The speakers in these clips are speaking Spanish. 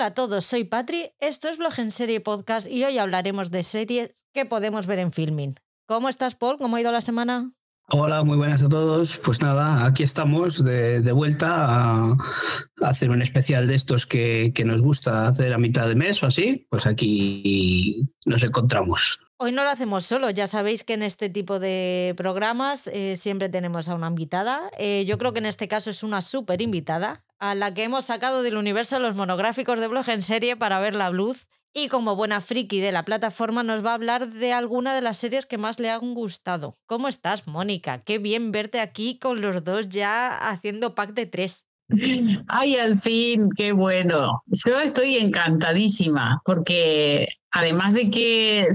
Hola a todos, soy Patri, esto es Blog en Serie Podcast y hoy hablaremos de series que podemos ver en filming. ¿Cómo estás, Paul? ¿Cómo ha ido la semana? Hola, muy buenas a todos. Pues nada, aquí estamos de, vuelta a, hacer un especial de estos que, nos gusta hacer a mitad de mes o así. Pues aquí nos encontramos. Hoy no lo hacemos solo, ya sabéis que en este tipo de programas eh, siempre tenemos a una invitada. Eh, yo creo que en este caso es una súper invitada, a la que hemos sacado del universo los monográficos de blog en serie para ver la luz y como buena friki de la plataforma nos va a hablar de alguna de las series que más le han gustado. ¿Cómo estás, Mónica? Qué bien verte aquí con los dos ya haciendo pack de tres. Ay, al fin, qué bueno. Yo estoy encantadísima porque además de que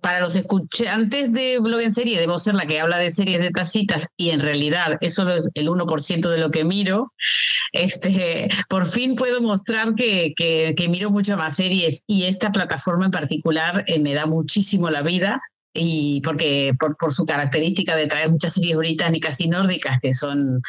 para los escuchantes de blog en serie, debo ser la que habla de series de tacitas y en realidad eso es el 1% de lo que miro. Este, por fin puedo mostrar que, que, miro mucho más series y esta plataforma en particular eh, me da muchísimo la vida y porque por, por, su característica de traer muchas series británicas y nórdicas, que son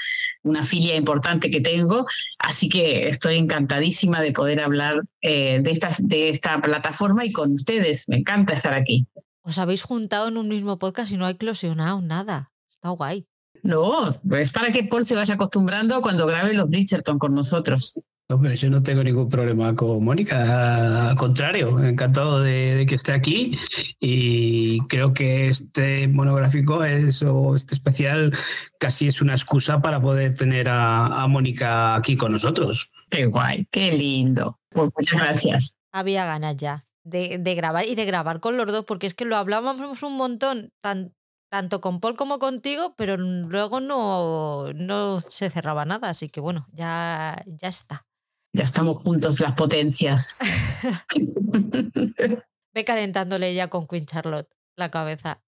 una filia importante que tengo, así que estoy encantadísima de poder hablar eh, de, esta, de esta plataforma y con ustedes. Me encanta estar aquí. Os habéis juntado en un mismo podcast y no hay eclosionado nada. Está guay. No, es para que Paul se vaya acostumbrando cuando grabe los Bridgerton con nosotros. Hombre, yo no tengo ningún problema con Mónica, al contrario, encantado de, que esté aquí y creo que este monográfico es, o este especial casi es una excusa para poder tener a, Mónica aquí con nosotros. Qué guay, qué lindo. Pues muchas gracias. Había ganas ya de, grabar y de grabar con los dos, porque es que lo hablábamos un montón, tanto con Paul como contigo, pero luego no, no se cerraba nada, así que bueno, ya, ya está. Ya estamos juntos las potencias. Ve calentándole ya con Queen Charlotte la cabeza.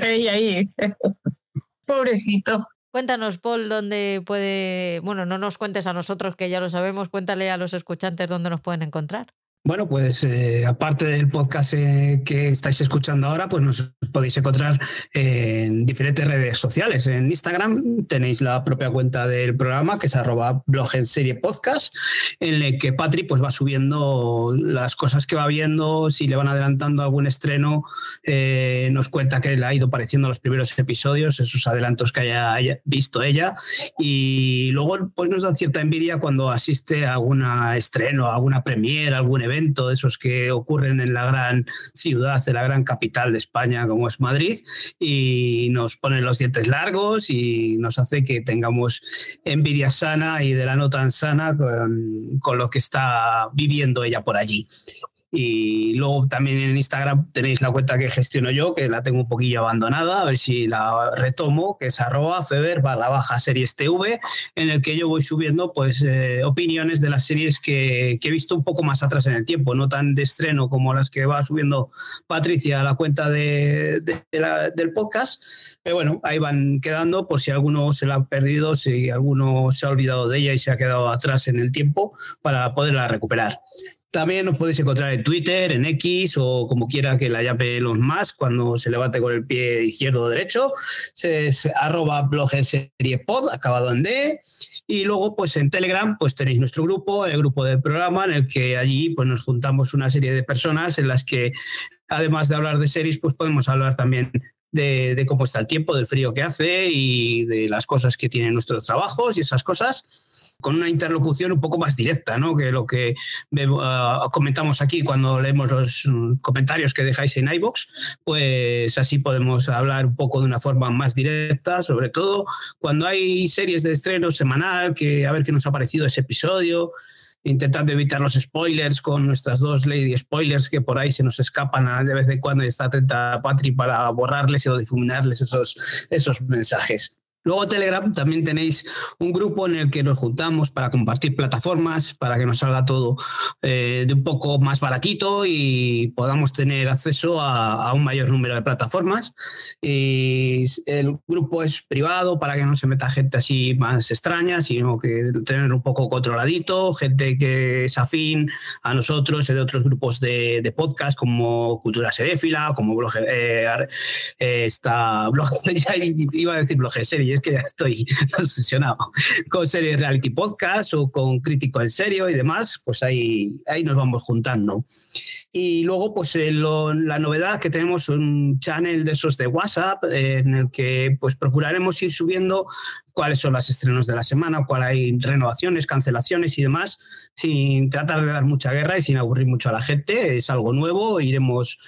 ahí, ahí. Pobrecito. Cuéntanos, Paul, dónde puede. Bueno, no nos cuentes a nosotros, que ya lo sabemos, cuéntale a los escuchantes dónde nos pueden encontrar. Bueno, pues eh, aparte del podcast eh, que estáis escuchando ahora, pues nos podéis encontrar en diferentes redes sociales. En Instagram tenéis la propia cuenta del programa, que es arroba blog en serie podcast, en el que Patri pues, va subiendo las cosas que va viendo, si le van adelantando algún estreno, eh, nos cuenta que le ha ido pareciendo los primeros episodios, esos adelantos que haya, visto ella, y luego pues nos da cierta envidia cuando asiste a algún estreno, a alguna premiere, algún evento de esos que ocurren en la gran ciudad, en la gran capital de España como es Madrid, y nos ponen los dientes largos y nos hace que tengamos envidia sana y de la no tan sana con lo que está viviendo ella por allí. Y luego también en Instagram tenéis la cuenta que gestiono yo, que la tengo un poquillo abandonada, a ver si la retomo, que es arroba feber barra baja series TV, en el que yo voy subiendo pues eh, opiniones de las series que, he visto un poco más atrás en el tiempo, no tan de estreno como las que va subiendo Patricia a la cuenta de, del podcast. Pero bueno, ahí van quedando por si alguno se la ha perdido, si alguno se ha olvidado de ella y se ha quedado atrás en el tiempo para poderla recuperar. También nos podéis encontrar en Twitter, en X o como quiera que la llame los más cuando se levante con el pie izquierdo o derecho. Es arroba blog en serie acabado en D. Y luego, pues en Telegram, pues tenéis nuestro grupo, el grupo del programa, en el que allí pues nos juntamos una serie de personas en las que, además de hablar de series, pues podemos hablar también de, cómo está el tiempo, del frío que hace y de las cosas que tienen nuestros trabajos y esas cosas con una interlocución un poco más directa, ¿no? Que lo que ah, comentamos aquí cuando leemos los mm, comentarios que dejáis en iBox, pues así podemos hablar un poco de una forma más directa, sobre todo cuando hay series de estreno semanal, que a ver qué nos ha parecido ese episodio, intentando evitar los spoilers con nuestras dos lady spoilers que por ahí se nos escapan de vez en cuando y está atenta Patri para borrarles o difuminarles esos, esos mensajes. Luego Telegram también tenéis un grupo en el que nos juntamos para compartir plataformas, para que nos salga todo eh, de un poco más baratito y podamos tener acceso a, un mayor número de plataformas. Y el grupo es privado para que no se meta gente así más extraña, sino que tener un poco controladito, gente que es afín a nosotros, de otros grupos de, podcast como Cultura Seréfila, como eh, eh, blog, iba a decir blog series que ya estoy obsesionado con series reality podcast o con crítico en serio y demás, pues ahí, ahí nos vamos juntando. Y luego, pues eh, la novedad que tenemos un channel de esos de WhatsApp eh, en el que pues procuraremos ir subiendo cuáles son los estrenos de la semana, cuál hay renovaciones, cancelaciones y demás, sin tratar de dar mucha guerra y sin aburrir mucho a la gente. Es algo nuevo, iremos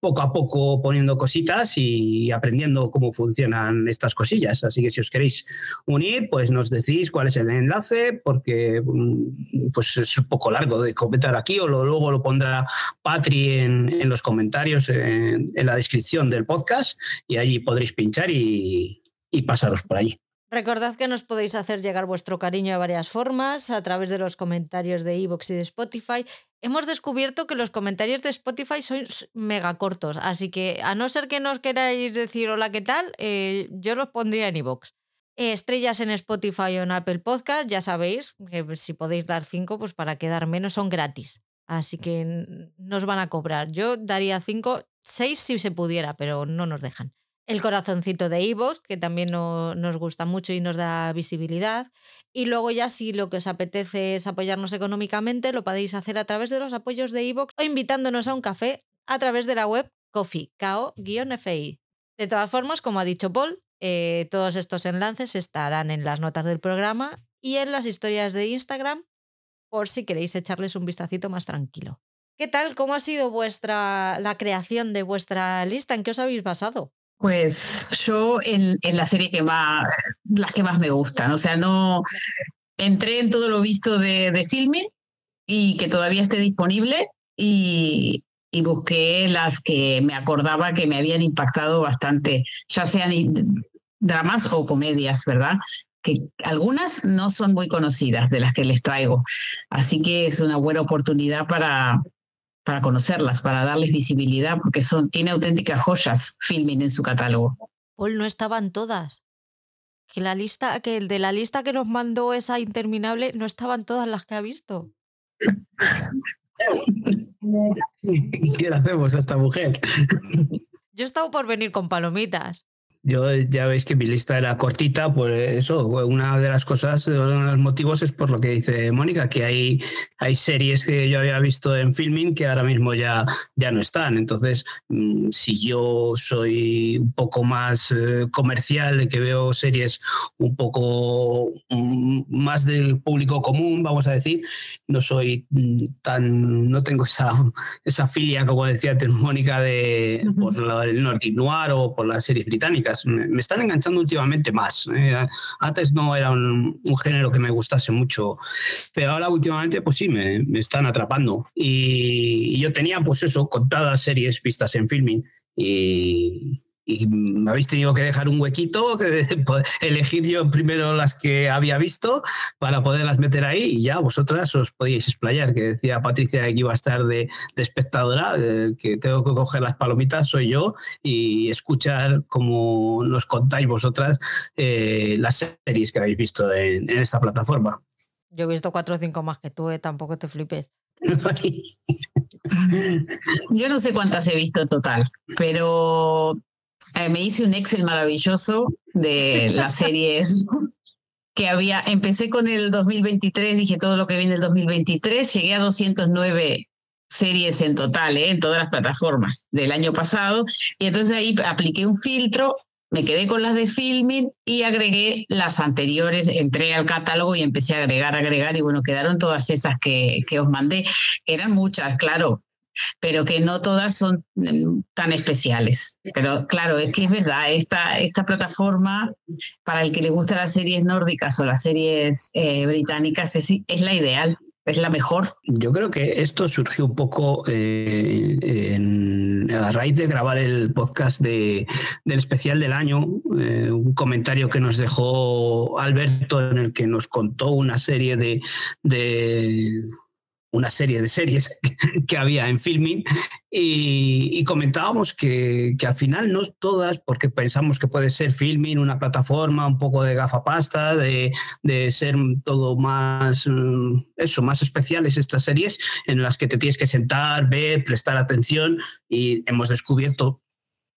poco a poco poniendo cositas y aprendiendo cómo funcionan estas cosillas. Así que si os queréis unir, pues nos decís cuál es el enlace, porque mm, pues es un poco largo de comentar aquí, o luego lo pondrá Patri en, los comentarios, en, la descripción del podcast, y allí podréis pinchar y, y pasaros por allí. Recordad que nos podéis hacer llegar vuestro cariño de varias formas, a través de los comentarios de iVoox y de Spotify. Hemos descubierto que los comentarios de Spotify son mega cortos, así que a no ser que nos queráis decir hola, ¿qué tal? Eh, yo los pondría en iVoox. estrellas en Spotify o en Apple Podcast, ya sabéis que si podéis dar cinco, pues para quedar menos son gratis. Así que nos van a cobrar. Yo daría cinco, seis si se pudiera, pero no nos dejan el corazoncito de Evox, que también nos gusta mucho y nos da visibilidad. Y luego ya si lo que os apetece es apoyarnos económicamente, lo podéis hacer a través de los apoyos de Evox o invitándonos a un café a través de la web Coffee, fi De todas formas, como ha dicho Paul, eh, todos estos enlaces estarán en las notas del programa y en las historias de Instagram por si queréis echarles un vistacito más tranquilo. ¿Qué tal? ¿Cómo ha sido vuestra la creación de vuestra lista? ¿En qué os habéis basado? Pues yo en, la serie que más, las que más me gustan, o sea, no entré en todo lo visto de, de filming y que todavía esté disponible y, y busqué las que me acordaba que me habían impactado bastante, ya sean dramas o comedias, ¿verdad? Que algunas no son muy conocidas de las que les traigo, así que es una buena oportunidad para, para conocerlas, para darles visibilidad, porque son, tiene auténticas joyas filming en su catálogo. Paul, no estaban todas. Que la lista, que el de la lista que nos mandó esa interminable, no estaban todas las que ha visto. ¿Qué le hacemos a esta mujer? Yo he estado por venir con palomitas. Yo ya veis que mi lista era cortita, pues eso, una de las cosas, uno de los motivos es por lo que dice Mónica, que hay, hay series que yo había visto en filming que ahora mismo ya, ya no están. Entonces, mm, si yo soy un poco más eh, comercial, de que veo series un poco mm, más del público común, vamos a decir, no soy mm, tan, no tengo esa, esa filia, como decía Mónica, de, por el Nordic Noir o por las series británicas me, están enganchando últimamente más. ¿eh? Antes no era un, género que me gustase mucho, pero ahora últimamente pues sí, me, están atrapando. Y, yo tenía pues eso, contadas series vistas en filming y, y me habéis tenido que dejar un huequito, que elegir yo primero las que había visto para poderlas meter ahí y ya vosotras os podíais explayar, que decía Patricia que iba a estar de, espectadora, eh, que tengo que coger las palomitas, soy yo, y escuchar cómo nos contáis vosotras eh, las series que habéis visto en, esta plataforma. Yo he visto cuatro o cinco más que tú, eh, tampoco te flipes. Yo no sé cuántas he visto total, pero eh, me hice un Excel maravilloso de las series que había. Empecé con el 2023, dije todo lo que viene el 2023, llegué a 209 series en total, ¿eh? en todas las plataformas del año pasado. Y entonces ahí apliqué un filtro, me quedé con las de filming y agregué las anteriores, entré al catálogo y empecé a agregar, agregar, y bueno, quedaron todas esas que, que os mandé. Eran muchas, claro, pero que no todas son mm, tan especiales. Pero claro, es que es verdad, esta, esta plataforma, para el que le gusta las series nórdicas o las series eh, británicas, es, la ideal es la mejor. Yo creo que esto surgió un poco eh, a raíz de grabar el podcast de, del especial del año, eh, un comentario que nos dejó Alberto en el que nos contó una serie de, de una serie de series que había en filming y, comentábamos que, al final no todas, porque pensamos que puede ser filming una plataforma un poco de gafapasta, de, de ser todo más, mm, eso, más especiales estas series en las que te tienes que sentar, ver, prestar atención y hemos descubierto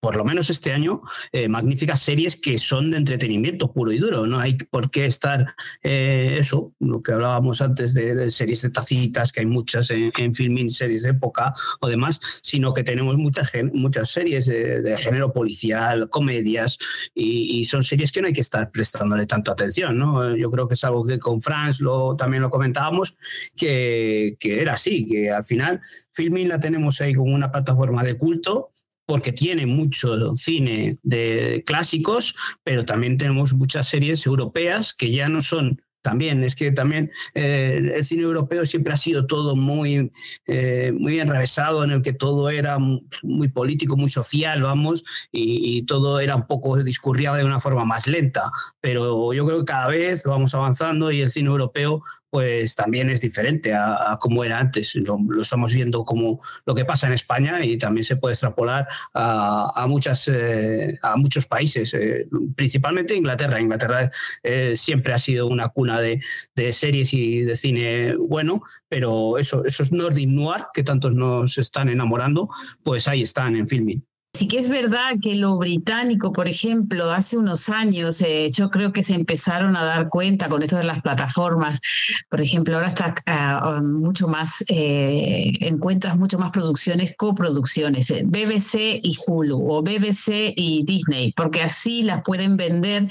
por lo menos este año, eh, magníficas series que son de entretenimiento puro y duro. No hay por qué estar eh, eso, lo que hablábamos antes de, series de tacitas, que hay muchas en, filming, series de época o demás, sino que tenemos muchas, muchas series de, género policial, comedias, y, son series que no hay que estar prestándole tanto atención. ¿no? Yo creo que es algo que con Franz lo, también lo comentábamos, que, que era así, que al final filming la tenemos ahí como una plataforma de culto porque tiene mucho cine de clásicos, pero también tenemos muchas series europeas que ya no son también, es que también eh, el cine europeo siempre ha sido todo muy, eh, muy enrevesado, en el que todo era muy político, muy social, vamos, y, todo era un poco discurría de una forma más lenta. Pero yo creo que cada vez vamos avanzando y el cine europeo pues también es diferente a, como era antes. Lo, estamos viendo como lo que pasa en España y también se puede extrapolar a, muchas, eh, a muchos países, eh, principalmente Inglaterra. Inglaterra eh, siempre ha sido una cuna de, de, series y de cine bueno, pero eso, esos Nordic Noir que tantos nos están enamorando, pues ahí están en filming. Sí que es verdad que lo británico, por ejemplo, hace unos años eh, yo creo que se empezaron a dar cuenta con esto de las plataformas. Por ejemplo, ahora está ah, um, mucho más, eh, encuentras mucho más producciones, coproducciones, eh, BBC y Hulu o BBC y Disney, porque así las pueden vender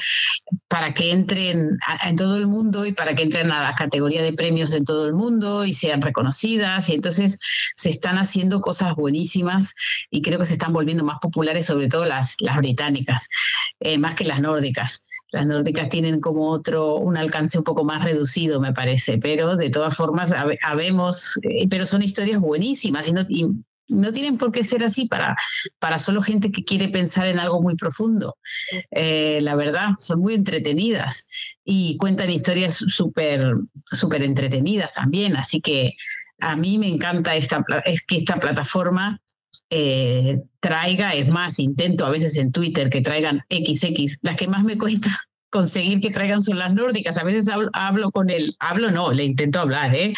para que entren en todo el mundo y para que entren a la categoría de premios en todo el mundo y sean reconocidas. Y entonces se están haciendo cosas buenísimas y creo que se están volviendo más populares, sobre todo las, las británicas, eh, más que las nórdicas. Las nórdicas tienen como otro, un alcance un poco más reducido, me parece, pero de todas formas, habemos, eh, pero son historias buenísimas y no, no tienen por qué ser así para, para solo gente que quiere pensar en algo muy profundo. Eh, la verdad, son muy entretenidas y cuentan historias súper súper entretenidas también. Así que a mí me encanta esta, es que esta plataforma eh, traiga, es más, intento a veces en Twitter que traigan XX, las que más me cuesta conseguir que traigan son las nórdicas. A veces hablo, con él, hablo no, le intento hablar, ¿eh?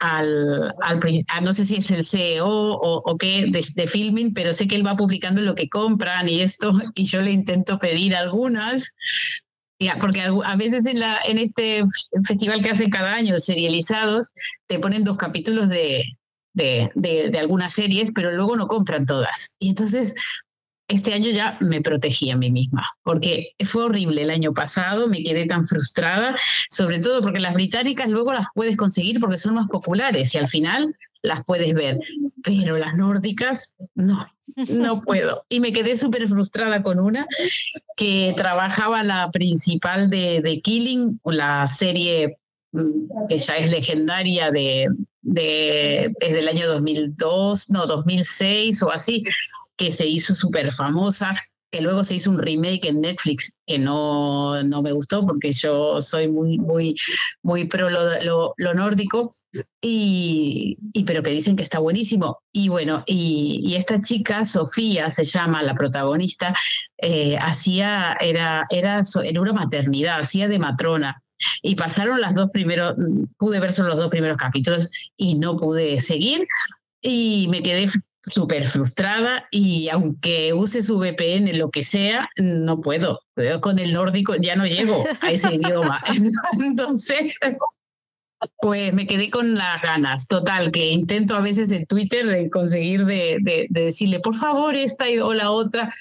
Al, al no sé si es el CEO o, o qué de, de, filming, pero sé que él va publicando lo que compran y esto, y yo le intento pedir algunas, porque a veces en, la, en este festival que hacen cada año, serializados, te ponen dos capítulos de, de, de, algunas series, pero luego no compran todas. Y entonces este año ya me protegí a mí misma, porque fue horrible el año pasado, me quedé tan frustrada, sobre todo porque las británicas luego las puedes conseguir porque son más populares y al final las puedes ver, pero las nórdicas no, no puedo. Y me quedé súper frustrada con una que trabajaba la principal de, de Killing, la serie que ya es legendaria de, de, es del año 2002, no, 2006 o así, que se hizo súper famosa, que luego se hizo un remake en Netflix que no, no me gustó porque yo soy muy, muy, muy pro lo, lo, nórdico, y, y, pero que dicen que está buenísimo. Y bueno, y, y esta chica, Sofía se llama la protagonista, eh, hacía, era, era, era una maternidad, hacía de matrona y pasaron las dos primeros, mm, pude ver solo los dos primeros capítulos y no pude seguir y me quedé súper frustrada y aunque use su VPN, lo que sea, no puedo. Con el nórdico ya no llego a ese idioma. Entonces, pues me quedé con las ganas. Total, que intento a veces en Twitter de conseguir de, de, de decirle, por favor, esta o la otra,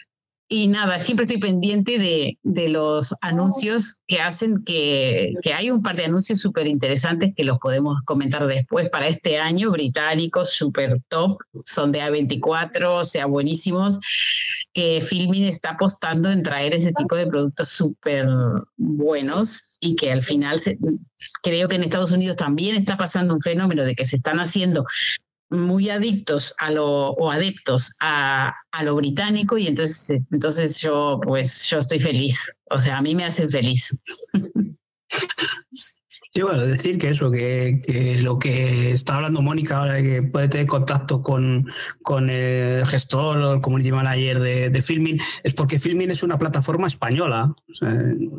y nada, siempre estoy pendiente de, de los anuncios que hacen, que, que hay un par de anuncios súper interesantes que los podemos comentar después para este año, británicos, súper top, son de A24, o sea, buenísimos, que Filmin está apostando en traer ese tipo de productos súper buenos y que al final creo que en Estados Unidos también está pasando un fenómeno de que se están haciendo muy adictos a lo o adeptos a, a, lo británico y entonces entonces yo pues yo estoy feliz. O sea a mí me hacen feliz Sí, bueno, decir que eso, que, lo que está hablando Mónica ahora de que puede tener contacto con, con el gestor o el community manager de, de Filmin, es porque Filmin es una plataforma española.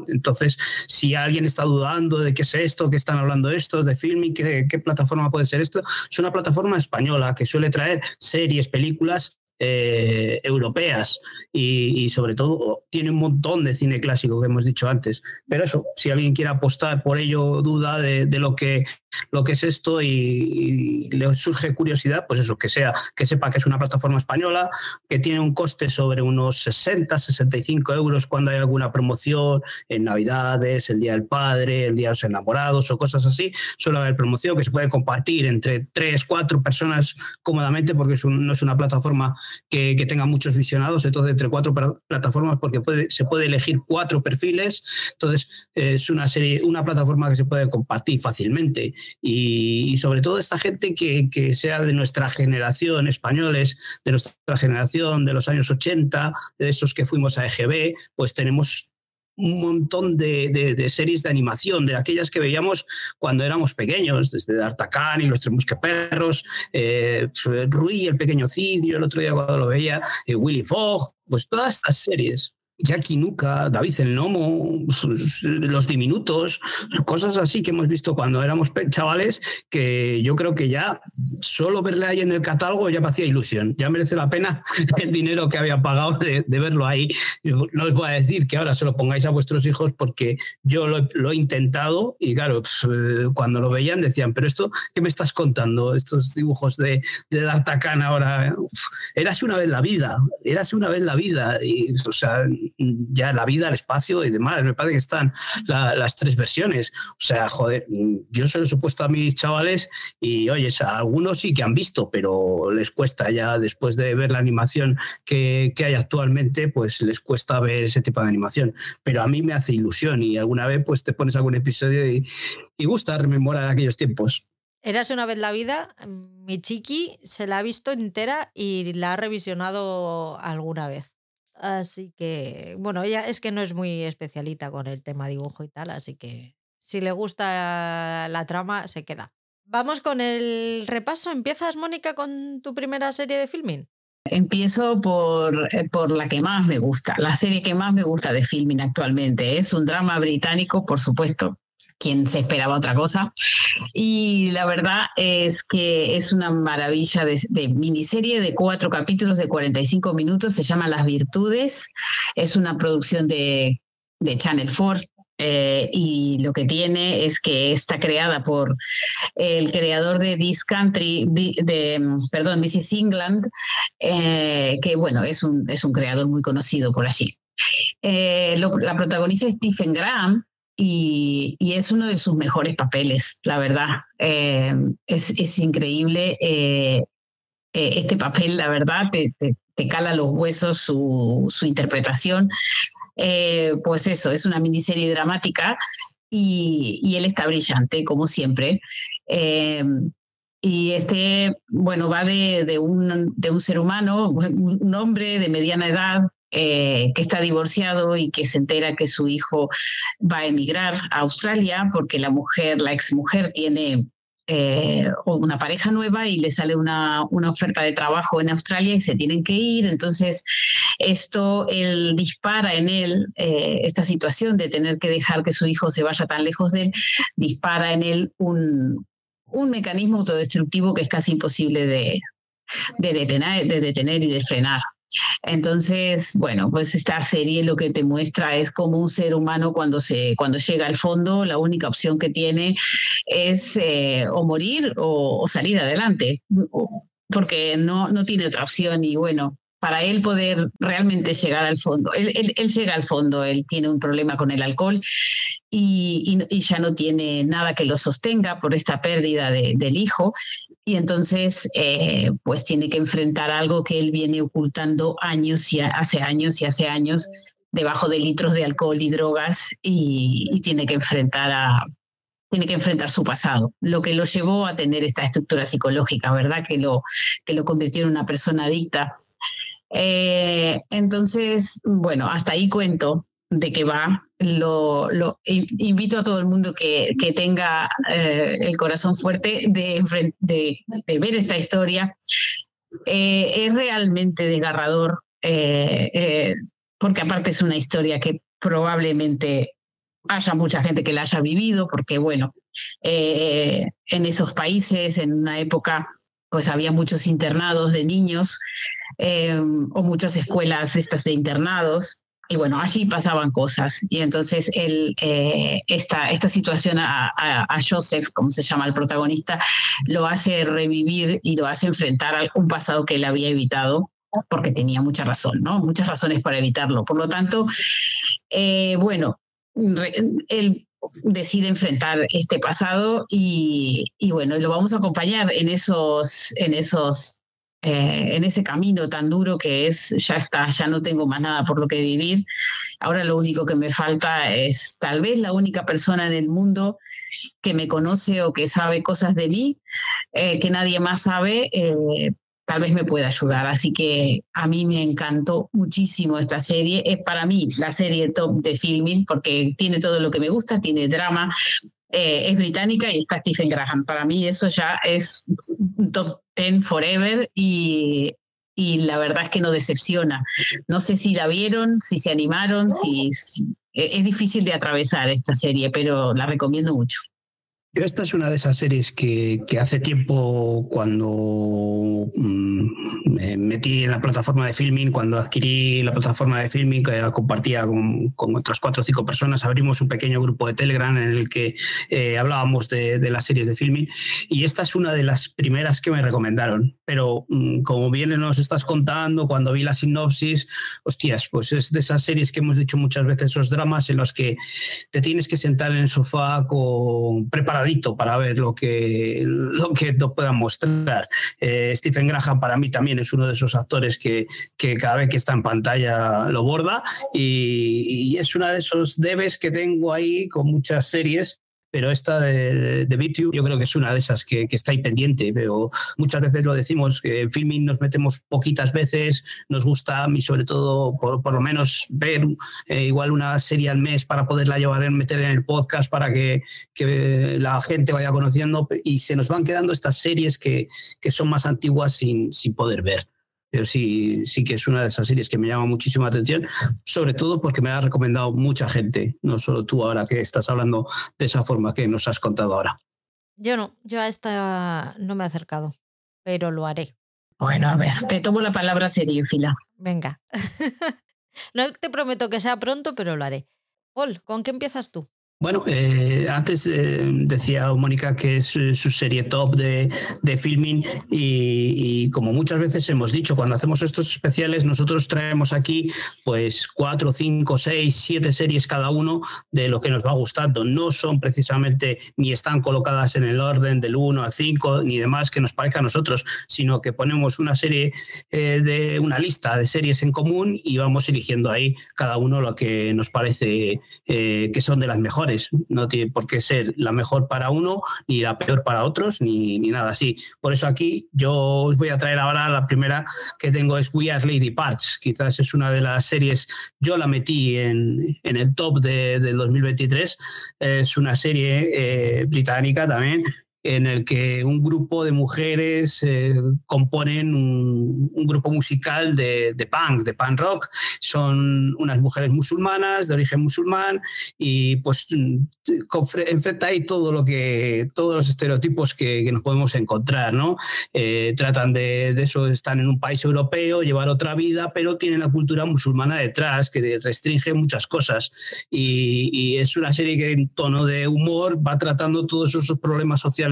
entonces, si alguien está dudando de qué es esto, qué están hablando estos de Filmin, qué, qué plataforma puede ser esto, es una plataforma española que suele traer series, películas eh, europeas y, sobre todo tiene un montón de cine clásico que hemos dicho antes. Pero eso, si alguien quiere apostar por ello, duda de, lo, que, lo que es esto y, le surge curiosidad, pues eso, que sea, que sepa que es una plataforma española, que tiene un coste sobre unos 60, 65 euros cuando hay alguna promoción en Navidades, el Día del Padre, el Día de los Enamorados o cosas así. Suele haber promoción que se puede compartir entre tres, cuatro personas cómodamente porque no es una plataforma que, que tenga muchos visionados, entonces entre cuatro plataformas porque puede, se puede elegir cuatro perfiles, entonces es una serie, una plataforma que se puede compartir fácilmente y, sobre todo esta gente que, que, sea de nuestra generación, españoles, de nuestra generación de los años 80, de esos que fuimos a EGB, pues tenemos un montón de, series de animación, de aquellas que veíamos cuando éramos pequeños, desde D'Artagnan y los tres mosqueperros, eh, Rui, el pequeño Cidio, el otro día cuando lo veía, eh, Willy Fogg, pues todas estas series Jackie Nuka, David el Nomo, los diminutos, cosas así que hemos visto cuando éramos chavales, que yo creo que ya solo verle ahí en el catálogo ya me hacía ilusión, ya merece la pena el dinero que había pagado de, verlo ahí. No os voy a decir que ahora se lo pongáis a vuestros hijos porque yo lo, he intentado y claro, pues, eh, cuando lo veían decían, pero esto, ¿qué me estás contando? Estos dibujos de, de D'Artagnan ahora, érase una vez la vida, érase una vez la vida. Y, o sea, ya la vida, el espacio y demás. Me parece que están las tres versiones. O sea, joder, yo se lo he supuesto a mis chavales y, oye, algunos sí que han visto, pero les cuesta ya después de ver la animación que, hay actualmente, pues les cuesta ver ese tipo de animación. Pero a mí me hace ilusión y alguna vez pues te pones algún episodio y, y gusta rememorar aquellos tiempos. Érase una vez la vida, mi chiqui se la ha visto entera y la ha revisionado alguna vez. Así que, bueno, ella es que no es muy especialita con el tema dibujo y tal, así que si le gusta la trama, se queda. Vamos con el repaso. ¿Empiezas, Mónica, con tu primera serie de filming? Empiezo por, eh, por la que más me gusta, la serie que más me gusta de filming actualmente. Es un drama británico, por supuesto, quien se esperaba otra cosa. Y la verdad es que es una maravilla de, miniserie de cuatro capítulos de 45 minutos, se llama Las Virtudes, es una producción de, de Channel 4. Eh, y lo que tiene es que está creada por el creador de This Country, de, perdón, This is England, eh, que bueno, es un, es un creador muy conocido por allí. Eh, la protagonista es Stephen Graham, y, es uno de sus mejores papeles, la verdad. Eh, es, increíble eh, eh, este papel, la verdad, te, te, cala los huesos su, su interpretación. pues eso, es una miniserie dramática y, él está brillante, como siempre. y este, bueno, va de, de, un, de un ser humano, un hombre de mediana edad, eh, que está divorciado y que se entera que su hijo va a emigrar a Australia porque la mujer, la exmujer, tiene eh, una pareja nueva y le sale una, una, oferta de trabajo en Australia y se tienen que ir. Entonces, esto él dispara en él, eh, esta situación de tener que dejar que su hijo se vaya tan lejos de él, dispara en él un, un mecanismo autodestructivo que es casi imposible de, de, detener, de detener y de frenar. Entonces, bueno, pues esta serie lo que te muestra es como un ser humano cuando, se, cuando llega al fondo, la única opción que tiene es eh, o morir o, salir adelante, porque no, no tiene otra opción y bueno, para él poder realmente llegar al fondo. Él, llega al fondo, él tiene un problema con el alcohol y, ya no tiene nada que lo sostenga por esta pérdida del hijo y entonces eh, pues tiene que enfrentar algo que él viene ocultando años y hace años y hace años debajo de litros de alcohol y drogas y, tiene que enfrentar a tiene que enfrentar su pasado, lo que lo llevó a tener esta estructura psicológica, ¿verdad? Que lo, que lo convirtió en una persona adicta. Eh, entonces, bueno, hasta ahí cuento de qué va. Lo, lo, invito a todo el mundo que, que tenga eh, el corazón fuerte de, de, ver esta historia. Eh, es realmente desgarrador, eh, porque aparte es una historia que probablemente haya mucha gente que la haya vivido, porque bueno, en esos países, en una época, pues había muchos internados de niños o muchas escuelas estas de internados. Y bueno, allí pasaban cosas. Y entonces él, esta, esta situación a, a, Joseph, como se llama el protagonista, lo hace revivir y lo hace enfrentar a un pasado que él había evitado porque tenía mucha razón, ¿no? Muchas razones para evitarlo. Por lo tanto, eh, bueno, él decide enfrentar este pasado y, y, bueno, lo vamos a acompañar en esos, en esos, eh, en ese camino tan duro que es, ya está, ya no tengo más nada por lo que vivir. Ahora lo único que me falta es tal vez la única persona en el mundo que me conoce o que sabe cosas de mí eh, que nadie más sabe, tal vez me pueda ayudar. Así que a mí me encantó muchísimo esta serie. Es para mí la serie top de filming porque tiene todo lo que me gusta, tiene drama, eh, es británica y está Stephen Graham. Para mí eso ya es top 10 forever y, y la verdad es que no decepciona. No sé si la vieron, si se animaron, si es difícil de atravesar esta serie, pero la recomiendo mucho. Yo esta es una de esas series que, que hace tiempo cuando mm, me metí en la plataforma de filming, cuando adquirí la plataforma de filming que compartía con, con, otras cuatro o cinco personas, abrimos un pequeño grupo de Telegram en el que eh, hablábamos de, de, las series de filming y esta es una de las primeras que me recomendaron. Pero mm, como bien nos estás contando, cuando vi la sinopsis, hostias, pues es de esas series que hemos dicho muchas veces, esos dramas en los que te tienes que sentar en el sofá con para ver lo que, lo que nos puedan mostrar. Eh, Stephen Graham para mí también es uno de esos actores que, que cada vez que está en pantalla lo borda y, y es uno de esos debes que tengo ahí con muchas series pero esta de, de yo creo que es una de esas que, está ahí pendiente, pero muchas veces lo decimos, que en filming nos metemos poquitas veces, nos gusta a mí sobre todo por, por lo menos ver eh, igual una serie al mes para poderla llevar, meter en el podcast para que, que, la gente vaya conociendo y se nos van quedando estas series que, que son más antiguas sin, sin poder ver pero sí, sí que es una de esas series que me llama muchísima atención, sobre todo porque me la ha recomendado mucha gente, no solo tú ahora que estás hablando de esa forma que nos has contado ahora. Yo no, yo a esta no me he acercado, pero lo haré. Bueno, a ver, te tomo la palabra seriéfila. Venga. no te prometo que sea pronto, pero lo haré. Paul, ¿con qué empiezas tú? Bueno, eh, antes eh, decía Mónica que es eh, su serie top de, de filming y, como muchas veces hemos dicho, cuando hacemos estos especiales nosotros traemos aquí pues cuatro, cinco, seis, siete series cada uno de lo que nos va gustando. No son precisamente ni están colocadas en el orden del 1 al 5 ni demás que nos parezca a nosotros, sino que ponemos una serie eh, de una lista de series en común y vamos eligiendo ahí cada uno lo que nos parece que son de las mejores no tiene por qué ser la mejor para uno, ni la peor para otros, ni, ni nada así. Por eso aquí yo os voy a traer ahora la primera que tengo es We Are Lady Parts. Quizás es una de las series, yo la metí en, en el top de, del 2023. Es una serie eh, británica también en el que un grupo de mujeres eh, componen un, un, grupo musical de, de, punk, de punk rock. Son unas mujeres musulmanas, de origen musulmán, y pues enfrenta ahí todo lo que, todos los estereotipos que, que nos podemos encontrar, ¿no? Eh, tratan de, de, eso, están en un país europeo, llevar otra vida, pero tienen la cultura musulmana detrás, que restringe muchas cosas. Y, y es una serie que en tono de humor va tratando todos esos problemas sociales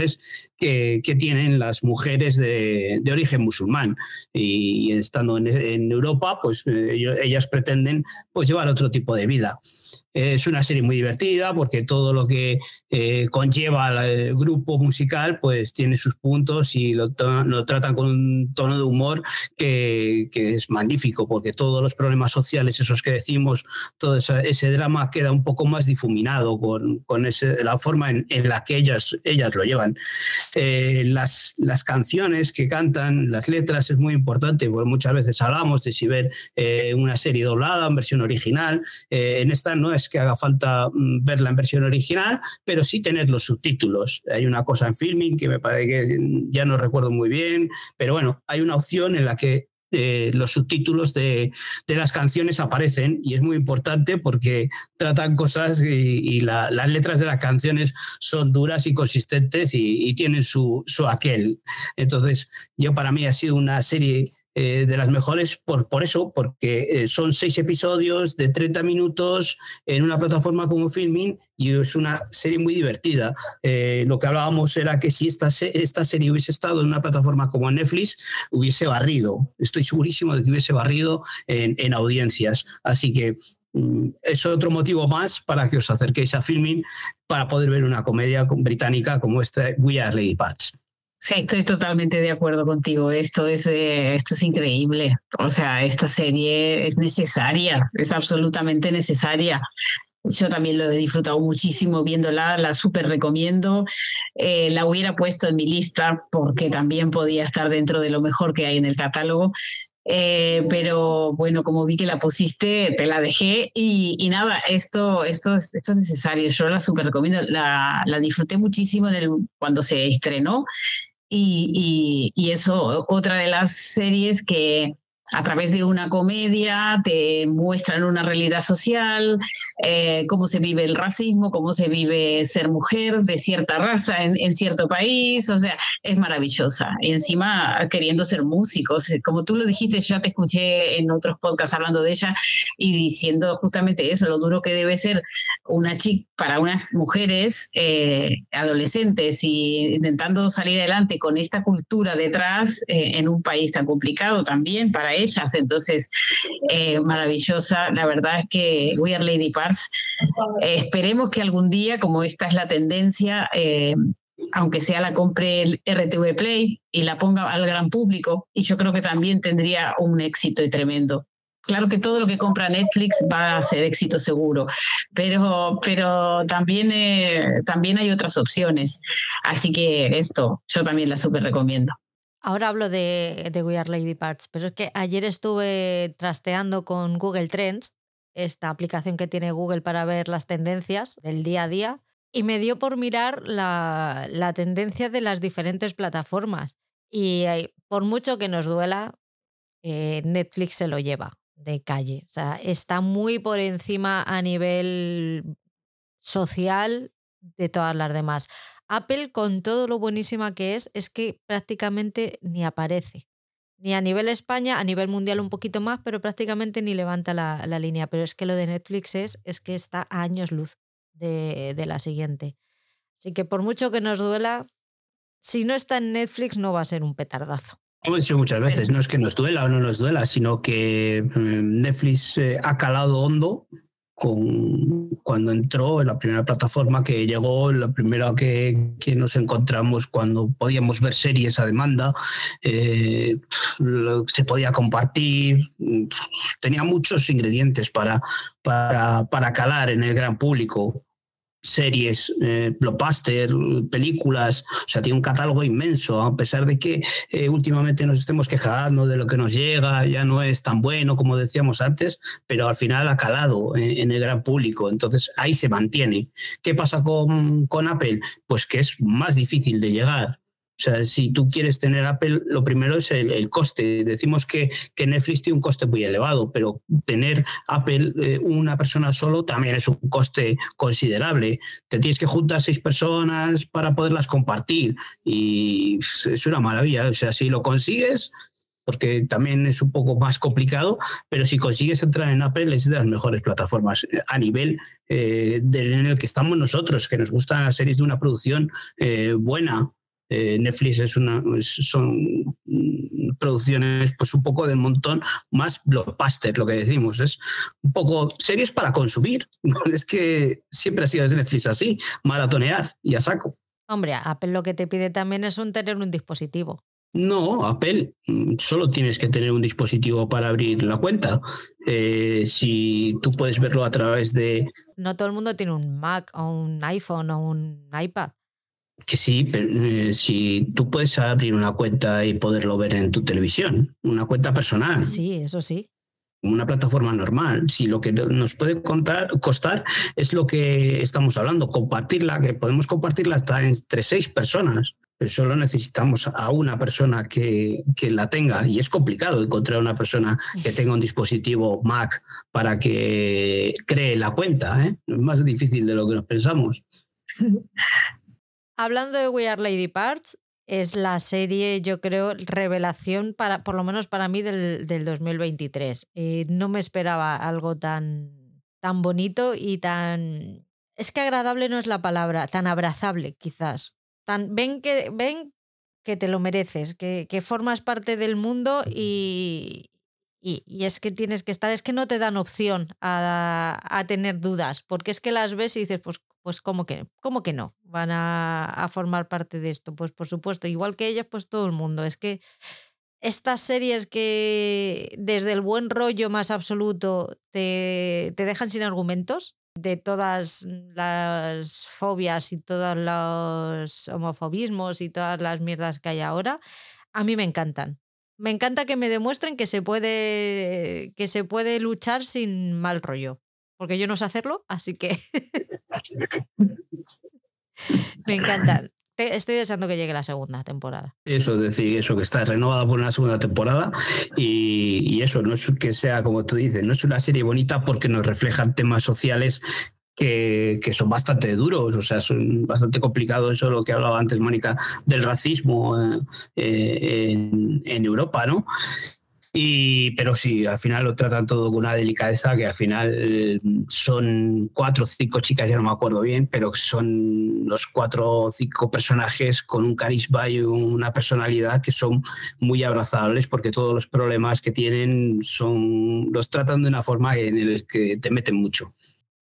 que, tienen las mujeres de, origen musulmán. Y estando en, en Europa, pues eh, ellas pretenden pues, llevar otro tipo de vida. Es una serie muy divertida porque todo lo que eh, conlleva el grupo musical pues tiene sus puntos y lo, lo tratan con un tono de humor que, que, es magnífico porque todos los problemas sociales, esos que decimos, todo ese, ese drama queda un poco más difuminado con, con ese, la forma en, en, la que ellas, ellas lo llevan. Eh, las, las canciones que cantan, las letras es muy importante porque muchas veces hablamos de si ver eh, una serie doblada en versión original. Eh, en esta no es que haga falta mm, verla en versión original, pero sí tener los subtítulos. Hay una cosa en filming que me parece que ya no recuerdo muy bien, pero bueno, hay una opción en la que eh, los subtítulos de, de, las canciones aparecen y es muy importante porque tratan cosas y, y la, las letras de las canciones son duras y consistentes y, y tienen su, su aquel. Entonces, yo para mí ha sido una serie eh, de las mejores por, por eso, porque eh, son seis episodios de 30 minutos en una plataforma como Filming y es una serie muy divertida. lo que hablábamos era que si esta, esta serie hubiese estado en una plataforma como Netflix, hubiese barrido. Estoy segurísimo de que hubiese barrido en, en audiencias. Así que Mm, es otro motivo más para que os acerquéis a Filming para poder ver una comedia británica como esta We Are Lady Parts. Sí, estoy totalmente de acuerdo contigo. Esto es, eh, esto es increíble. O sea, esta serie es necesaria, es absolutamente necesaria. Yo también lo he disfrutado muchísimo viéndola, la súper recomiendo. Eh, la hubiera puesto en mi lista porque también podía estar dentro de lo mejor que hay en el catálogo. Eh, pero bueno, como vi que la pusiste, te la dejé y, nada, esto, esto, es, esto es necesario. Yo la súper recomiendo. La, la disfruté muchísimo en el, cuando se estrenó y, y, y eso, otra de las series que, a través de una comedia te muestran una realidad social, eh, cómo se vive el racismo, cómo se vive ser mujer de cierta raza en, cierto país, o sea, es maravillosa. Y encima queriendo ser músicos, como tú lo dijiste, ya te escuché en otros podcasts hablando de ella y diciendo justamente eso, lo duro que debe ser una chica para unas mujeres eh, adolescentes y intentando salir adelante con esta cultura detrás eh, en un país tan complicado también para ellas. Entonces, eh, maravillosa. La verdad es que We Are Lady Parts. Eh, esperemos que algún día, como esta es la tendencia, eh, aunque sea la compre el RTV Play y la ponga al gran público, y yo creo que también tendría un éxito tremendo. Claro que todo lo que compra Netflix va a ser éxito seguro, pero, pero también, también hay otras opciones. Así que esto yo también la súper recomiendo. Ahora hablo de, de We Are Lady Parts, pero es que ayer estuve trasteando con Google Trends, esta aplicación que tiene Google para ver las tendencias del día a día, y me dio por mirar la, la tendencia de las diferentes plataformas. Y por mucho que nos duela, eh, Netflix se lo lleva de calle. O sea, está muy por encima a nivel social de todas las demás. Apple, con todo lo buenísima que es, es que prácticamente ni aparece. Ni a nivel España, a nivel mundial un poquito más, pero prácticamente ni levanta la, la línea. Pero es que lo de Netflix es, es que está a años luz de, de la siguiente. Así que por mucho que nos duela, si no está en Netflix no va a ser un petardazo. Como he dicho muchas veces, no es que nos duela o no nos duela, sino que mm, Netflix eh, ha calado hondo con, cuando entró en la primera plataforma que llegó, la primera que, que nos encontramos cuando podíamos ver series a demanda, eh, se podía compartir, tenía muchos ingredientes para, para, para calar en el gran público series, eh, películas, o sea, tiene un catálogo inmenso, a pesar de que eh, últimamente nos estemos quejando de lo que nos llega, ya no es tan bueno como decíamos antes, pero al final ha calado en, en el gran público, entonces ahí se mantiene. ¿Qué pasa con, con Apple? Pues que es más difícil de llegar. O sea, si tú quieres tener Apple, lo primero es el, coste. Decimos que, que, Netflix tiene un coste muy elevado, pero tener Apple eh, una persona solo también es un coste considerable. Te tienes que juntar seis personas para poderlas compartir y es una maravilla. O sea, si lo consigues, porque también es un poco más complicado, pero si consigues entrar en Apple es de las mejores plataformas eh, a nivel eh, de, en el que estamos nosotros, que nos gustan las series de una producción eh, buena, eh, Netflix es una, son producciones pues un poco del montón más blockbuster, lo que decimos, es un poco series para consumir. Es que siempre ha sido desde Netflix así, maratonear y a saco. Hombre, Apple lo que te pide también es un tener un dispositivo. No, Apple, mm, solo tienes que tener un dispositivo para abrir la cuenta. Eh, si tú puedes verlo a través de... No todo el mundo tiene un Mac o un iPhone o un iPad. Que sí, pero eh, si tú puedes abrir una cuenta y poderlo ver en tu televisión, una cuenta personal. Sí, eso sí. Una plataforma normal. Si lo que nos puede contar, costar es lo que estamos hablando, compartirla, que podemos compartirla hasta entre seis personas. Pero solo necesitamos a una persona que, que la tenga y es complicado encontrar una persona que tenga un dispositivo Mac para que cree la cuenta. ¿eh? Es más difícil de lo que nos pensamos. Hablando de We Are Lady Parts, es la serie, yo creo, revelación, para, por lo menos para mí, del, del 2023. Eh, no me esperaba algo tan, tan bonito y tan... Es que agradable no es la palabra, tan abrazable quizás. Tan, ven, que, ven que te lo mereces, que, que formas parte del mundo y, y, y, es que tienes que estar, es que no te dan opción a, a, tener dudas, porque es que las ves y dices, pues, pues ¿cómo, que, ¿cómo que no? Van a, formar parte de esto. Pues por supuesto, igual que ellas, pues todo el mundo. Es que estas series que desde el buen rollo más absoluto te, te dejan sin argumentos, de todas las fobias y todos los homofobismos y todas las mierdas que hay ahora, a mí me encantan. Me encanta que me demuestren que se puede que se puede luchar sin mal rollo, porque yo no sé hacerlo, así que me encanta. Estoy deseando que llegue la segunda temporada. Eso, es decir, eso que está renovada por una segunda temporada y, y, eso, no es que sea como tú dices, no es una serie bonita porque nos reflejan temas sociales que, que, son bastante duros, o sea, son bastante complicados, eso lo que hablaba antes Mónica, del racismo eh, eh, en, en, Europa, ¿no? Y, pero sí, al final lo tratan todo con una delicadeza que al final son cuatro o cinco chicas, ya no me acuerdo bien, pero son los cuatro o cinco personajes con un carisma y una personalidad que son muy abrazables porque todos los problemas que tienen son los tratan de una forma en la que te meten mucho.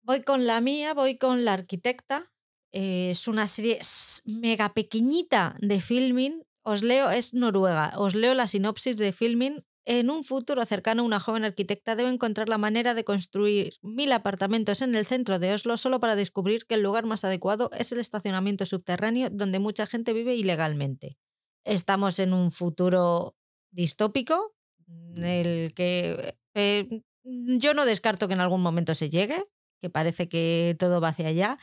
Voy con la mía, voy con la arquitecta. Eh, es una serie mega pequeñita de filming. Os leo, es Noruega. Os leo la sinopsis de filming. En un futuro cercano, una joven arquitecta debe encontrar la manera de construir mil apartamentos en el centro de Oslo solo para descubrir que el lugar más adecuado es el estacionamiento subterráneo donde mucha gente vive ilegalmente. Estamos en un futuro distópico, en el que eh, yo no descarto que en algún momento se llegue, que parece que todo va hacia allá,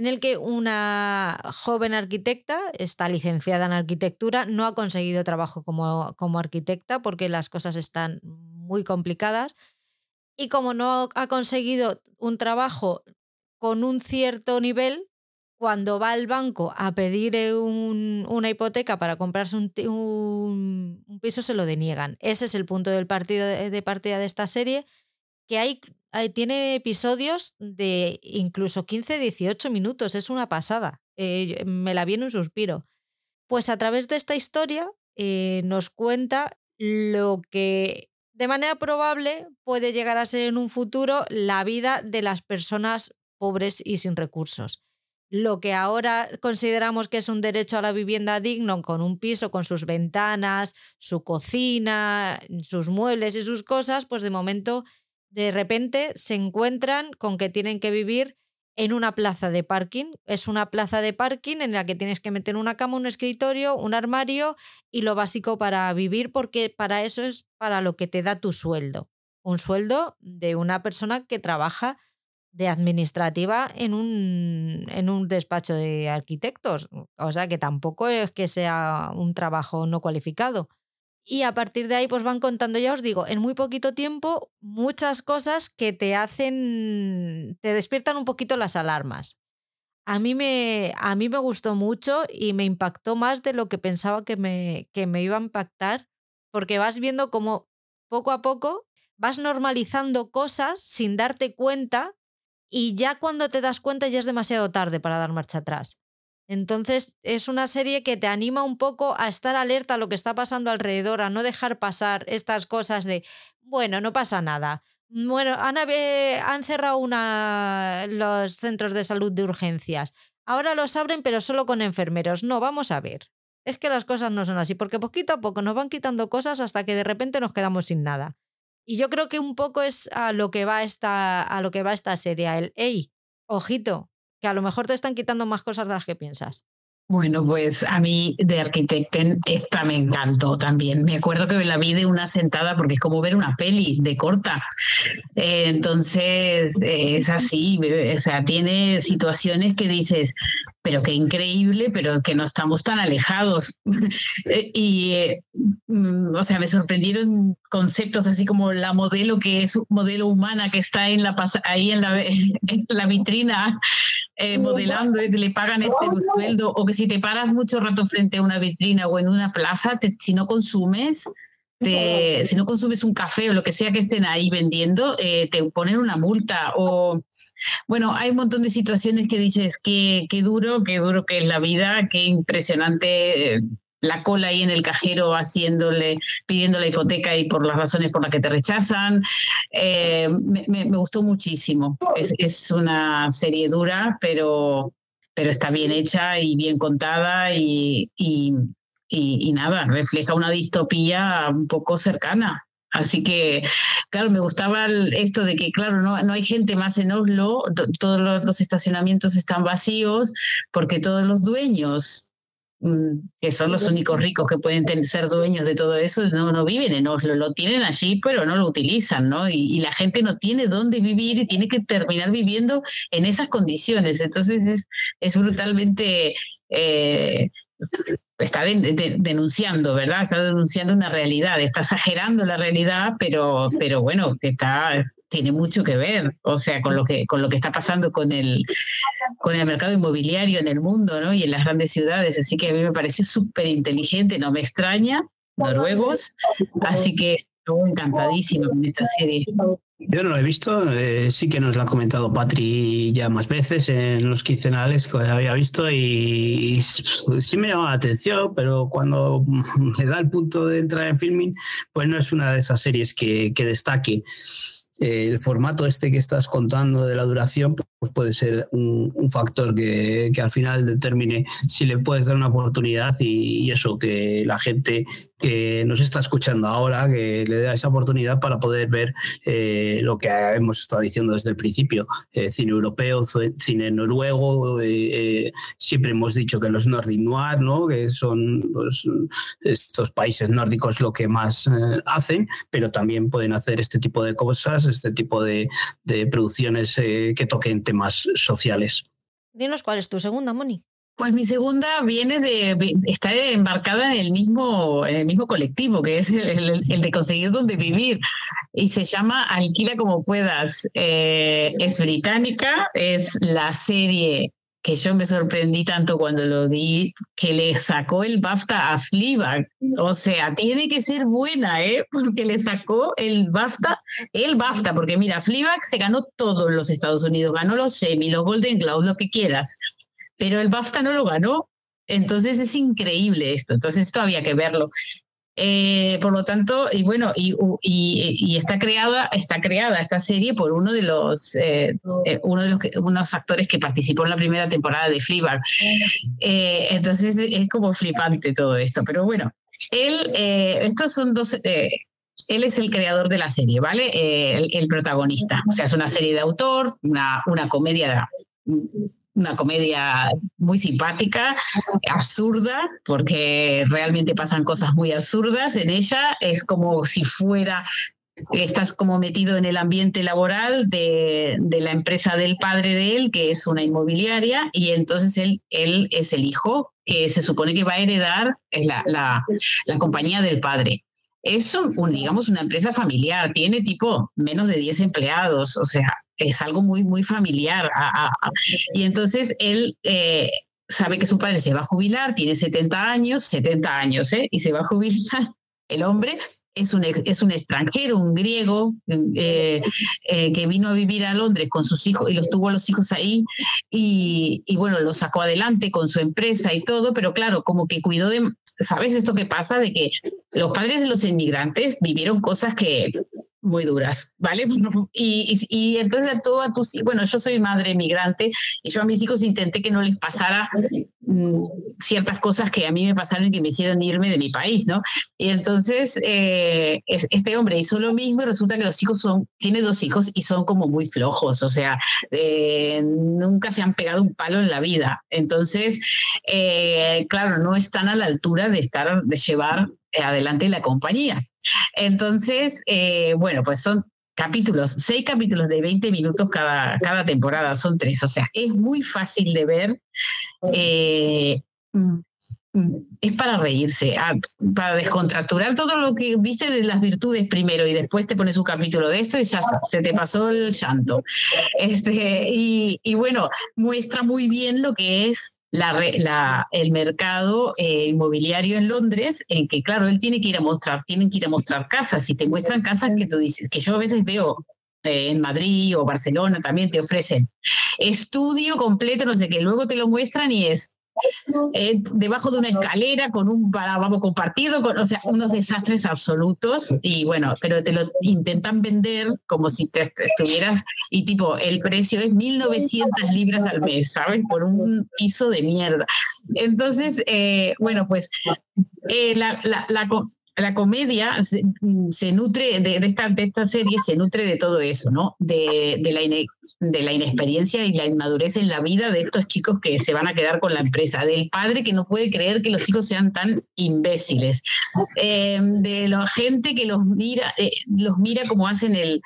en el que una joven arquitecta está licenciada en arquitectura, no ha conseguido trabajo como, como arquitecta porque las cosas están muy complicadas y como no ha conseguido un trabajo con un cierto nivel, cuando va al banco a pedir un, una hipoteca para comprarse un, un, un, piso, se lo deniegan. Ese es el punto del partido de, de partida de esta serie, que hay tiene episodios de incluso 15, 18 minutos, es una pasada. Eh, me la vi en un suspiro. Pues a través de esta historia eh, nos cuenta lo que de manera probable puede llegar a ser en un futuro la vida de las personas pobres y sin recursos. Lo que ahora consideramos que es un derecho a la vivienda digno, con un piso, con sus ventanas, su cocina, sus muebles y sus cosas, pues de momento de repente se encuentran con que tienen que vivir en una plaza de parking. Es una plaza de parking en la que tienes que meter una cama, un escritorio, un armario y lo básico para vivir, porque para eso es para lo que te da tu sueldo. Un sueldo de una persona que trabaja de administrativa en un, en un despacho de arquitectos. O sea que tampoco es que sea un trabajo no cualificado. Y a partir de ahí, pues van contando, ya os digo, en muy poquito tiempo, muchas cosas que te hacen, te despiertan un poquito las alarmas. A mí me, a mí me gustó mucho y me impactó más de lo que pensaba que me, que me iba a impactar, porque vas viendo como poco a poco vas normalizando cosas sin darte cuenta y ya cuando te das cuenta ya es demasiado tarde para dar marcha atrás. Entonces es una serie que te anima un poco a estar alerta a lo que está pasando alrededor, a no dejar pasar estas cosas de, bueno, no pasa nada. Bueno, han, han cerrado una, los centros de salud de urgencias. Ahora los abren, pero solo con enfermeros. No, vamos a ver. Es que las cosas no son así, porque poquito a poco nos van quitando cosas hasta que de repente nos quedamos sin nada. Y yo creo que un poco es a lo que va esta, a lo que va esta serie, el, hey, ojito, que a lo mejor te están quitando más cosas de las que piensas. Bueno, pues a mí de Arquitecten esta me encantó también. Me acuerdo que la vi de una sentada porque es como ver una peli de corta. Eh, entonces eh, es así, o sea, tiene situaciones que dices, pero qué increíble, pero que no estamos tan alejados. Eh, y, eh, mm, o sea, me sorprendieron conceptos así como la modelo que es modelo humana que está en la ahí en la, en la vitrina eh, modelando y que le pagan este sueldo, o que si te paras mucho rato frente a una vitrina o en una plaza, si no consumes, si no consumes un café o lo que sea que estén ahí vendiendo, eh, te ponen una multa. O bueno, hay un montón de situaciones que dices que qué duro, qué duro que es la vida, qué impresionante. Eh, la cola ahí en el cajero haciéndole, pidiendo la hipoteca y por las razones por las que te rechazan. Eh, me, gustó muchísimo. Es, es, una serie dura, pero, pero está bien hecha y bien contada y, y, y, nada, refleja una distopía un poco cercana. Así que, claro, me gustaba esto de que, claro, no, no hay gente más en Oslo, todos los, estacionamientos están vacíos porque todos los dueños, mm, que son los únicos ricos que pueden ser dueños de todo eso, no, no viven en Oslo, lo tienen allí, pero no lo utilizan, ¿no? Y, la gente no tiene dónde vivir y tiene que terminar viviendo en esas condiciones. Entonces es, es brutalmente... Eh, está denunciando, ¿verdad? Está denunciando una realidad, está exagerando la realidad, pero, pero bueno, está tiene mucho que ver, o sea, con lo que con lo que está pasando con el con el mercado inmobiliario en el mundo, ¿no? Y en las grandes ciudades, así que a mí me pareció súper inteligente, no me extraña, noruegos, así que estoy encantadísima con esta serie. Yo no lo he visto, eh, sí que nos lo ha comentado Patri ya más veces en los quincenales que había visto y, sí me llama la atención, pero cuando me da el punto de entrar en filming, pues no es una de esas series que, que destaque. Eh, el formato este que estás contando de la duración pues puede ser un, factor que, que, al final determine si le puedes dar una oportunidad y, eso, que la gente que nos está escuchando ahora, que le dé esa oportunidad para poder ver eh, lo que hemos estado diciendo desde el principio, eh, cine europeo, cine noruego, siempre hemos dicho que los Nordic Noir, ¿no? que son estos países nórdicos lo que más hacen, pero también pueden hacer este tipo de cosas, este tipo de, de producciones que toquen más sociales. Dinos cuál es tu segunda, Moni. Pues mi segunda viene de, está embarcada en el mismo, el mismo colectivo, que es el, de conseguir dónde vivir, y se llama Alquila como puedas. Eh, es británica, es la serie que yo me sorprendí tanto cuando lo vi, que le sacó el BAFTA a Fleabag. O sea, tiene que ser buena, ¿eh? Porque le sacó el BAFTA, el BAFTA, porque mira, Fleabag se ganó todo en los Estados Unidos, ganó los Emmy, los Golden Globes, lo que quieras, pero el BAFTA no lo ganó. Entonces es increíble esto, entonces esto había que verlo. Eh, por lo tanto, y bueno, y, y, está creada, está creada esta serie por uno de los, eh, eh, de unos actores que participó en la primera temporada de Fleabag. entonces es como flipante todo esto. Pero bueno, él, estos son dos. él es el creador de la serie, ¿vale? El, protagonista. O sea, es una serie de autor, una, una comedia una comedia muy simpática, absurda, porque realmente pasan cosas muy absurdas en ella. Es como si fuera, estás como metido en el ambiente laboral de, de la empresa del padre de él, que es una inmobiliaria, y entonces él, él es el hijo que se supone que va a heredar la, la, la compañía del padre. Es un, digamos, una empresa familiar, tiene tipo menos de 10 empleados, o sea, es algo muy, muy familiar. y entonces él eh, sabe que su padre se va a jubilar, tiene 70 años, 70 años, ¿eh? Y se va a jubilar. El hombre es un, es un extranjero, un griego, eh, eh, que vino a vivir a Londres con sus hijos y los tuvo a los hijos ahí y, y, bueno, lo sacó adelante con su empresa y todo, pero claro, como que cuidó de, ¿sabes esto que pasa? De que los padres de los inmigrantes vivieron cosas que muy duras, ¿vale? Y, y, entonces a a tus bueno, yo soy madre migrante y yo a mis hijos intenté que no les pasara mm, ciertas cosas que a mí me pasaron y que me hicieron irme de mi país, ¿no? Y entonces eh, este hombre hizo lo mismo y resulta que los hijos son, tiene dos hijos y son como muy flojos, o sea, eh, nunca se han pegado un palo en la vida. Entonces, eh, claro, no están a la altura de estar, de llevar adelante la compañía. Entonces, eh, bueno, pues son capítulos, seis capítulos de 20 minutos cada, cada temporada, son tres, o sea, es muy fácil de ver. Eh, mm, mm, es para reírse, ah, para descontracturar todo lo que viste de las virtudes primero y después te pones un capítulo de esto y ya se te pasó el llanto. Este, y, y bueno, muestra muy bien lo que es la, el mercado eh, inmobiliario en Londres, en que, claro, él tiene que ir a mostrar, tienen que ir a mostrar casas. Si te muestran casas que tú dices, que yo a veces veo eh, en Madrid o Barcelona también te ofrecen estudio completo, no sé qué, luego te lo muestran y es eh, debajo de una escalera con un vamos compartido, con, o sea, unos desastres absolutos y bueno, pero te lo intentan vender como si te estuvieras y tipo, el precio es 1.900 libras al mes, ¿sabes? Por un piso de mierda. Entonces, eh, bueno, pues eh, la, la, la, la comedia se, mm, nutre de, esta, serie, se nutre de todo eso, ¿no? De, la inexperiencia y la inmadurez en la vida de estos chicos que se van a quedar con la empresa, del padre que no puede creer que los hijos sean tan imbéciles, em, de la gente que los mira, eh, los mira como hacen el,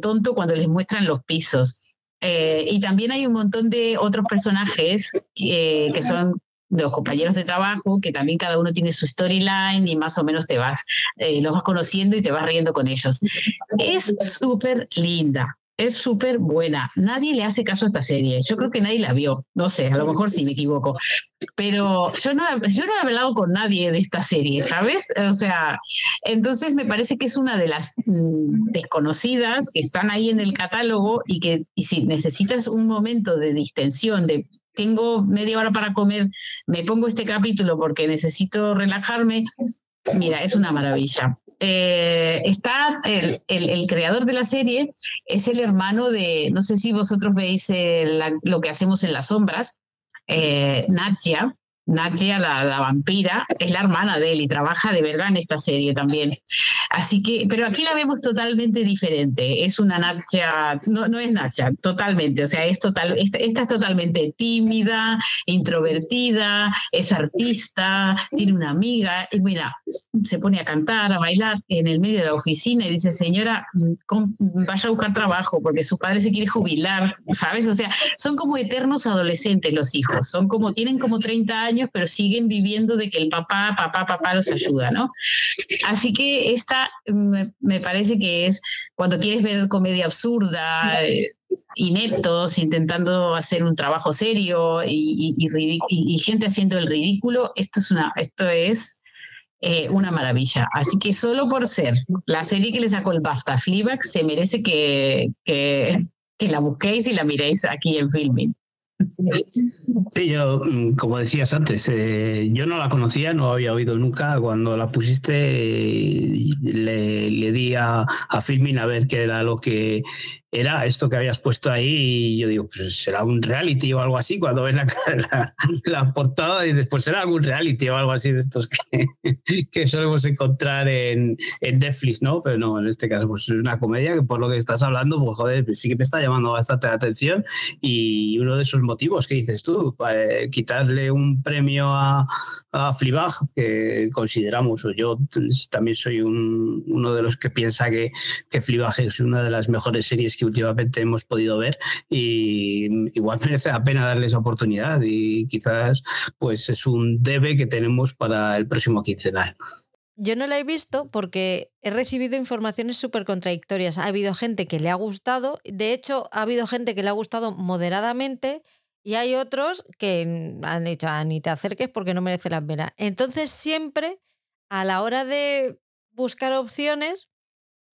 tonto cuando les muestran los pisos. Eh, y también hay un montón de otros personajes eh, que son los compañeros de trabajo, que también cada uno tiene su storyline y más o menos te vas, eh, los vas conociendo y te vas riendo con ellos. Es súper linda, es súper buena. Nadie le hace caso a esta serie. Yo creo que nadie la vio. No sé, a lo mejor sí me equivoco. Pero yo no, yo no he hablado con nadie de esta serie, ¿sabes? O sea, entonces me parece que es una de las mm, desconocidas que están ahí en el catálogo y que y si necesitas un momento de distensión, de tengo media hora para comer, me pongo este capítulo porque necesito relajarme, mira, es una maravilla. Eh, está el, el, creador de la serie, es el hermano de, no sé si vosotros veis lo que hacemos en las sombras, eh, Nadia, Nadia, la, vampira, es la hermana de él y trabaja de verdad en esta serie también. Así que, pero aquí la vemos totalmente diferente. Es una Nadia, no, no es Nadia, totalmente. O sea, es total, esta, es totalmente tímida, introvertida, es artista, tiene una amiga y mira, se pone a cantar, a bailar en el medio de la oficina y dice, señora, vaya a buscar trabajo porque su padre se quiere jubilar, ¿sabes? O sea, son como eternos adolescentes los hijos, son como, tienen como 30 años pero siguen viviendo de que el papá, papá, papá los ayuda, ¿no? Así que esta me, parece que es cuando quieres ver comedia absurda, eh, ineptos, intentando hacer un trabajo serio y, y, gente haciendo el ridículo, esto es una, esto es eh, una maravilla. Así que solo por ser la serie que le sacó el BAFTA Fleabag, se merece que, que, que la busquéis y la miréis aquí en Filming. Sí, yo, mm, como decías antes, eh, yo no la conocía, no había oído nunca. Cuando la pusiste, le, le di a, a Filmin a ver qué era lo que era esto que habías puesto ahí y yo digo, pues será un reality o algo así, cuando ves la, portada y después será algún reality o algo así de estos que, solemos encontrar en, Netflix, ¿no? Pero no, en este caso pues es una comedia que por lo que estás hablando, pues joder, pues sí que te está llamando bastante la atención y uno de esos motivos que dices tú, para quitarle un premio a, a que consideramos, o yo también soy un, uno de los que piensa que, que es una de las mejores series que últimamente hemos podido ver y igual merece la pena darle esa oportunidad y quizás pues es un debe que tenemos para el próximo quincenal. Yo no la he visto porque he recibido informaciones súper contradictorias. Ha habido gente que le ha gustado, de hecho ha habido gente que le ha gustado moderadamente y hay otros que han dicho, ah, ni te acerques porque no merece la pena. Entonces siempre a la hora de buscar opciones,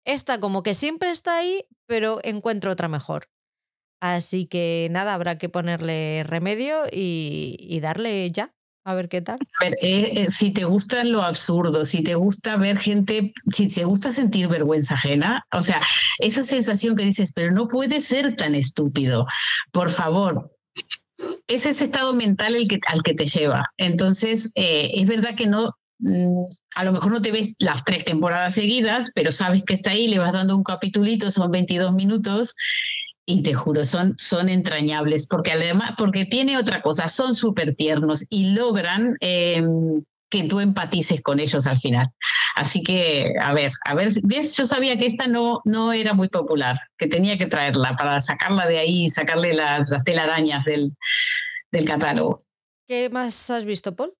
esta como que siempre está ahí, pero encuentro otra mejor. Así que nada, habrá que ponerle remedio y, darle ya. A ver qué tal. Eh, eh, si te gusta lo absurdo, si te gusta ver gente, si te gusta sentir vergüenza ajena, o sea, esa sensación que dices, pero no puede ser tan estúpido, por favor. Es ese estado mental al que te lleva. Entonces, eh, es verdad que no, a lo mejor no te ves las tres temporadas seguidas, pero sabes que está ahí, le vas dando un capitulito, son 22 minutos y te juro, son, son entrañables, porque además, porque tiene otra cosa, son súper tiernos y logran em, que tú empatices con ellos al final. Así que, a ver, a ver, ves, yo sabía que esta no, no era muy popular, que tenía que traerla para sacarla de ahí y sacarle las, las telarañas del, del catálogo. ¿Qué más has visto, Paul?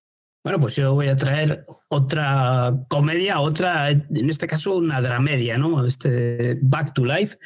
Bueno, pues yo voy a traer otra comedia, otra, en este caso una dramedia, ¿no? Este Back to Life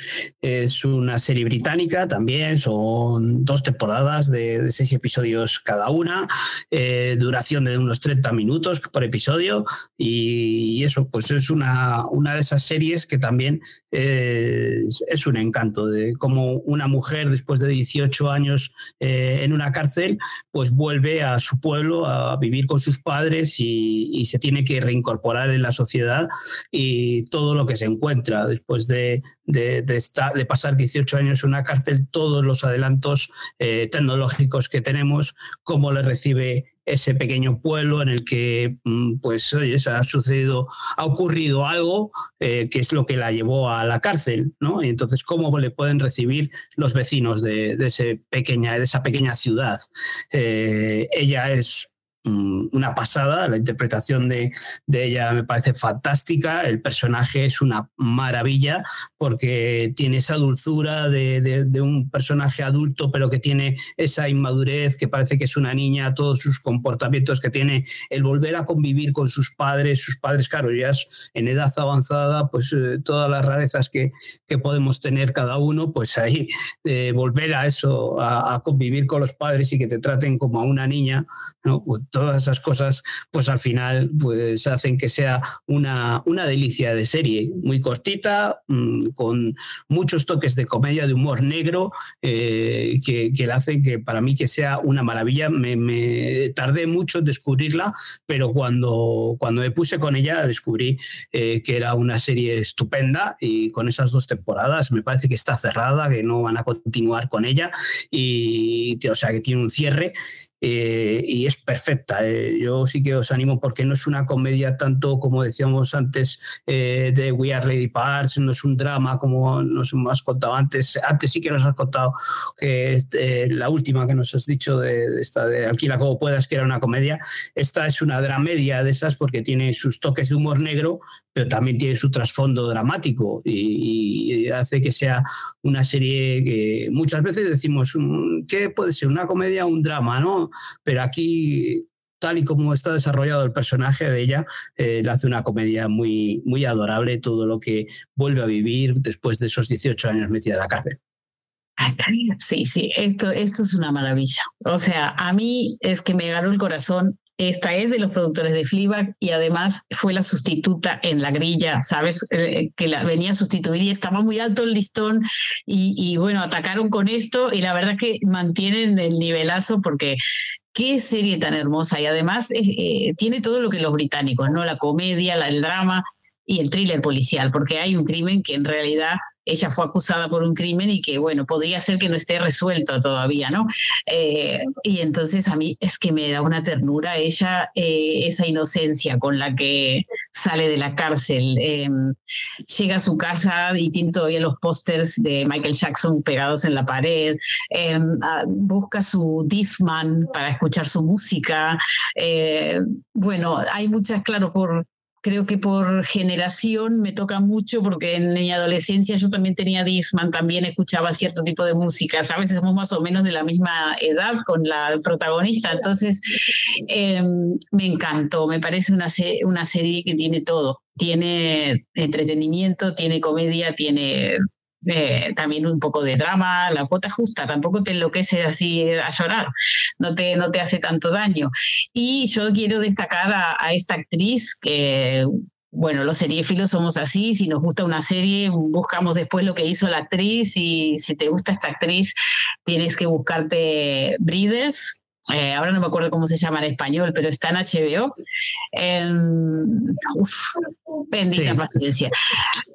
es una serie británica también, son dos temporadas de, seis episodios cada una, eh, duración de unos 30 minutos por episodio y, eso, pues es una, una de esas series que también es, es, un encanto de cómo una mujer después de 18 años eh, en una cárcel, pues vuelve a su pueblo a vivir con sus padres y, se tiene que reincorporar en la sociedad y todo lo que se encuentra después de, de, de pasar 18 años en una cárcel, todos los adelantos eh, tecnológicos que tenemos, cómo le recibe ese pequeño pueblo en el que mm, pues oye, ha sucedido, ha ocurrido algo eh, que es lo que la llevó a la cárcel, ¿no? Y entonces, ¿cómo le pueden recibir los vecinos de, ese pequeña, de esa pequeña ciudad? Eh, ella es una pasada, la interpretación de, ella me parece fantástica, el personaje es una maravilla porque tiene esa dulzura de, un personaje adulto pero que tiene esa inmadurez, que parece que es una niña, todos sus comportamientos que tiene, el volver a convivir con sus padres, sus padres, claro, ya en edad avanzada, pues eh, todas las rarezas que, podemos tener cada uno, pues ahí eh, volver a eso, a, convivir con los padres y que te traten como a una niña, ¿no? Todas esas cosas, pues al final pues hacen que sea una, una delicia de serie, muy cortita, mm, con muchos toques de comedia, de humor negro, eh, que, que le hacen que para mí que sea una maravilla. Me, tardé mucho en descubrirla, pero cuando, cuando me puse con ella descubrí eh, que era una serie estupenda y con esas dos temporadas me parece que está cerrada, que no van a continuar con ella y o sea que tiene un cierre eh, y es perfecta. Eh. Yo sí que os animo porque no es una comedia tanto como decíamos antes eh, de We Are Lady Parts, no es un drama como nos hemos contado antes. Antes sí que nos has contado que la última que nos has dicho de, esta de Alquila como puedas, que era una comedia. Esta es una dramedia de esas porque tiene sus toques de humor negro, pero también tiene su trasfondo dramático y, hace que sea una serie que muchas veces decimos mm, que puede ser una comedia o un drama, ¿no? Pero aquí tal y como está desarrollado el personaje de ella, eh, le hace una comedia muy, muy adorable todo lo que vuelve a vivir después de esos 18 años metida en la cárcel. Sí, sí, esto, esto es una maravilla. O sea, a mí es que me ganó el corazón esta es de los productores de Fleabag y además fue la sustituta en la grilla, ¿sabes? Eh, que la venía a sustituir y estaba muy alto el listón y, bueno, atacaron con esto y la verdad que mantienen el nivelazo porque qué serie tan hermosa y además eh, eh, tiene todo lo que los británicos, ¿no? La comedia, el drama y el thriller policial, porque hay un crimen que en realidad ella fue acusada por un crimen y que, bueno, podría ser que no esté resuelto todavía, ¿no? Eh, y entonces a mí es que me da una ternura ella, eh, esa inocencia con la que sale de la cárcel, em, llega a su casa y tiene todavía los pósters de Michael Jackson pegados en la pared, em, ah, busca su Disman para escuchar su música. Eh, bueno, hay muchas, claro, por creo que por generación me toca mucho porque en mi adolescencia yo también tenía Disman, también escuchaba cierto tipo de música, sabes, somos más o menos de la misma edad con la protagonista, entonces em, me encantó, me parece una, una serie que tiene todo, tiene entretenimiento, tiene comedia, tiene eh, también un poco de drama, la cuota justa, tampoco te enloquece así a llorar, no te, no te hace tanto daño. Y yo quiero destacar a, esta actriz que bueno, los seriéfilos somos así, si nos gusta una serie, buscamos después lo que hizo la actriz y si te gusta esta actriz, tienes que buscarte Breeders, eh, ahora no me acuerdo cómo se llama en español, pero está en HBO. uf, bendita paciencia.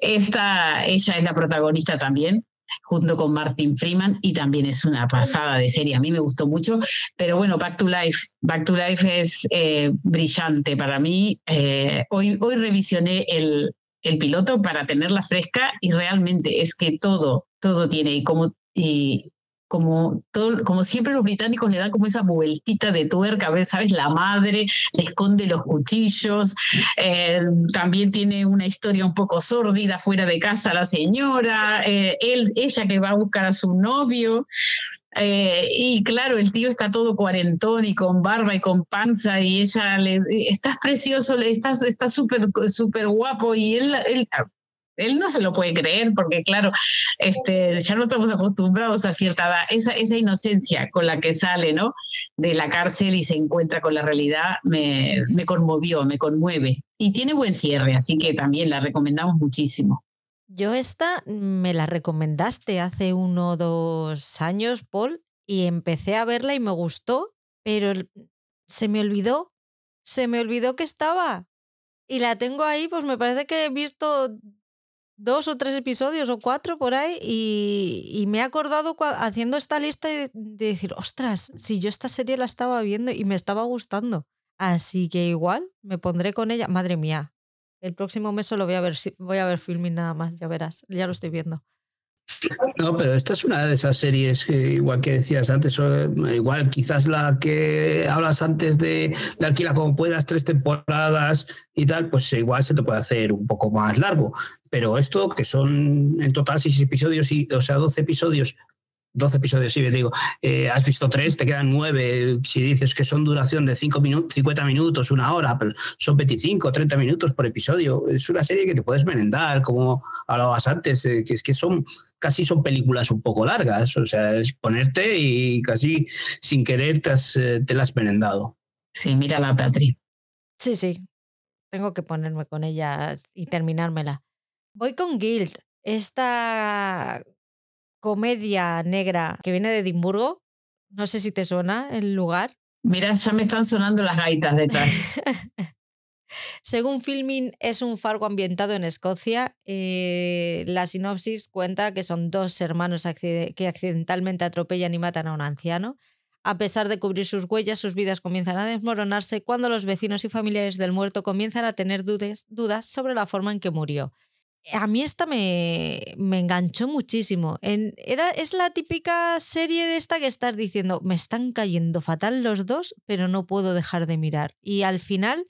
Esta, ella es la protagonista también, junto con Martin Freeman, y también es una pasada de serie. A mí me gustó mucho, pero bueno, Back to Life. Back to Life es eh, brillante para mí. Eh, hoy, hoy revisioné el, el piloto para tenerla fresca y realmente es que todo, todo tiene, y como y como, como siempre los británicos le dan como esa vueltita de tuerca, a veces, ¿sabes? La madre le esconde los cuchillos, eh, también tiene una historia un poco sórdida fuera de casa la señora, eh, él, ella que va a buscar a su novio. Eh, y claro, el tío está todo cuarentón y con barba y con panza y ella le, estás precioso, estás súper súper guapo y él, él él no se lo puede creer porque, claro, este, ya no estamos acostumbrados a cierta edad. Esa, esa inocencia con la que sale ¿no? de la cárcel y se encuentra con la realidad me, me conmovió, me conmueve. Y tiene buen cierre, así que también la recomendamos muchísimo. Yo esta me la recomendaste hace uno o dos años, Paul, y empecé a verla y me gustó, pero se me olvidó, se me olvidó que estaba. Y la tengo ahí, pues me parece que he visto dos o tres episodios o cuatro por ahí y, me he acordado haciendo esta lista de, decir, ostras, si yo esta serie la estaba viendo y me estaba gustando. Así que igual me pondré con ella. Madre mía, el próximo mes solo voy a ver, voy a ver filming nada más, ya verás, ya lo estoy viendo. No, pero esta es una de esas series, igual que decías antes, igual quizás la que hablas antes de, de Alquila como puedas, tres temporadas y tal, pues igual se te puede hacer un poco más largo. Pero esto, que son en total seis episodios, y, o sea, 12 episodios 12 episodios, sí, digo, eh, has visto tres, te quedan nueve. Si dices que son duración de 5 minutos, 50 minutos, una hora, pero son 25, 30 minutos por episodio. Es una serie que te puedes merendar, como hablabas antes, eh, que es que son casi son películas un poco largas. O sea, es ponerte y casi sin querer te, eh, te las has merendado. Sí, mira la Patri. Sí, sí. Tengo que ponerme con ellas y terminármela. Voy con Guild. Esta comedia negra que viene de Edimburgo. No sé si te suena el lugar. Mira, ya me están sonando las gaitas detrás. Según Filming, es un fargo ambientado en Escocia. Eh, la sinopsis cuenta que son dos hermanos que accidentalmente atropellan y matan a un anciano. A pesar de cubrir sus huellas, sus vidas comienzan a desmoronarse cuando los vecinos y familiares del muerto comienzan a tener dudas sobre la forma en que murió a mí esta me, me enganchó muchísimo. En, era, es la típica serie de esta que estás diciendo, me están cayendo fatal los dos, pero no puedo dejar de mirar. Y al final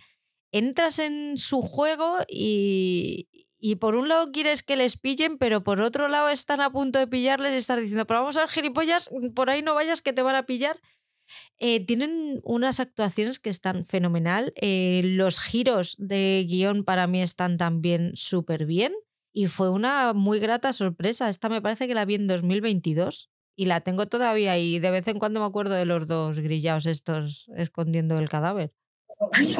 entras en su juego y, y por un lado quieres que les pillen, pero por otro lado están a punto de pillarles y estás diciendo, pero vamos a ver, gilipollas, por ahí no vayas que te van a pillar. Eh, tienen unas actuaciones que están fenomenal. Eh, los giros de guion para mí están también súper bien. Y fue una muy grata sorpresa. Esta me parece que la vi en 2022 y la tengo todavía y de vez en cuando me acuerdo de los dos grillados estos escondiendo el cadáver.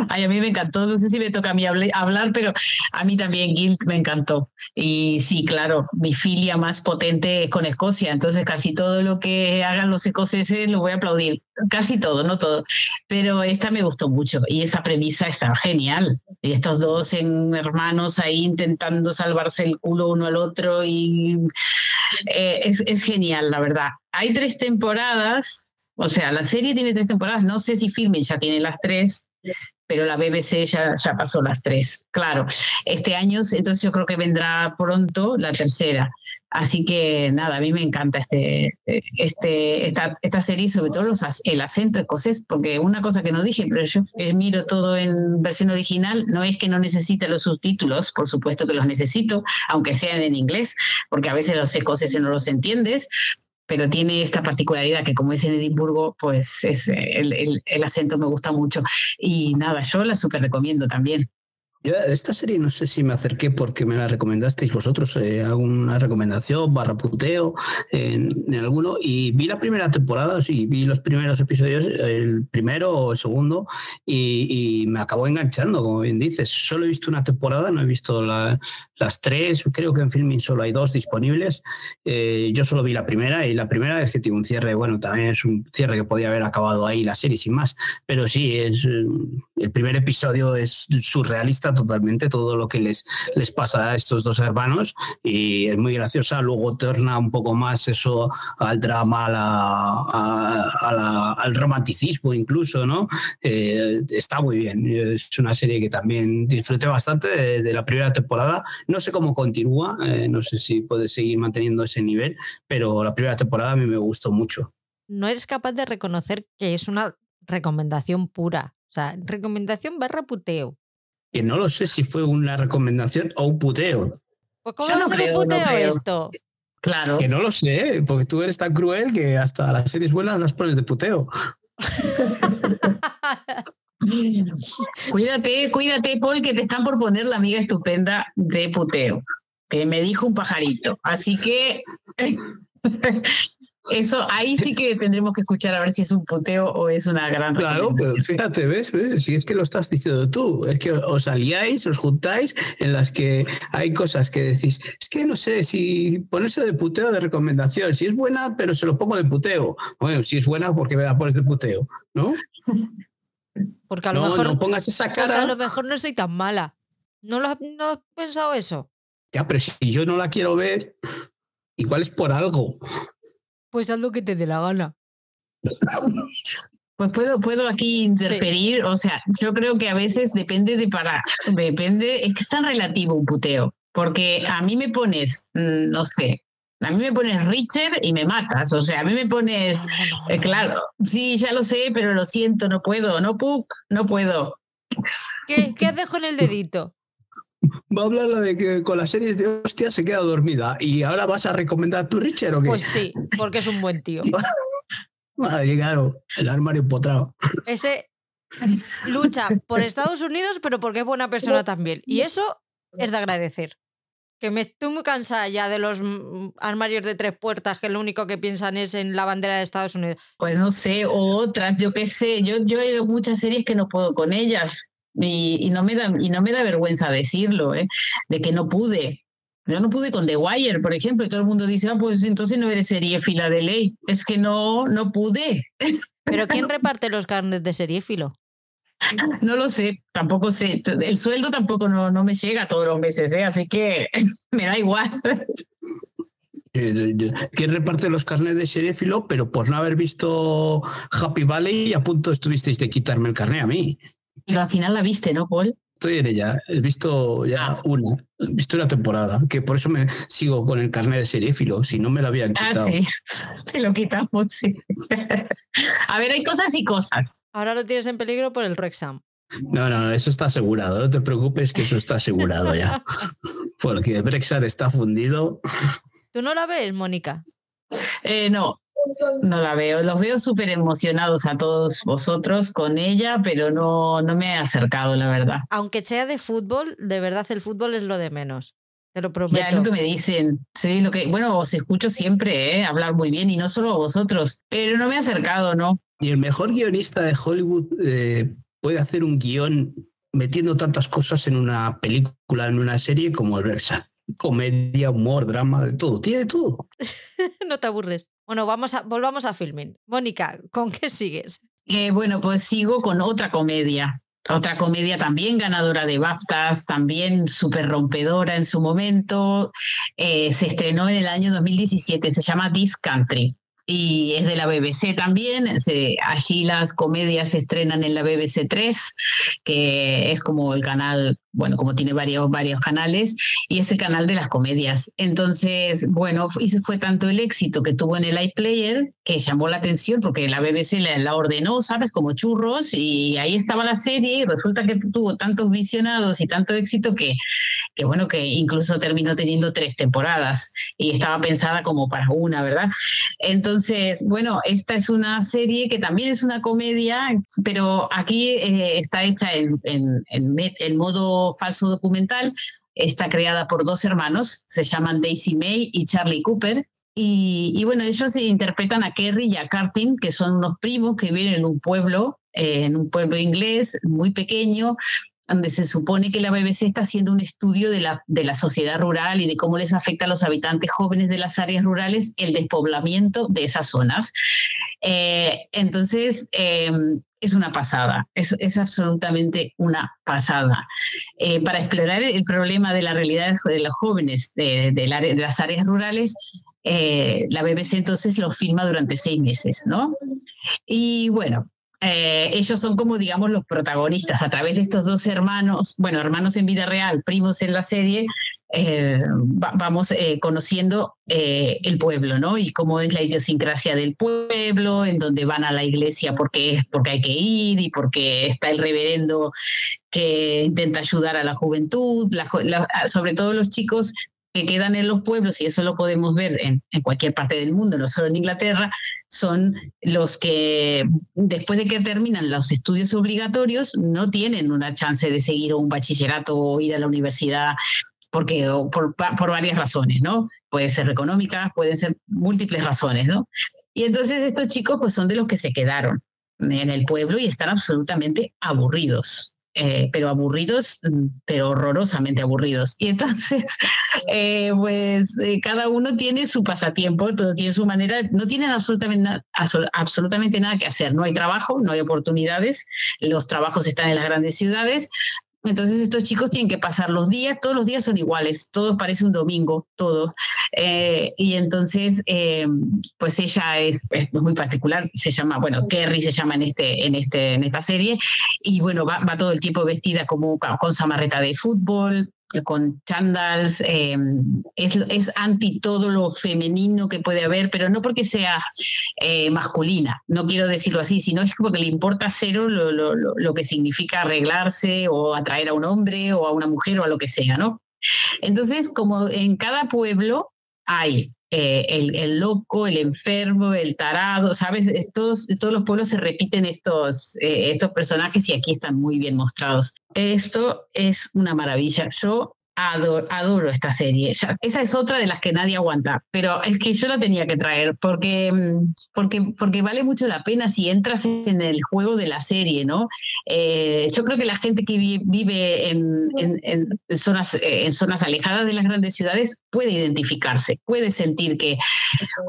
Ay, a mí me encantó, no sé si me toca a mí hablar, pero a mí también Gil me encantó. Y sí, claro, mi filia más potente es con Escocia, entonces casi todo lo que hagan los escoceses lo voy a aplaudir, casi todo, no todo, pero esta me gustó mucho y esa premisa está genial. Y estos dos hermanos ahí intentando salvarse el culo uno al otro y eh, es, genial, la verdad. Hay tres temporadas, o sea, la serie tiene tres temporadas, no sé si Filming ya tiene las tres, pero la BBC ya, ya pasó las tres. Claro, este año, entonces yo creo que vendrá pronto la tercera. Así que nada, a mí me encanta este, este, esta, esta serie, sobre todo los, el acento escocés, porque una cosa que no dije, pero yo eh, miro todo en versión original, no es que no necesite los subtítulos, por supuesto que los necesito, aunque sean en inglés, porque a veces los escoceses no los entiendes, pero tiene esta particularidad que como es en Edimburgo, pues es, el, el acento me gusta mucho. Y nada, yo la súper recomiendo también. Esta serie no sé si me acerqué porque me la recomendasteis vosotros, eh, alguna recomendación, barra puteo en, alguno, y vi la primera temporada, sí, vi los primeros episodios, el primero o el segundo, y, me acabó enganchando, como bien dices. Solo he visto una temporada, no he visto las tres, creo que en Filming solo hay dos disponibles. Eh, yo solo vi la primera, y la primera es que tiene un cierre, bueno, también es un cierre que podía haber acabado ahí la serie sin más, pero sí, es, el primer episodio es surrealista totalmente todo lo que les, les pasa a estos dos hermanos y es muy graciosa. Luego torna un poco más eso al drama, al romanticismo incluso, ¿no? Eh, está muy bien. Es una serie que también disfruté bastante de, la primera temporada. No sé cómo continúa, eh, no sé si puede seguir manteniendo ese nivel, pero la primera temporada a mí me gustó mucho. No eres capaz de reconocer que es una recomendación pura. O sea, recomendación barra puteo. Que no lo sé si fue una recomendación o un puteo. Pues ¿cómo va a ser un puteo esto? Claro. Que no lo sé, porque tú eres tan cruel que hasta las series buenas las pones de puteo. cuídate, cuídate, Paul, que te están por poner la amiga estupenda de puteo. Que me dijo un pajarito. Así que Eso, ahí sí que tendremos que escuchar a ver si es un puteo o es una gran. Claro, pero fíjate, ¿ves? Si es que lo estás diciendo tú, es que os aliáis, os juntáis, en las que hay cosas que decís, es que no sé si ponerse de puteo de recomendación, si es buena, pero se lo pongo de puteo. Bueno, si es buena, porque me la pones de puteo, ¿no? Porque a lo mejor. No pongas esa cara. A lo mejor no soy tan mala. ¿No lo has, no has pensado eso? Ya, pero si yo no la quiero ver, igual es por algo. Pues haz lo que te dé la gana. Pues puedo, puedo aquí interferir, o sea, yo creo que a veces depende de para, depende, es que es tan relativo un puteo, porque a mí me pones, mm, no sé, a mí me pones Richard y me matas, o sea, a mí me pones, eh, claro, sí, ya lo sé, pero lo siento, no puedo, no Puck, no puedo. ¿Qué, qué haces con el dedito? Va a hablar la de que con las series de hostia se queda dormida. ¿Y ahora vas a recomendar tu Richard o qué? Pues sí, porque es un buen tío. Madre, claro, el armario empotrado. Ese lucha por Estados Unidos, pero porque es buena persona también. Y eso es de agradecer. Que me estoy muy cansada ya de los armarios de tres puertas que lo único que piensan es en la bandera de Estados Unidos. Pues no sé, o otras, yo qué sé. Yo, yo hay muchas series que no puedo con ellas. Y, no me da, y no me da vergüenza decirlo, ¿eh? de que no pude. Yo no pude con The Wire, por ejemplo, y todo el mundo dice, ah, pues entonces no eres serie fila de ley. Es que no, no pude. ¿Pero quién reparte los carnes de seriéfilo? No lo sé, tampoco sé. El sueldo tampoco no, no me llega todos los meses, ¿eh? así que me da igual. ¿Quién reparte los carnes de seriéfilo? Pero por no haber visto Happy Valley, a punto estuvisteis de quitarme el carnet a mí. Pero al final la viste, ¿no, Paul? Estoy en ella, he visto ya ah. una, he visto una temporada, que por eso me sigo con el carnet de seréfilo, si no me lo habían ah, quitado. Ah, sí, te lo quitamos, sí. A ver, hay cosas y cosas. Ahora lo tienes en peligro por el Rexam. No, no, eso está asegurado, no te preocupes que eso está asegurado ya. Porque Brexar está fundido. ¿Tú no la ves, Mónica? Eh, no, no la veo, los veo súper emocionados a todos vosotros con ella, pero no, no me he acercado, la verdad. Aunque sea de fútbol, de verdad el fútbol es lo de menos. Te lo prometo. Ya es lo que me dicen. Sí, lo que, bueno, os escucho siempre ¿eh? hablar muy bien y no solo a vosotros, pero no me he acercado, ¿no? Y el mejor guionista de Hollywood eh, puede hacer un guion metiendo tantas cosas en una película, en una serie como el Versa comedia, humor, drama, de todo. Tiene de todo. no te aburres. Bueno, vamos a, volvamos a filming. Mónica, ¿con qué sigues? Eh, bueno, pues sigo con otra comedia. Otra comedia también ganadora de BAFTAs, también súper rompedora en su momento. Eh, se estrenó en el año 2017, se llama This Country y es de la BBC también. Allí las comedias se estrenan en la BBC 3, que es como el canal bueno, como tiene varios, varios canales, y es el canal de las comedias. Entonces, bueno, y fue tanto el éxito que tuvo en el iPlayer que llamó la atención porque la BBC la, ordenó, ¿sabes? Como churros, y ahí estaba la serie, y resulta que tuvo tantos visionados y tanto éxito que, que bueno, que incluso terminó teniendo tres temporadas y estaba pensada como para una, ¿verdad? Entonces, bueno, esta es una serie que también es una comedia, pero aquí eh, está hecha en, en, en modo falso documental. Está creada por dos hermanos, se llaman Daisy May y Charlie Cooper. Y, bueno, ellos interpretan a Kerry y a Cartin, que son unos primos que viven en un pueblo, eh, en un pueblo inglés muy pequeño, donde se supone que la BBC está haciendo un estudio de la, de la sociedad rural y de cómo les afecta a los habitantes jóvenes de las áreas rurales el despoblamiento de esas zonas. Eh, entonces, em, es una pasada, es, es, absolutamente una pasada. Eh, para explorar el problema de la realidad de los jóvenes de, de, de las áreas rurales, eh, la BBC entonces lo filma durante seis meses, ¿no? Y bueno, eh, ellos son como, digamos, los protagonistas a través de estos dos hermanos, bueno, hermanos en vida real, primos en la serie, eh, vamos eh, conociendo el pueblo, ¿no? Y cómo es la idiosincrasia del pueblo, en donde van a la iglesia porque, porque hay que ir y porque está el reverendo que intenta ayudar a la juventud, sobre todo los chicos que quedan en los pueblos, y eso lo podemos ver en, cualquier parte del mundo, no solo en Inglaterra, son los que después de que terminan los estudios obligatorios no tienen una chance de seguir un bachillerato o ir a la universidad porque por, por varias razones, ¿no? Pueden ser económicas, pueden ser múltiples razones, ¿no? Y entonces estos chicos pues son de los que se quedaron en el pueblo y están absolutamente aburridos. Eh, pero aburridos, mm, pero horrorosamente aburridos. Y entonces, eh, pues eh, cada uno tiene su pasatiempo, todo tiene su manera, no tienen absolutamente, absolutamente nada que hacer, no hay trabajo, no hay oportunidades, los trabajos están en las grandes ciudades, entonces estos chicos tienen que pasar los días, todos los días son iguales, todos parece un domingo, todos. Eh, y entonces, eh, pues ella es, muy particular, se llama, bueno, Kerry se llama en, este, en, este, en esta serie, y bueno, va, va todo el tiempo vestida como con samarreta de fútbol, con chandals, eh, es, es, anti todo lo femenino que puede haber, pero no porque sea eh, masculina, no quiero decirlo así, sino es porque le importa cero lo, lo, lo, que significa arreglarse o atraer a un hombre o a una mujer o a lo que sea, ¿no? Entonces, como en cada pueblo hay eh, el, el, loco, el enfermo, el tarado, ¿sabes? Todos, todos los pueblos se repiten estos, eh, estos personajes y aquí están muy bien mostrados. Esto es una maravilla. Yo Adoro, adoro, esta serie. Esa es otra de las que nadie aguanta, pero es que yo la tenía que traer porque, mm, porque, porque vale mucho la pena si entras en el juego de la serie, ¿no? Eh, yo creo que la gente que vive en, en, en, zonas, eh, en zonas alejadas de las grandes ciudades puede identificarse, puede sentir que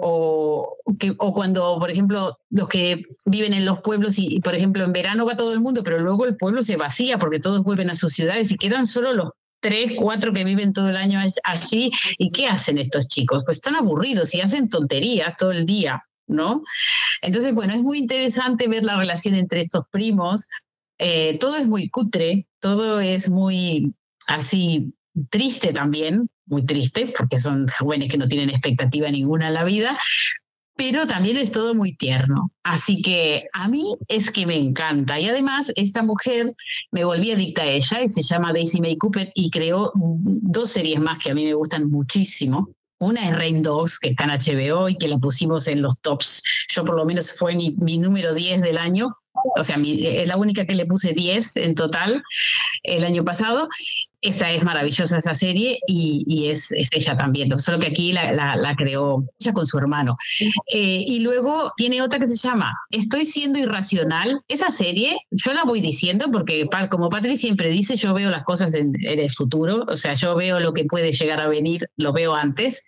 o, que, o cuando, por ejemplo, los que viven en los pueblos y, por ejemplo, en verano va todo el mundo, pero luego el pueblo se vacía porque todos vuelven a sus ciudades y quedan solo los tres, cuatro que viven todo el año allí. ¿Y qué hacen estos chicos? Pues están aburridos y hacen tonterías todo el día, ¿no? Entonces, bueno, es muy interesante ver la relación entre estos primos. Eh, todo es muy cutre, todo es muy así triste también, muy triste, porque son jóvenes que no tienen expectativa ninguna en la vida, pero también es todo muy tierno. Así que a mí es que me encanta. Y además, esta mujer me volví adicta a ella y se llama Daisy May Cooper y creó dos series más que a mí me gustan muchísimo. Una es Rain Dogs, que está en HBO y que la pusimos en los tops. Yo por lo menos fue mi, número 10 del año. O sea, es la única que le puse 10 en total el año pasado. Esa es maravillosa, esa serie, y, y es, es, ella también, solo que aquí la, la, creó ella con su hermano. Eh, y luego tiene otra que se llama Estoy siendo irracional. Esa serie, yo la voy diciendo porque, como Patri siempre dice, yo veo las cosas en, en el futuro, o sea, yo veo lo que puede llegar a venir, lo veo antes.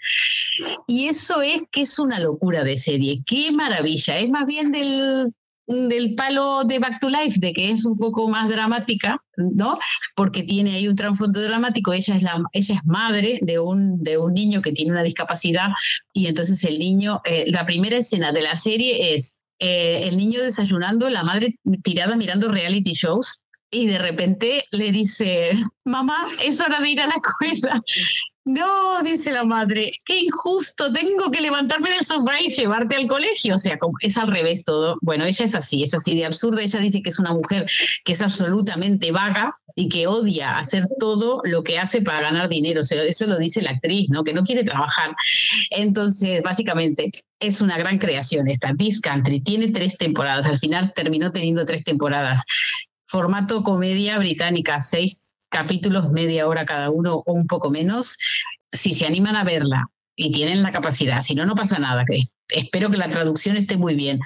Y eso es que es una locura de serie. Qué maravilla. Es más bien del del palo de Back to Life, de que es un poco más dramática, ¿no? Porque tiene ahí un trasfondo dramático. Ella es, la, ella es madre de un, de un niño que tiene una discapacidad y entonces el niño, eh, la primera escena de la serie es eh, el niño desayunando, la madre tirada mirando reality shows y de repente le dice, mamá, es hora de ir a la escuela. No, dice la madre, qué injusto, tengo que levantarme del sofá y llevarte al colegio. O sea, es al revés todo. Bueno, ella es así, es así de absurda. Ella dice que es una mujer que es absolutamente vaga y que odia hacer todo lo que hace para ganar dinero. O sea, eso lo dice la actriz, ¿no? Que no quiere trabajar. Entonces, básicamente, es una gran creación esta This Country. Tiene tres temporadas. Al final terminó teniendo tres temporadas. Formato comedia británica, seis capítulos, media hora cada uno o un poco menos, si se animan a verla y tienen la capacidad, si no, no pasa nada. Espero que la traducción esté muy bien.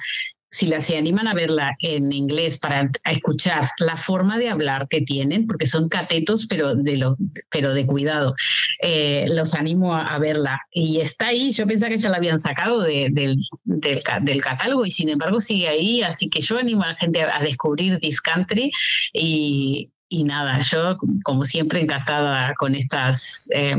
si la, se animan a verla en inglés para escuchar la forma de hablar que tienen, porque son catetos, pero de, lo, pero de cuidado, eh, los animo a, verla. Y está ahí, yo pensaba que ya la habían sacado del, del, catálogo y sin embargo sigue ahí, así que yo animo a la gente a, descubrir This Country y, y nada, yo como siempre encantada con estas eh,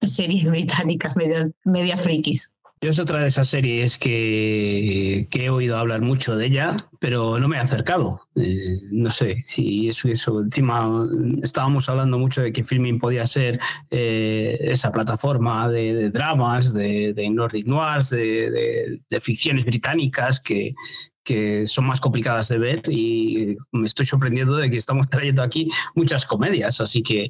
series británicas media, media frikis. Yo es otra de esas series que, he oído hablar mucho de ella, pero no me he acercado. Eh, no sé si eso, eso. Encima estábamos hablando mucho de que Filming podía ser eh, esa plataforma de, dramas, de, Nordic Noirs, de, de, ficciones británicas que, que son más complicadas de ver y me estoy sorprendiendo de que estamos trayendo aquí muchas comedias, así que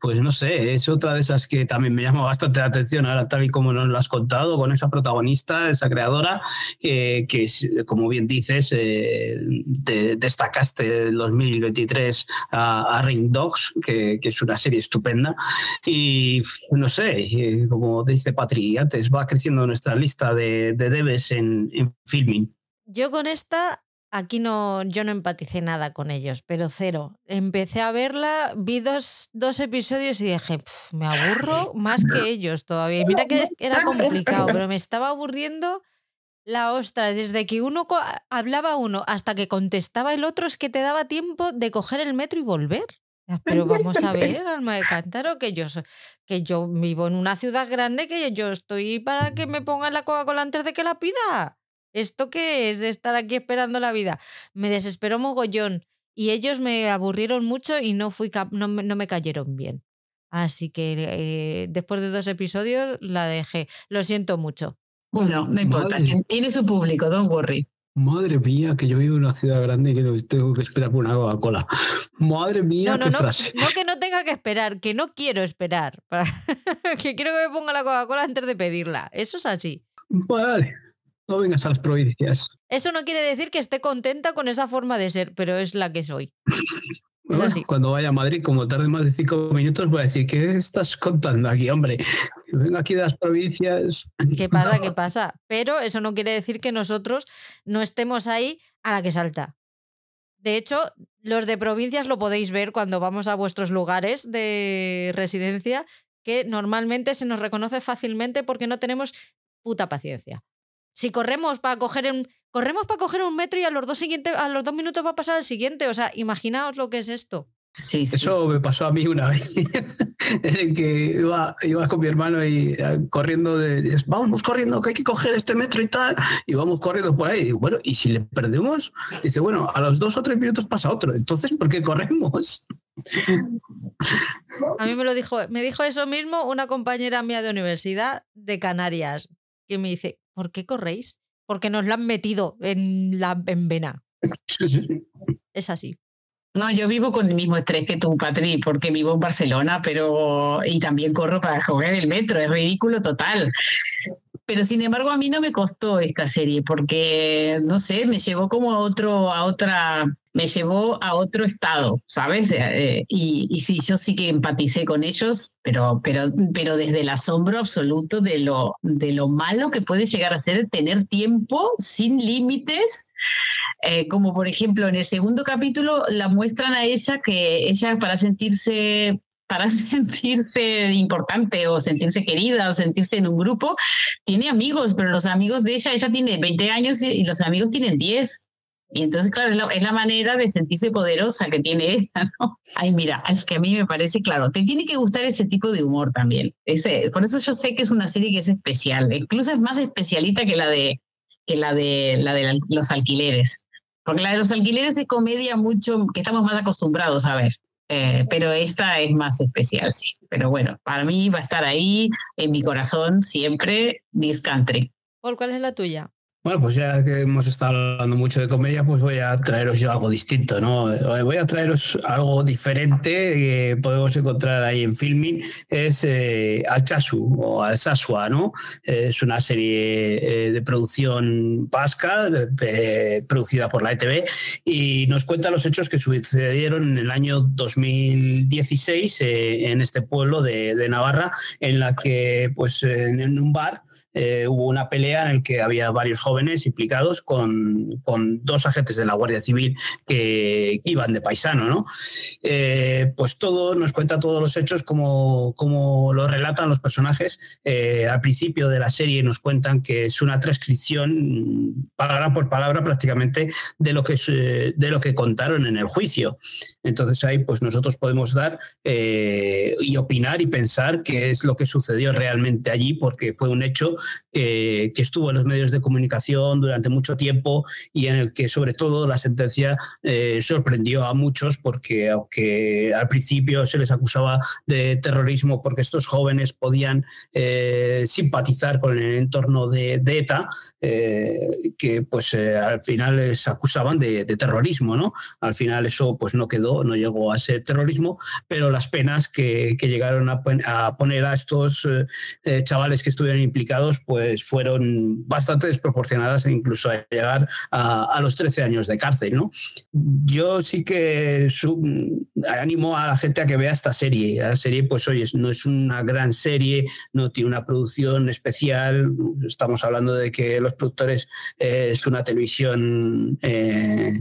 pues no sé, es otra de esas que también me llama bastante la atención ahora tal y como nos lo has contado con esa protagonista, esa creadora que como bien dices eh, destacaste en 2023 a, a Ring Dogs que, es una serie estupenda y no sé, eh, como dice Patri antes va creciendo nuestra lista de, de debes en, en filming. Yo con esta, aquí no, yo no empaticé nada con ellos, pero cero. Empecé a verla, vi dos, dos episodios y dije, me aburro más que ellos todavía. Mira que era complicado, pero me estaba aburriendo la ostra. Desde que uno hablaba uno hasta que contestaba el otro, es que te daba tiempo de coger el metro y volver. Pero vamos a ver, alma de cántaro, que yo, que yo vivo en una ciudad grande, que yo estoy para que me pongan la Coca-Cola antes de que la pida. ¿Esto qué es de estar aquí esperando la vida? Me desesperó mogollón y ellos me aburrieron mucho y no, fui no, no me cayeron bien. Así que eh, después de dos episodios la dejé. Lo siento mucho. Bueno, no importa. Tiene su público, don't worry. Madre mía, que yo vivo en una ciudad grande y que tengo que esperar por una Coca-Cola. Madre mía, no, qué no, frase. No, que no tenga que esperar, que no quiero esperar. que quiero que me ponga la Coca-Cola antes de pedirla. Eso es así. Vale. No vengas a las provincias. Eso no quiere decir que esté contenta con esa forma de ser, pero es la que soy. cuando vaya a Madrid, como tarde más de cinco minutos, voy a decir, ¿qué estás contando aquí, hombre? Vengo aquí de las provincias. ¿Qué pasa? ¿Qué pasa? Pero eso no quiere decir que nosotros no estemos ahí a la que salta. De hecho, los de provincias lo podéis ver cuando vamos a vuestros lugares de residencia, que normalmente se nos reconoce fácilmente porque no tenemos puta paciencia. Si corremos para coger un, corremos para coger un metro y a los dos siguientes, a los dos minutos va a pasar el siguiente. O sea, imaginaos lo que es esto. Sí, Eso me pasó a mí una vez, en el que iba, iba con mi hermano y eh, corriendo de, vamos corriendo, que hay que coger este metro y tal, y vamos corriendo por ahí. Y digo, bueno, ¿y si le perdemos? Dice, bueno, a los dos o tres minutos pasa otro, entonces, ¿por qué corremos? A mí me lo dijo, me dijo eso mismo una compañera mía de universidad de Canarias, que me dice, ¿por qué corréis? Porque nos lo han metido en la en vena. Es así. No, yo vivo con el mismo estrés que tú, Patri, porque vivo en Barcelona, pero y también corro para jugar el metro, es ridículo total. Pero sin embargo a mí no me costó esta serie porque no sé, me llevó como a otro a otra me llevó a otro estado, ¿sabes? Eh, y, y, sí, yo sí que empaticé con ellos, pero, pero, pero desde el asombro absoluto de lo, de lo malo que puede llegar a ser tener tiempo sin límites, eh, como por ejemplo en el segundo capítulo la muestran a ella que ella para sentirse para sentirse importante o sentirse querida o sentirse en un grupo, tiene amigos, pero los amigos de ella, ella tiene 20 años y los amigos tienen 10. Y entonces, claro, es la, manera de sentirse poderosa que tiene ella, ¿no? Ay, mira, es que a mí me parece, claro, te tiene que gustar ese tipo de humor también. Ese, por eso yo sé que es una serie que es especial, incluso es más especialita que la de, que la de, la de los alquileres. Porque la de los alquileres es comedia mucho, que estamos más acostumbrados a ver. Eh, pero esta es más especial, sí. Pero bueno, para mí va a estar ahí en mi corazón siempre This Country. ¿Por cuál es la tuya? Bueno, pues ya que hemos estado hablando mucho de comedia, pues voy a traeros yo algo distinto, ¿no? Eh, voy a traeros algo diferente que podemos encontrar ahí en Filming, es eh, Alchasu o Alsasua, ¿no? Es una serie eh, de producción vasca, producida por la ETV, y nos cuenta los hechos que sucedieron en el año 2016 en este pueblo de, de, Navarra, en la que, pues, en un bar, eh, hubo una pelea en la que había varios jóvenes implicados con, con, dos agentes de la Guardia Civil que iban de paisano, ¿no? Eh, pues todo nos cuenta todos los hechos como, como lo relatan los personajes. Eh, al principio de la serie nos cuentan que es una transcripción palabra por palabra prácticamente de lo que, de lo que contaron en el juicio. Entonces ahí pues nosotros podemos dar y opinar y pensar qué es lo que sucedió realmente allí porque fue un hecho que estuvo en los medios de comunicación durante mucho tiempo y en el que sobre todo la sentencia eh, sorprendió a muchos porque aunque al principio se les acusaba de terrorismo porque estos jóvenes podían eh, simpatizar con el entorno de, ETA, eh, que pues al final les acusaban de, terrorismo, ¿no? Al final eso pues no quedó, no llegó a ser terrorismo, pero las penas que, llegaron a, poner a estos chavales que estuvieron implicados pues fueron bastante desproporcionadas e incluso a llegar a, los 13 años de cárcel. ¿no? Yo sí que animo a la gente a que vea esta serie. La serie, pues oye, no es una gran serie, no tiene una producción especial. Estamos hablando de que los productores eh, es una televisión eh,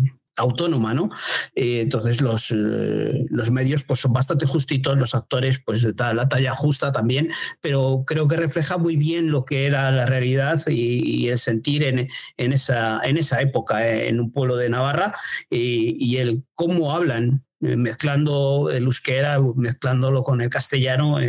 autónoma, ¿no? Eh, entonces los, eh, los medios pues son bastante justitos, los actores pues la talla justa también, pero creo que refleja muy bien lo que era la realidad y, el sentir en, en, esa, en esa época eh, en un pueblo de Navarra y, el cómo hablan mezclando el euskera, mezclándolo con el castellano,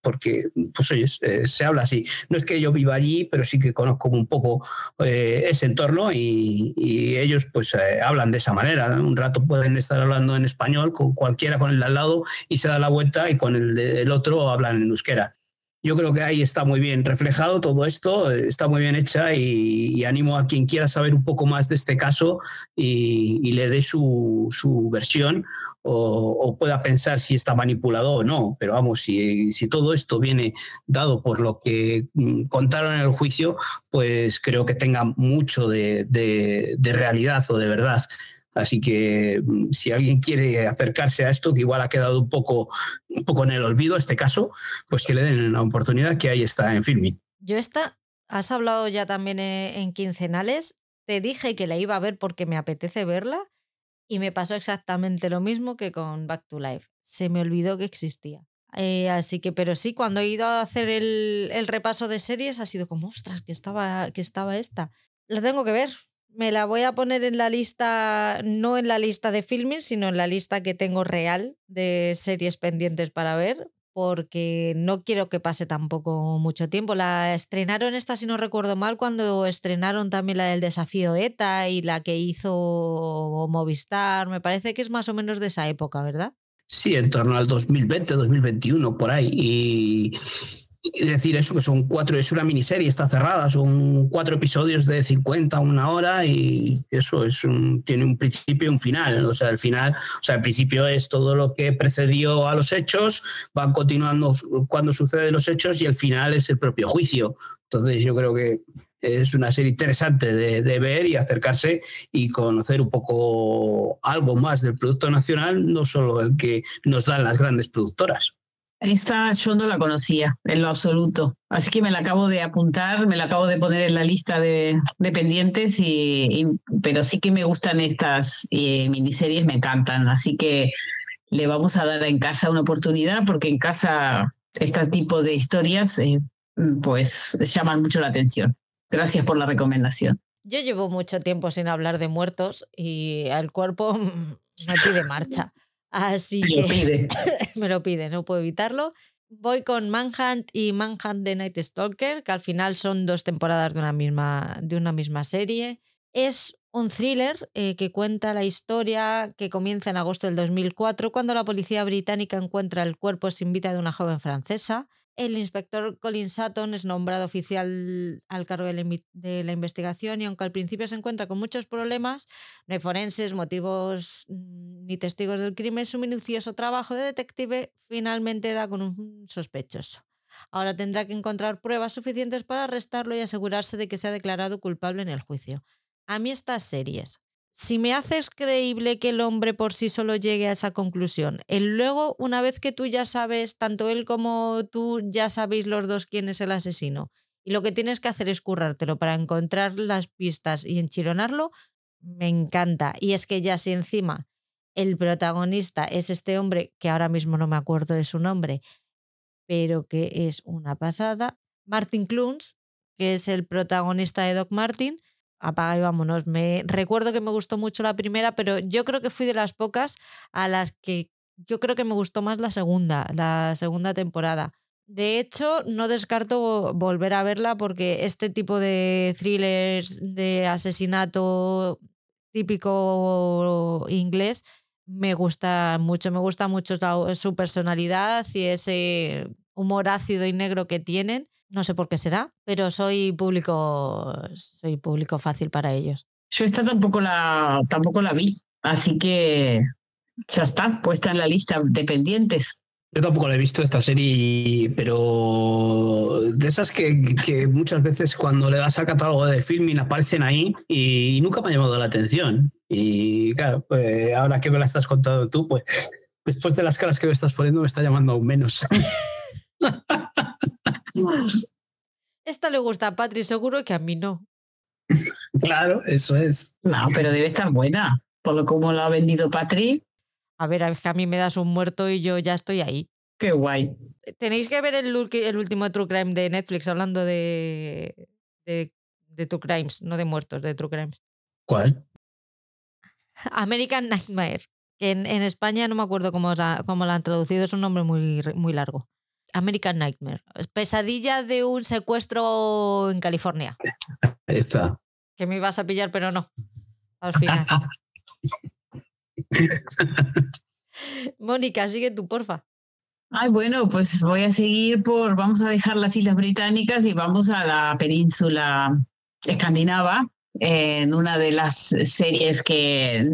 porque pues oye, se habla así. No es que yo viva allí, pero sí que conozco un poco eh, ese entorno y, ellos pues eh, hablan de esa manera. Un rato pueden estar hablando en español con cualquiera con el de al lado y se da la vuelta y con el del otro hablan en euskera. Yo creo que ahí está muy bien reflejado todo esto, está muy bien hecha y, animo a quien quiera saber un poco más de este caso y, le dé su, su versión o, pueda pensar si está manipulado o no. Pero vamos, si, si todo esto viene dado por lo que mm, contaron en el juicio, pues creo que tenga mucho de, de, realidad o de verdad. Así que mm, si alguien quiere acercarse a esto, que igual ha quedado un poco, un poco en el olvido este caso, pues que le den la oportunidad que ahí está en Filming. Yo esta, has hablado ya también eh, en quincenales, te dije que la iba a ver porque me apetece verla y me pasó exactamente lo mismo que con Back to Life. Se me olvidó que existía. Eh, así que, pero sí, cuando he ido a hacer el, el, repaso de series ha sido como, ostras, que estaba, que estaba esta. La tengo que ver. Me la voy a poner en la lista, no en la lista de filming, sino en la lista que tengo real de series pendientes para ver, porque no quiero que pase tampoco mucho tiempo. La estrenaron esta, si no recuerdo mal, cuando estrenaron también la del desafío ETA y la que hizo Movistar. Me parece que es más o menos de esa época, ¿verdad? Sí, en torno al 2020, 2021, por ahí. Y, decir eso, que son cuatro, es una miniserie, está cerrada, son cuatro episodios de 50 una hora y eso es un, tiene un principio y un final. O sea, el final, o sea, el principio es todo lo que precedió a los hechos, van continuando cuando suceden los hechos y el final es el propio juicio. Entonces yo creo que es una serie interesante de, de, ver y acercarse y conocer un poco algo más del producto nacional, no solo el que nos dan las grandes productoras. Esta yo no la conocía en lo absoluto, así que me la acabo de apuntar, me la acabo de poner en la lista de, pendientes, y, pero sí que me gustan estas eh, miniseries, me encantan, así que le vamos a dar en casa una oportunidad porque en casa este tipo de historias eh, pues llaman mucho la atención. Gracias por la recomendación. Yo llevo mucho tiempo sin hablar de muertos y el cuerpo me pide marcha. Así me que lo pide. me lo pide, no puedo evitarlo. Voy con Manhunt y Manhunt de Night Stalker, que al final son dos temporadas de una misma, de una misma serie. Es un thriller eh, que cuenta la historia que comienza en agosto del 2004, cuando la policía británica encuentra el cuerpo sin vida de una joven francesa el inspector Colin Sutton es nombrado oficial al cargo de la, investigación y aunque al principio se encuentra con muchos problemas, no hay forenses, motivos mm, ni testigos del crimen, su minucioso trabajo de detective finalmente da con un sospechoso. Ahora tendrá que encontrar pruebas suficientes para arrestarlo y asegurarse de que se ha declarado culpable en el juicio. A mí estas series, si me haces creíble que el hombre por sí solo llegue a esa conclusión, el luego, una vez que tú ya sabes, tanto él como tú ya sabéis los dos quién es el asesino, y lo que tienes que hacer es currártelo para encontrar las pistas y enchironarlo, me encanta. Y es que ya si encima el protagonista es este hombre, que ahora mismo no me acuerdo de su nombre, pero que es una pasada, Martin Clunes, que es el protagonista de Doc Martin, apaga y vámonos. Me recuerdo que me gustó mucho la primera, pero yo creo que fui de las pocas a las que yo creo que me gustó más la segunda, la segunda temporada. De hecho, no descarto volver a verla porque este tipo de thrillers de asesinato típico inglés me gusta mucho. Me gusta mucho su personalidad y ese humor ácido y negro que tienen. No sé por qué será, pero soy público, soy público fácil para ellos. Yo esta tampoco la, tampoco la vi, así que ya está, puesta en la lista de pendientes. Yo tampoco la he visto esta serie, pero de esas que, muchas veces cuando le das al catálogo de filming aparecen ahí y, nunca me ha llamado la atención. Y claro, pues, ahora que me la estás contando tú, pues después de las caras que me estás poniendo me está llamando aún menos. Esta le gusta a Patri, seguro que a mí no. claro, eso es. No, pero debe estar buena, por lo como lo ha vendido Patri. A ver, a, a mí me das un muerto y yo ya estoy ahí. Qué guay. Tenéis que ver el, el último True Crime de Netflix hablando de, de, True Crimes, no de muertos, de True Crimes. ¿Cuál? American Nightmare, que en, España no me acuerdo cómo la, cómo la han traducido, es un nombre muy, muy largo. American Nightmare. Pesadilla de un secuestro en California. Ahí está. Que me ibas a pillar, pero no. Al final. Mónica, sigue tú, porfa. Ay, bueno, pues voy a seguir por, vamos a dejar las Islas Británicas y vamos a la península escandinava, en una de las series que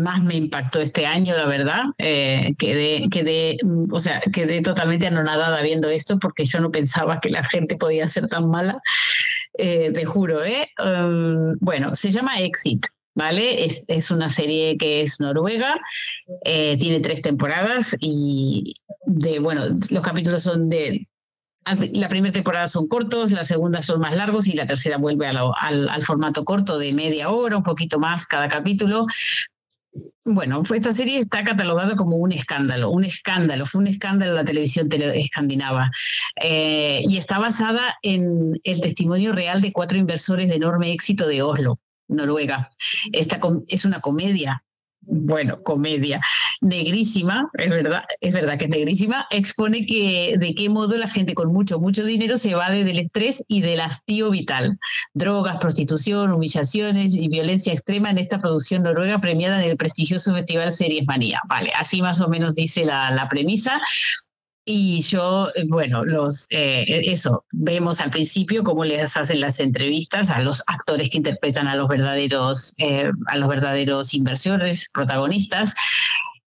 más me impactó este año, la verdad. Eh, quedé, quedé, o sea, quedé totalmente anonadada viendo esto porque yo no pensaba que la gente podía ser tan mala. Eh, te juro, ¿eh? Um, bueno, se llama Exit. ¿vale? Es, es, una serie que es noruega, eh, tiene tres temporadas y de, bueno, los capítulos son de... La primera temporada son cortos, la segunda son más largos y la tercera vuelve al, al, formato corto de media hora, un poquito más cada capítulo. Bueno, esta serie está catalogada como un escándalo, un escándalo, fue un escándalo la televisión escandinava eh, y está basada en el testimonio real de cuatro inversores de enorme éxito de Oslo. Noruega. Esta es una comedia, bueno, comedia negrísima, es verdad, es verdad que es negrísima, expone que de qué modo la gente con mucho, mucho dinero se evade del estrés y del hastío vital. Drogas, prostitución, humillaciones y violencia extrema en esta producción noruega premiada en el prestigioso festival Series Manía. Vale, así más o menos dice la, la premisa. Y yo, eh, bueno, los, eh, e, eso, vemos al principio cómo les hacen las entrevistas a los actores que interpretan a los verdaderos, eh, a los verdaderos inversores, protagonistas.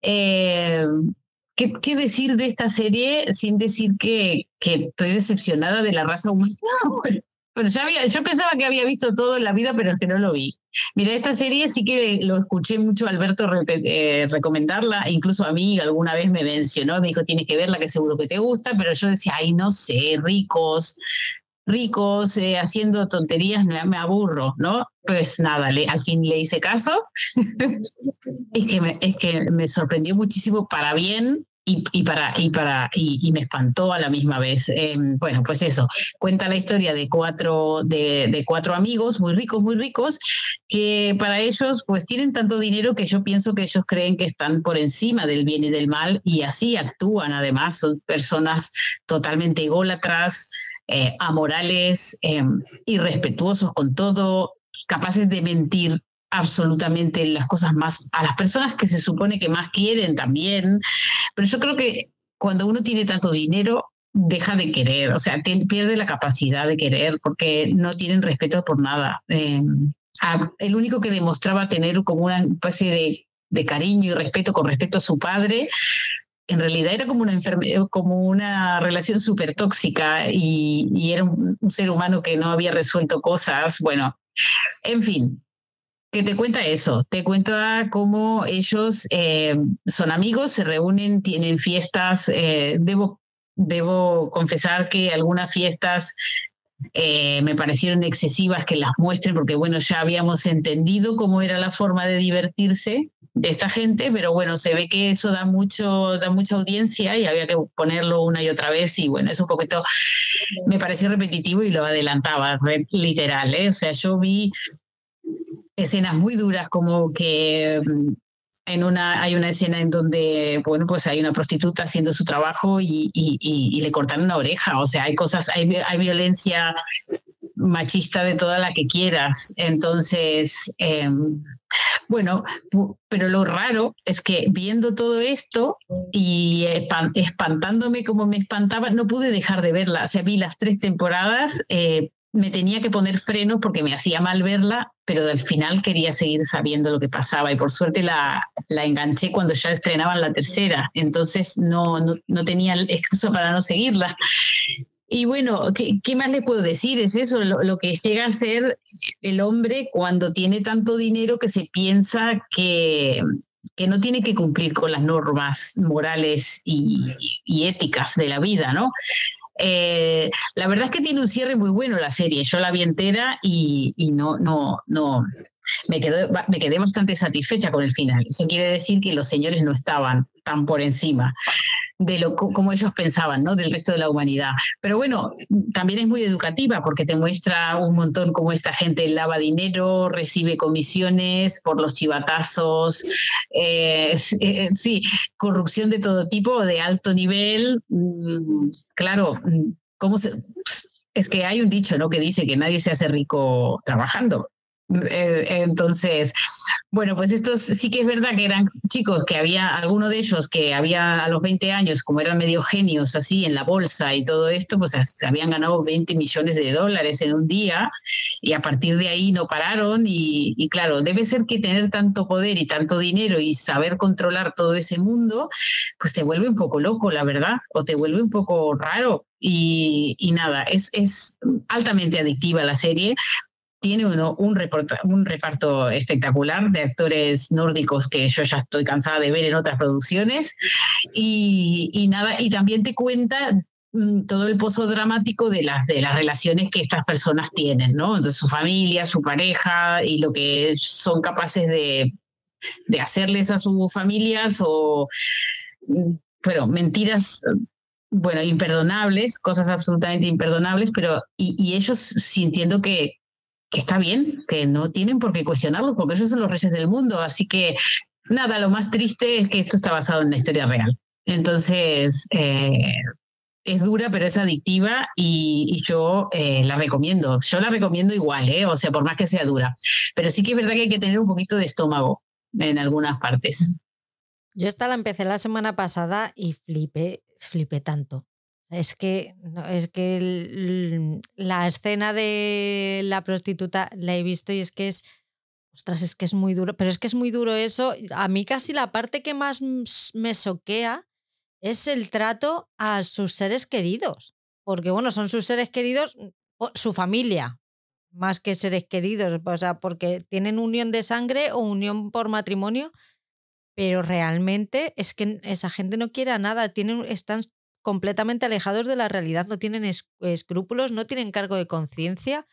¿qué, ¿qué, decir de esta serie sin decir que, que estoy decepcionada de la raza humana? Pero ya había, yo pensaba que había visto todo en la vida, pero es que no lo vi. Mira, esta serie sí que lo escuché mucho a Alberto eh, recomendarla, incluso a mí alguna vez me mencionó, me dijo, tienes que verla, que seguro que te gusta, pero yo decía, ay, no sé, ricos, ricos, eh, haciendo tonterías, me, me, aburro, ¿no? Pues nada, le, al fin le hice caso. es, que es que me sorprendió muchísimo para bien y, para, y, para, y, me espantó a la misma vez. Em, bueno, pues eso, cuenta la historia de cuatro, de, de, cuatro amigos muy ricos, muy ricos, que para ellos pues tienen tanto dinero que yo pienso que ellos creen que están por encima del bien y del mal y así actúan además, son personas totalmente ególatras, eh, amorales, eh, irrespetuosos con todo, capaces de mentir absolutamente las cosas más, a las personas que se supone que más quieren también, pero yo creo que cuando uno tiene tanto dinero, deja de querer, o sea, pierde la capacidad de querer porque no tienen respeto por nada. Eh, el único que demostraba tener como una especie de, de cariño y respeto con respecto a su padre, en realidad era como una enfermedad, como una relación súper tóxica y, y, era un, ser humano que no había resuelto cosas. Bueno, en fin, te cuenta eso, te cuenta cómo ellos eh, son amigos, se reúnen, tienen fiestas. Eh, debo, debo confesar que algunas fiestas eh, me parecieron excesivas que las muestren, porque bueno, ya habíamos entendido cómo era la forma de divertirse de esta gente, pero bueno, se ve que eso da mucho, da mucha audiencia y había que ponerlo una y otra vez y bueno, es un poquito, me pareció repetitivo y lo adelantaba, literal, o sea, yo vi escenas muy duras como que mm, en una, hay una escena en donde, bueno, pues hay una prostituta haciendo su trabajo y, y, le cortan una oreja. O sea, hay cosas, hay, hay, violencia machista de toda la que quieras. Entonces, em, bueno, pero lo raro es que viendo todo esto y espantándome como me espantaba, no pude dejar de verla. O sea, vi las tres temporadas. Eh, me tenía que poner frenos porque me hacía mal verla, pero al final quería seguir sabiendo lo que pasaba y por suerte la, la enganché cuando ya estrenaban la tercera, entonces no, no, no tenía excusa para no seguirla. Y bueno, ¿qué, ¿qué, más le puedo decir? Es eso, lo, lo, que llega a ser el hombre cuando tiene tanto dinero que se piensa que, que no tiene que cumplir con las normas morales y, y éticas de la vida, ¿no? Eh, la verdad es que tiene un cierre muy bueno la serie. Yo la vi entera y, y no, no, no. Me quedé, me quedé bastante satisfecha con el final. Eso quiere decir que los señores no estaban tan por encima de lo como ellos pensaban, ¿no? Del resto de la humanidad. Pero bueno, también es muy educativa porque te muestra un montón cómo esta gente lava dinero, recibe comisiones por los chivatazos, eh, eh, sí, corrupción de todo tipo, de alto nivel. Mm, claro, mm, ¿cómo? Es que hay un dicho, ¿no? Que dice que nadie se hace rico trabajando. Eh, entonces, bueno, pues estos sí que es verdad que eran chicos que había, alguno de ellos que había a los 20 años, como eran medio genios así en la bolsa y todo esto, pues habían ganado 20 millones de dólares en un día y a partir de ahí no pararon y, y claro, debe ser que tener tanto poder y tanto dinero y saber controlar todo ese mundo, pues te vuelve un poco loco, la verdad, o te vuelve un poco raro. Y, y, nada, es, es altamente adictiva la serie tiene uno, un, reparto, un reparto espectacular de actores nórdicos que yo ya estoy cansada de ver en otras producciones. Y, y nada, y también te cuenta mm, todo el pozo dramático de las, de las relaciones que estas personas tienen, ¿no? Entonces, su familia, su pareja y lo que son capaces de, de hacerles a sus familias o, mm, bueno, mentiras bueno, imperdonables, cosas absolutamente imperdonables, pero y, y ellos sintiendo que, que está bien, que no tienen por qué cuestionarlo, porque ellos son los reyes del mundo. Así que, nada, lo más triste es que esto está basado en la historia real. Entonces, eh, es dura, pero es adictiva y, yo eh, la recomiendo. Yo la recomiendo igual, ¿eh? o sea, por más que sea dura. Pero sí que es verdad que hay que tener un poquito de estómago en algunas partes. Yo esta la empecé la semana pasada y flipé, flipé tanto. Es que, es que la escena de la prostituta la he visto y es que es, ostras, es que es muy duro, pero es que es muy duro eso. A mí casi la parte que más me soquea es el trato a sus seres queridos, porque bueno, son sus seres queridos, su familia, más que seres queridos, o sea, porque tienen unión de sangre o unión por matrimonio, pero realmente es que esa gente no quiere nada, tienen, están completamente alejados de la realidad, no tienen escrúpulos, no tienen cargo de conciencia,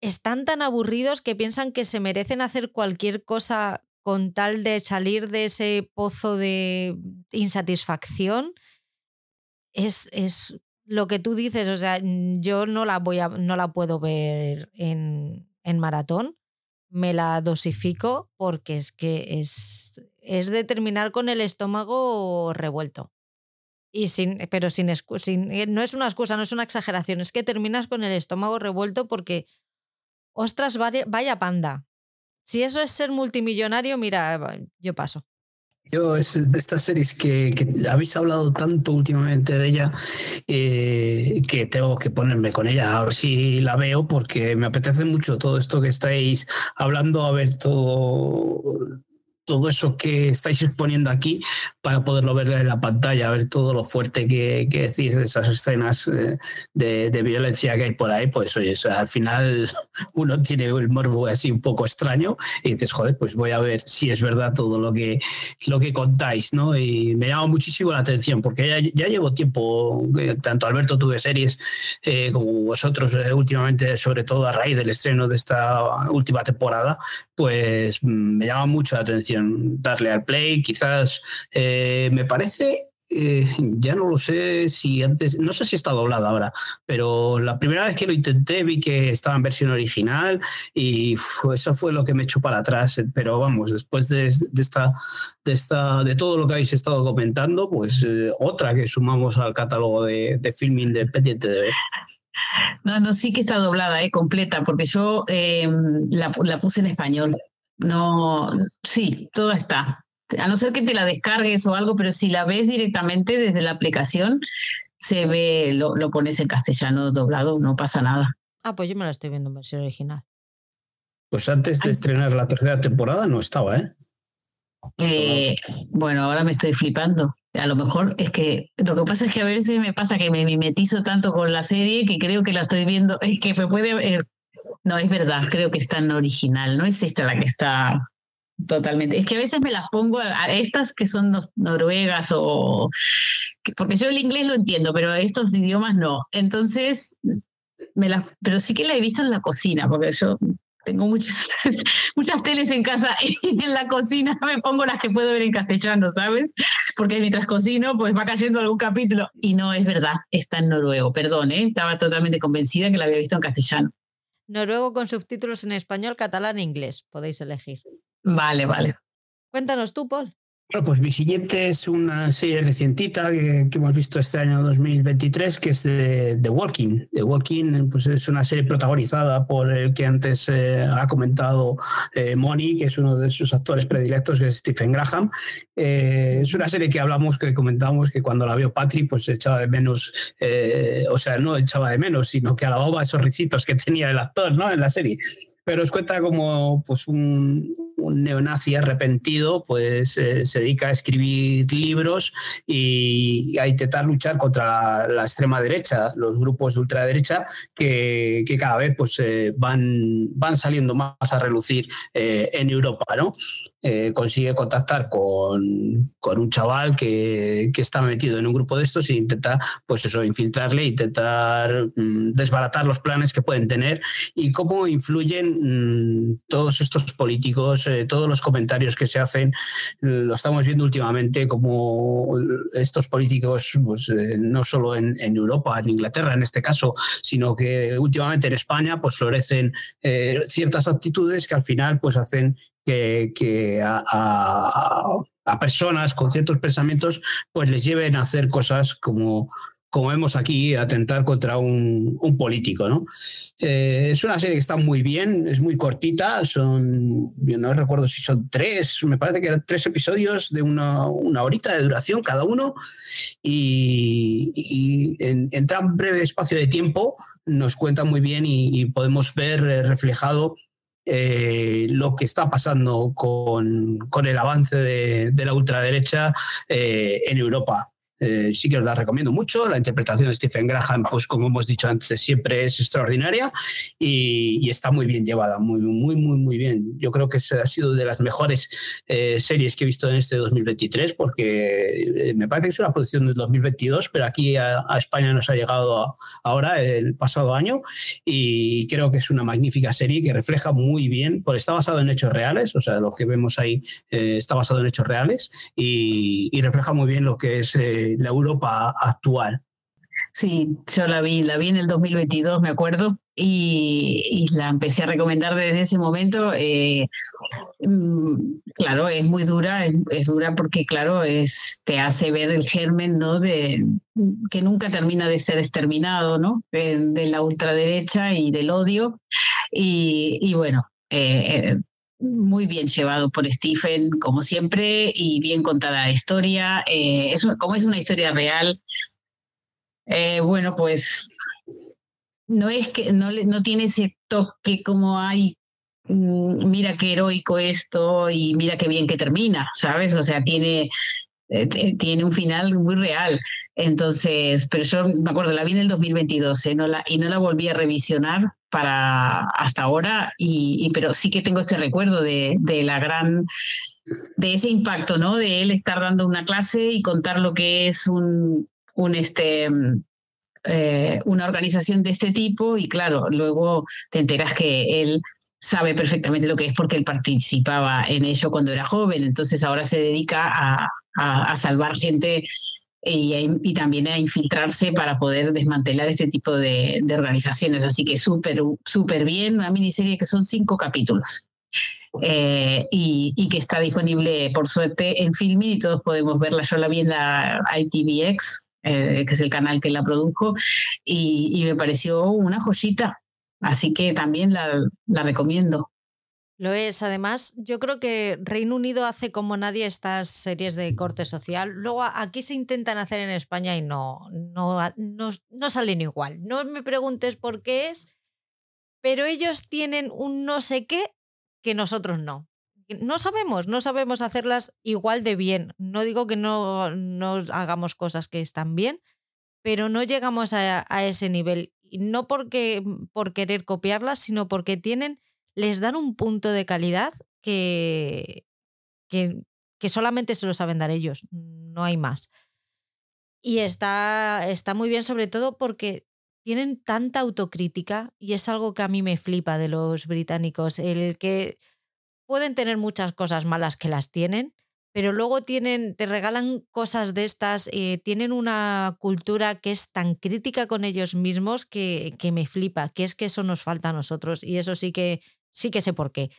están tan aburridos que piensan que se merecen hacer cualquier cosa con tal de salir de ese pozo de insatisfacción. Es, es lo que tú dices, o sea, yo no la voy a, no la puedo ver en, en maratón, me la dosifico porque es que es, es de terminar con el estómago revuelto. Y sin, pero sin, sin, eh, no es una excusa, no es una exageración, es que terminas con el estómago revuelto porque, ostras, vaya panda. Si eso es ser multimillonario, mira, yo paso. Yo, es de estas series que, que, habéis hablado tanto últimamente de ella, eh, que tengo que ponerme con ella, a ver si la veo, porque me apetece mucho todo esto que estáis hablando, a ver todo todo eso que estáis exponiendo aquí para poderlo ver en la pantalla, ver todo lo fuerte que, decís de esas escenas eh, de, violencia que hay por ahí, pues oye, al final uno tiene el morbo así un poco extraño y dices, joder, pues voy a ver si es verdad todo lo que, lo que contáis, ¿no? Y me llama muchísimo la atención porque ya, llevo tiempo, tanto Alberto tuve series eh, como vosotros eh, últimamente, sobre todo a raíz del estreno de esta última temporada, pues mm, me llama mucho la atención darle al play. Quizás eh, me parece eh, ya no lo sé si antes, no sé si está doblada ahora, pero la primera vez que lo intenté vi que estaba en versión original y eso fue lo que me echó para atrás. Pero vamos, después de, esta, de esta, de todo lo que habéis estado comentando, pues eh, otra que sumamos al catálogo de, de film independiente de ver. No, no, sí que está doblada, eh, completa, porque yo la, puse en español. No, sí, toda está. A no ser que te la descargues o algo, pero si la ves directamente desde la aplicación, se ve, lo, lo pones en castellano doblado, no pasa nada. Ah, pues yo me la estoy viendo en versión original. Pues antes de estrenar la tercera temporada no estaba, ¿eh? Eh, bueno, ahora me estoy flipando. A lo mejor es que lo que pasa es que a veces me pasa que me mimetizo tanto con la serie que creo que la estoy viendo. Es que me puede. No, es verdad, creo que está en original. No es esta la que está totalmente. Es que a veces me las pongo a, estas que son noruegas o. Porque yo el inglés lo entiendo, pero estos idiomas no. Entonces. Me las, pero sí que la he visto en la cocina, porque yo tengo muchas, muchas teles en casa y en la cocina me pongo las que puedo ver en castellano, ¿sabes? Porque mientras cocino, pues va cayendo algún capítulo. Y no, es verdad, está en noruego. Perdón, ¿eh? estaba totalmente convencida que la había visto en castellano. Noruego con subtítulos en español, catalán e inglés. Podéis elegir. Vale, vale. Cuéntanos tú, Paul. Bueno, pues mi siguiente es una serie recientita que, hemos visto este año 2023, que es de The Walking. The Walking pues es una serie protagonizada por el que antes eh, ha comentado eh, Moni, que es uno de sus actores predilectos, que es Stephen Graham. Eh, es una serie que hablamos, que comentamos que cuando la vio Patrick, pues echaba de menos, o sea, no echaba de menos, sino que alababa esos ricitos que tenía el actor ¿no? en la serie pero os cuenta como pues, un, neonazi arrepentido pues eh, se dedica a escribir libros y a intentar luchar contra la, extrema derecha, los grupos de ultraderecha que, que cada vez pues, eh, van, van saliendo más a relucir eh, en Europa. ¿no? Consigue contactar con, con un chaval que, que, está metido en un grupo de estos e intenta pues eso, infiltrarle, intentar mm, desbaratar los planes que pueden tener y cómo influyen Mm, todos estos políticos, eh, todos los comentarios que se hacen, lo estamos viendo últimamente como estos políticos, pues, eh, no solo en, Europa, en Inglaterra en este caso, sino que últimamente en España pues florecen eh, ciertas actitudes que al final pues hacen que, a, personas con ciertos pensamientos pues les lleven a hacer cosas como como vemos aquí, atentar contra un, político. Eh, es una serie que está muy bien, es muy cortita, son, yo no recuerdo si son tres, me parece que eran tres episodios de una, una horita de duración cada uno, y, en, tan breve espacio de tiempo nos cuenta muy bien y, podemos ver eh, reflejado eh, lo que está pasando con, con el avance de, de la ultraderecha en Europa. Eh, sí que os la recomiendo mucho. La interpretación de Stephen Graham, pues como hemos dicho antes, siempre es extraordinaria y, está muy bien llevada, muy, muy, muy, muy bien. Yo creo que ha sido de las mejores eh, series que he visto en este 2023 porque eh, me parece que es una producción del 2022, pero aquí a, España nos ha llegado ahora, el pasado año, y creo que es una magnífica serie que refleja muy bien, porque está basado en hechos reales, o sea, lo que vemos ahí está basado en hechos reales y, y refleja muy bien lo que es la Europa actual. Sí, yo la vi, la vi en el 2022, me acuerdo, y, la empecé a recomendar desde ese momento. Eh, mm, claro, es muy dura, es, dura porque, claro, es, te hace ver el germen, ¿no? De, que nunca termina de ser exterminado, ¿no? De, la ultraderecha y del odio. Y, bueno, eh, eh, muy bien llevado por Stephen, como siempre, y bien contada la historia. Eh, como es una historia real, eh, bueno, pues no es que no, no tiene ese toque como hay mm, mira qué heroico esto y mira qué bien que termina, ¿sabes? O sea, tiene, tiene un final muy real. Entonces, pero yo me acuerdo, la vi en el 2022 ¿eh? no la, y no la volví a revisionar para hasta ahora, y, pero sí que tengo este recuerdo de, de la gran de ese impacto, ¿no? De él estar dando una clase y contar lo que es un, un este, eh, una organización de este tipo y claro, luego te enteras que él sabe perfectamente lo que es porque él participaba en ello cuando era joven, entonces ahora se dedica a, a, salvar gente y, también a infiltrarse para poder desmantelar este tipo de, organizaciones. Así que súper, súper bien, una miniserie que son cinco capítulos. Eh, y, que está disponible por suerte en Filmin y todos podemos verla. Yo la vi en la ITVX, eh, que es el canal que la produjo, y, me pareció una joyita. Así que también la recomiendo. Lo es. Además, yo creo que Reino Unido hace como nadie estas series de corte social. Luego aquí se intentan hacer en España y no, no, no, no salen igual. No me preguntes por qué es, pero ellos tienen un no sé qué que nosotros no. No sabemos, no sabemos hacerlas igual de bien. No digo que no, no hagamos cosas que están bien, pero no llegamos a, a ese nivel. No porque por querer copiarlas, sino porque tienen les dan un punto de calidad que, que, solamente se lo saben dar ellos, no hay más. Y está, está muy bien sobre todo porque tienen tanta autocrítica y es algo que a mí me flipa de los británicos, el que pueden tener muchas cosas malas que las tienen, pero luego tienen, te regalan cosas de estas, eh, tienen una cultura que es tan crítica con ellos mismos que, que me flipa, que es que eso nos falta a nosotros y eso sí que sí que sé por qué.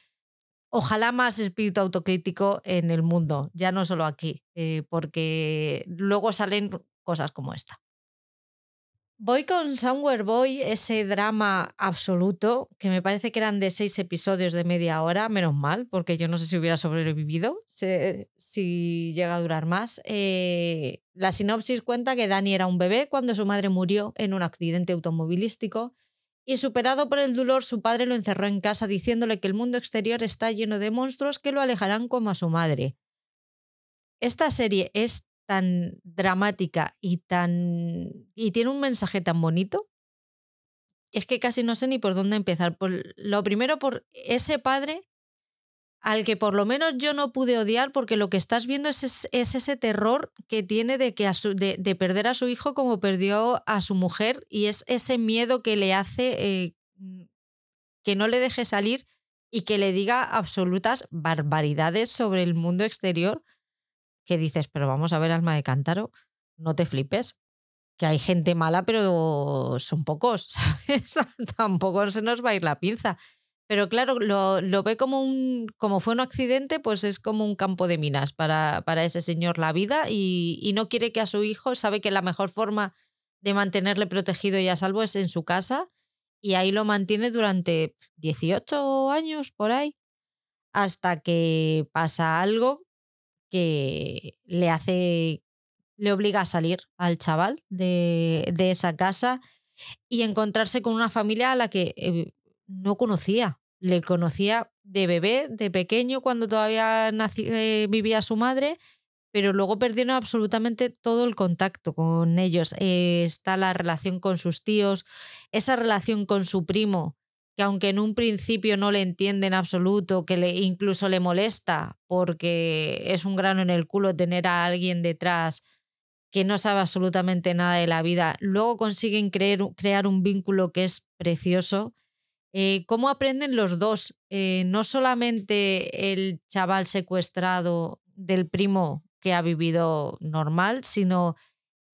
Ojalá más espíritu autocrítico en el mundo, ya no solo aquí, eh, porque luego salen cosas como esta. Voy con Somewhere Boy, ese drama absoluto, que me parece que eran de seis episodios de media hora, menos mal, porque yo no sé si hubiera sobrevivido, si llega a durar más. Eh, la sinopsis cuenta que Dani era un bebé cuando su madre murió en un accidente automovilístico y superado por el dolor, su padre lo encerró en casa diciéndole que el mundo exterior está lleno de monstruos que lo alejarán como a su madre. Esta serie es tan dramática y tan y tiene un mensaje tan bonito es que casi no sé ni por dónde empezar. Por, lo primero por ese padre al que por lo menos yo no pude odiar porque lo que estás viendo es, es, ese terror que tiene de, que de, perder a su hijo como perdió a su mujer y es ese miedo que le hace eh, que no le deje salir y que le diga absolutas barbaridades sobre el mundo exterior que dices, pero vamos a ver, alma de cántaro, no te flipes, que hay gente mala, pero son pocos, ¿sabes? Tampoco se nos va a ir la pinza. Pero claro, lo, ve como un, como fue un accidente, pues es como un campo de minas para, para ese señor la vida y, y, no quiere que a su hijo, sabe que la mejor forma de mantenerle protegido y a salvo es en su casa y ahí lo mantiene durante 18 años por ahí, hasta que pasa algo que le hace, le obliga a salir al chaval de, de esa casa y encontrarse con una familia a la que eh, no conocía le conocía de bebé, de pequeño, cuando todavía eh, vivía su madre, pero luego perdieron absolutamente todo el contacto con ellos. Eh, está la relación con sus tíos, esa relación con su primo, que aunque en un principio no le entiende en absoluto, que le, incluso le molesta, porque es un grano en el culo tener a alguien detrás que no sabe absolutamente nada de la vida, luego consiguen crear un vínculo que es precioso eh, ¿Cómo aprenden los dos? Eh, no solamente el chaval secuestrado del primo que ha vivido normal, sino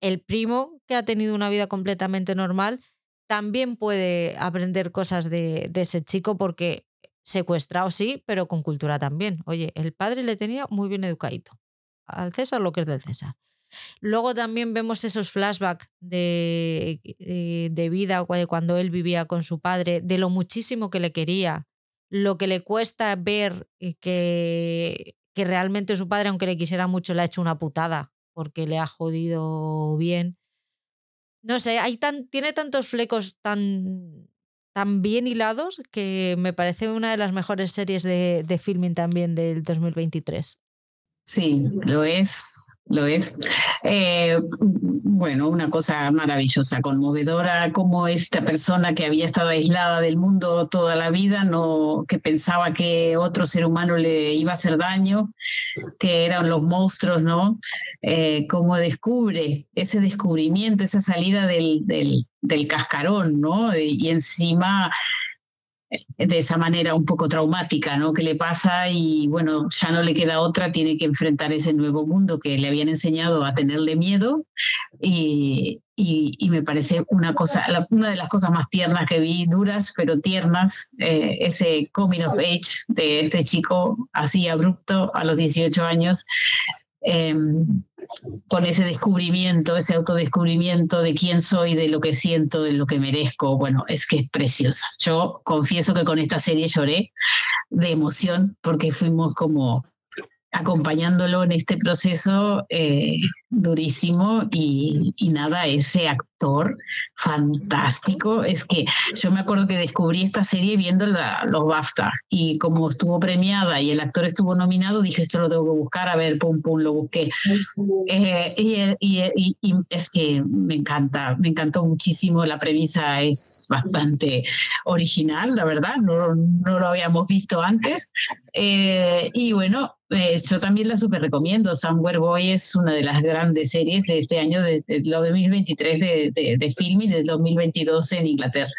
el primo que ha tenido una vida completamente normal, también puede aprender cosas de, de ese chico porque secuestrado sí, pero con cultura también. Oye, el padre le tenía muy bien educadito. Al César lo que es del César. Luego también vemos esos flashbacks de, eh, de vida cuando él vivía con su padre, de lo muchísimo que le quería, lo que le cuesta ver eh, que, que realmente su padre, aunque le quisiera mucho, le ha hecho una putada porque le ha jodido bien. No sé, hay tan, tiene tantos flecos tan, tan bien hilados que me parece una de las mejores series de, de filming también del 2023. Sí, lo es lo es. Eh, bueno, una cosa maravillosa, conmovedora, como esta persona que había estado aislada del mundo toda la vida, no, que pensaba que otro ser humano le iba a hacer daño, que eran los monstruos, ¿no? Eh, como descubre ese descubrimiento, esa salida del, del, del cascarón, ¿no? Y encima de esa manera un poco traumática, ¿no? Que le pasa y bueno, ya no le queda otra, tiene que enfrentar ese nuevo mundo que le habían enseñado a tenerle miedo y, y, me parece una cosa, una de las cosas más tiernas que vi, duras pero tiernas, eh, ese coming of age de este chico así abrupto a los 18 años. Eh, con ese descubrimiento, ese autodescubrimiento de quién soy, de lo que siento, de lo que merezco. Bueno, es que es preciosa. Yo confieso que con esta serie lloré de emoción porque fuimos como acompañándolo en este proceso eh, durísimo y, nada, ese actor fantástico. Es que yo me acuerdo que descubrí esta serie viendo los BAFTA y como estuvo premiada y el actor estuvo nominado, dije esto lo tengo que buscar, a ver, pum, pum, lo busqué. Eh, y, y, es que me encanta, me encantó muchísimo, la premisa es bastante original, la verdad, no, no lo habíamos visto antes. Eh, y bueno, eh, yo también la super recomiendo. Somewhere Boy es una de las grandes series de este año, de, de, 2023 de, de, de film y del 2022 en Inglaterra.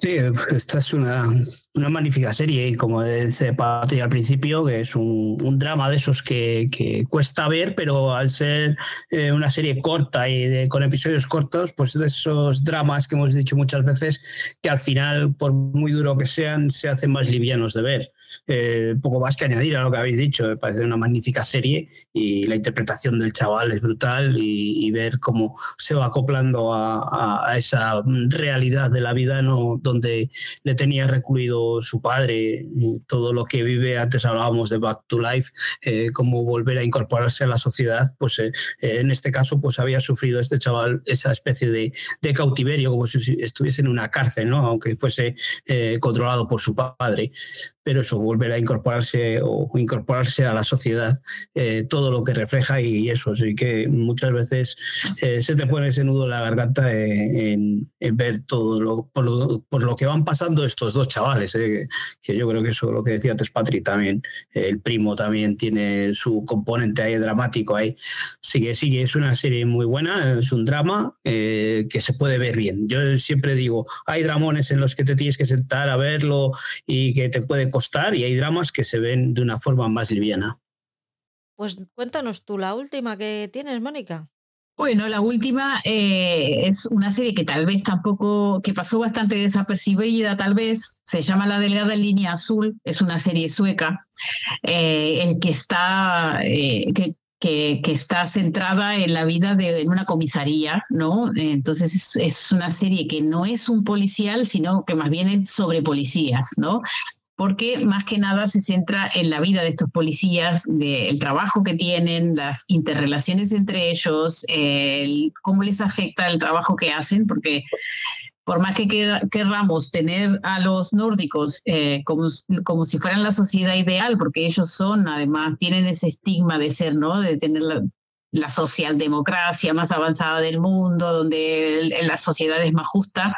Sí, esta es una, una magnífica serie, como dice Patria al principio, que es un, un drama de esos que, que, cuesta ver, pero al ser eh, una serie corta y de, con episodios cortos, pues de esos dramas que hemos dicho muchas veces, que al final, por muy duro que sean, se hacen más livianos de ver. Eh, poco más que añadir a lo que habéis dicho, me parece una magnífica serie y la interpretación del chaval es brutal y, ver cómo se va acoplando a, esa realidad de la vida ¿no? donde le tenía recluido su padre, todo lo que vive, antes hablábamos de Back to Life, eh, cómo volver a incorporarse a la sociedad, pues eh, en este caso pues había sufrido este chaval esa especie de, de cautiverio, como si estuviese en una cárcel, ¿no? aunque fuese eh, controlado por su padre pero eso, volver a incorporarse o incorporarse a la sociedad, eh, todo lo que refleja y eso, sí que muchas veces eh, se te pone ese nudo en la garganta en, en ver todo lo por, lo por, lo que van pasando estos dos chavales, eh, que yo creo que eso, lo que decía antes Patri también, el primo también tiene su componente ahí dramático ahí, sigue, sigue, es una serie muy buena, es un drama que se puede ver bien. Yo siempre digo, hay dramones en los que te tienes que sentar a verlo y que te puede costar y hay dramas que se ven de una forma más liviana. Pues cuéntanos tú la última que tienes, Mónica. Bueno, la última eh, es una serie que tal vez tampoco, que pasó bastante desapercibida, tal vez, se llama La Delgada Línea Azul, es una serie sueca, eh, que está, eh, que, que, que, está centrada en la vida de en una comisaría, ¿no? Entonces es, es, una serie que no es un policial, sino que más bien es sobre policías, ¿no? Porque más que nada se centra en la vida de estos policías, del trabajo que tienen, las interrelaciones entre ellos, el, cómo les afecta el trabajo que hacen, porque por más que querramos tener a los nórdicos eh, como, como si fueran la sociedad ideal, porque ellos son, además, tienen ese estigma de ser, ¿no? De tener la, la socialdemocracia más avanzada del mundo, donde la sociedad es más justa.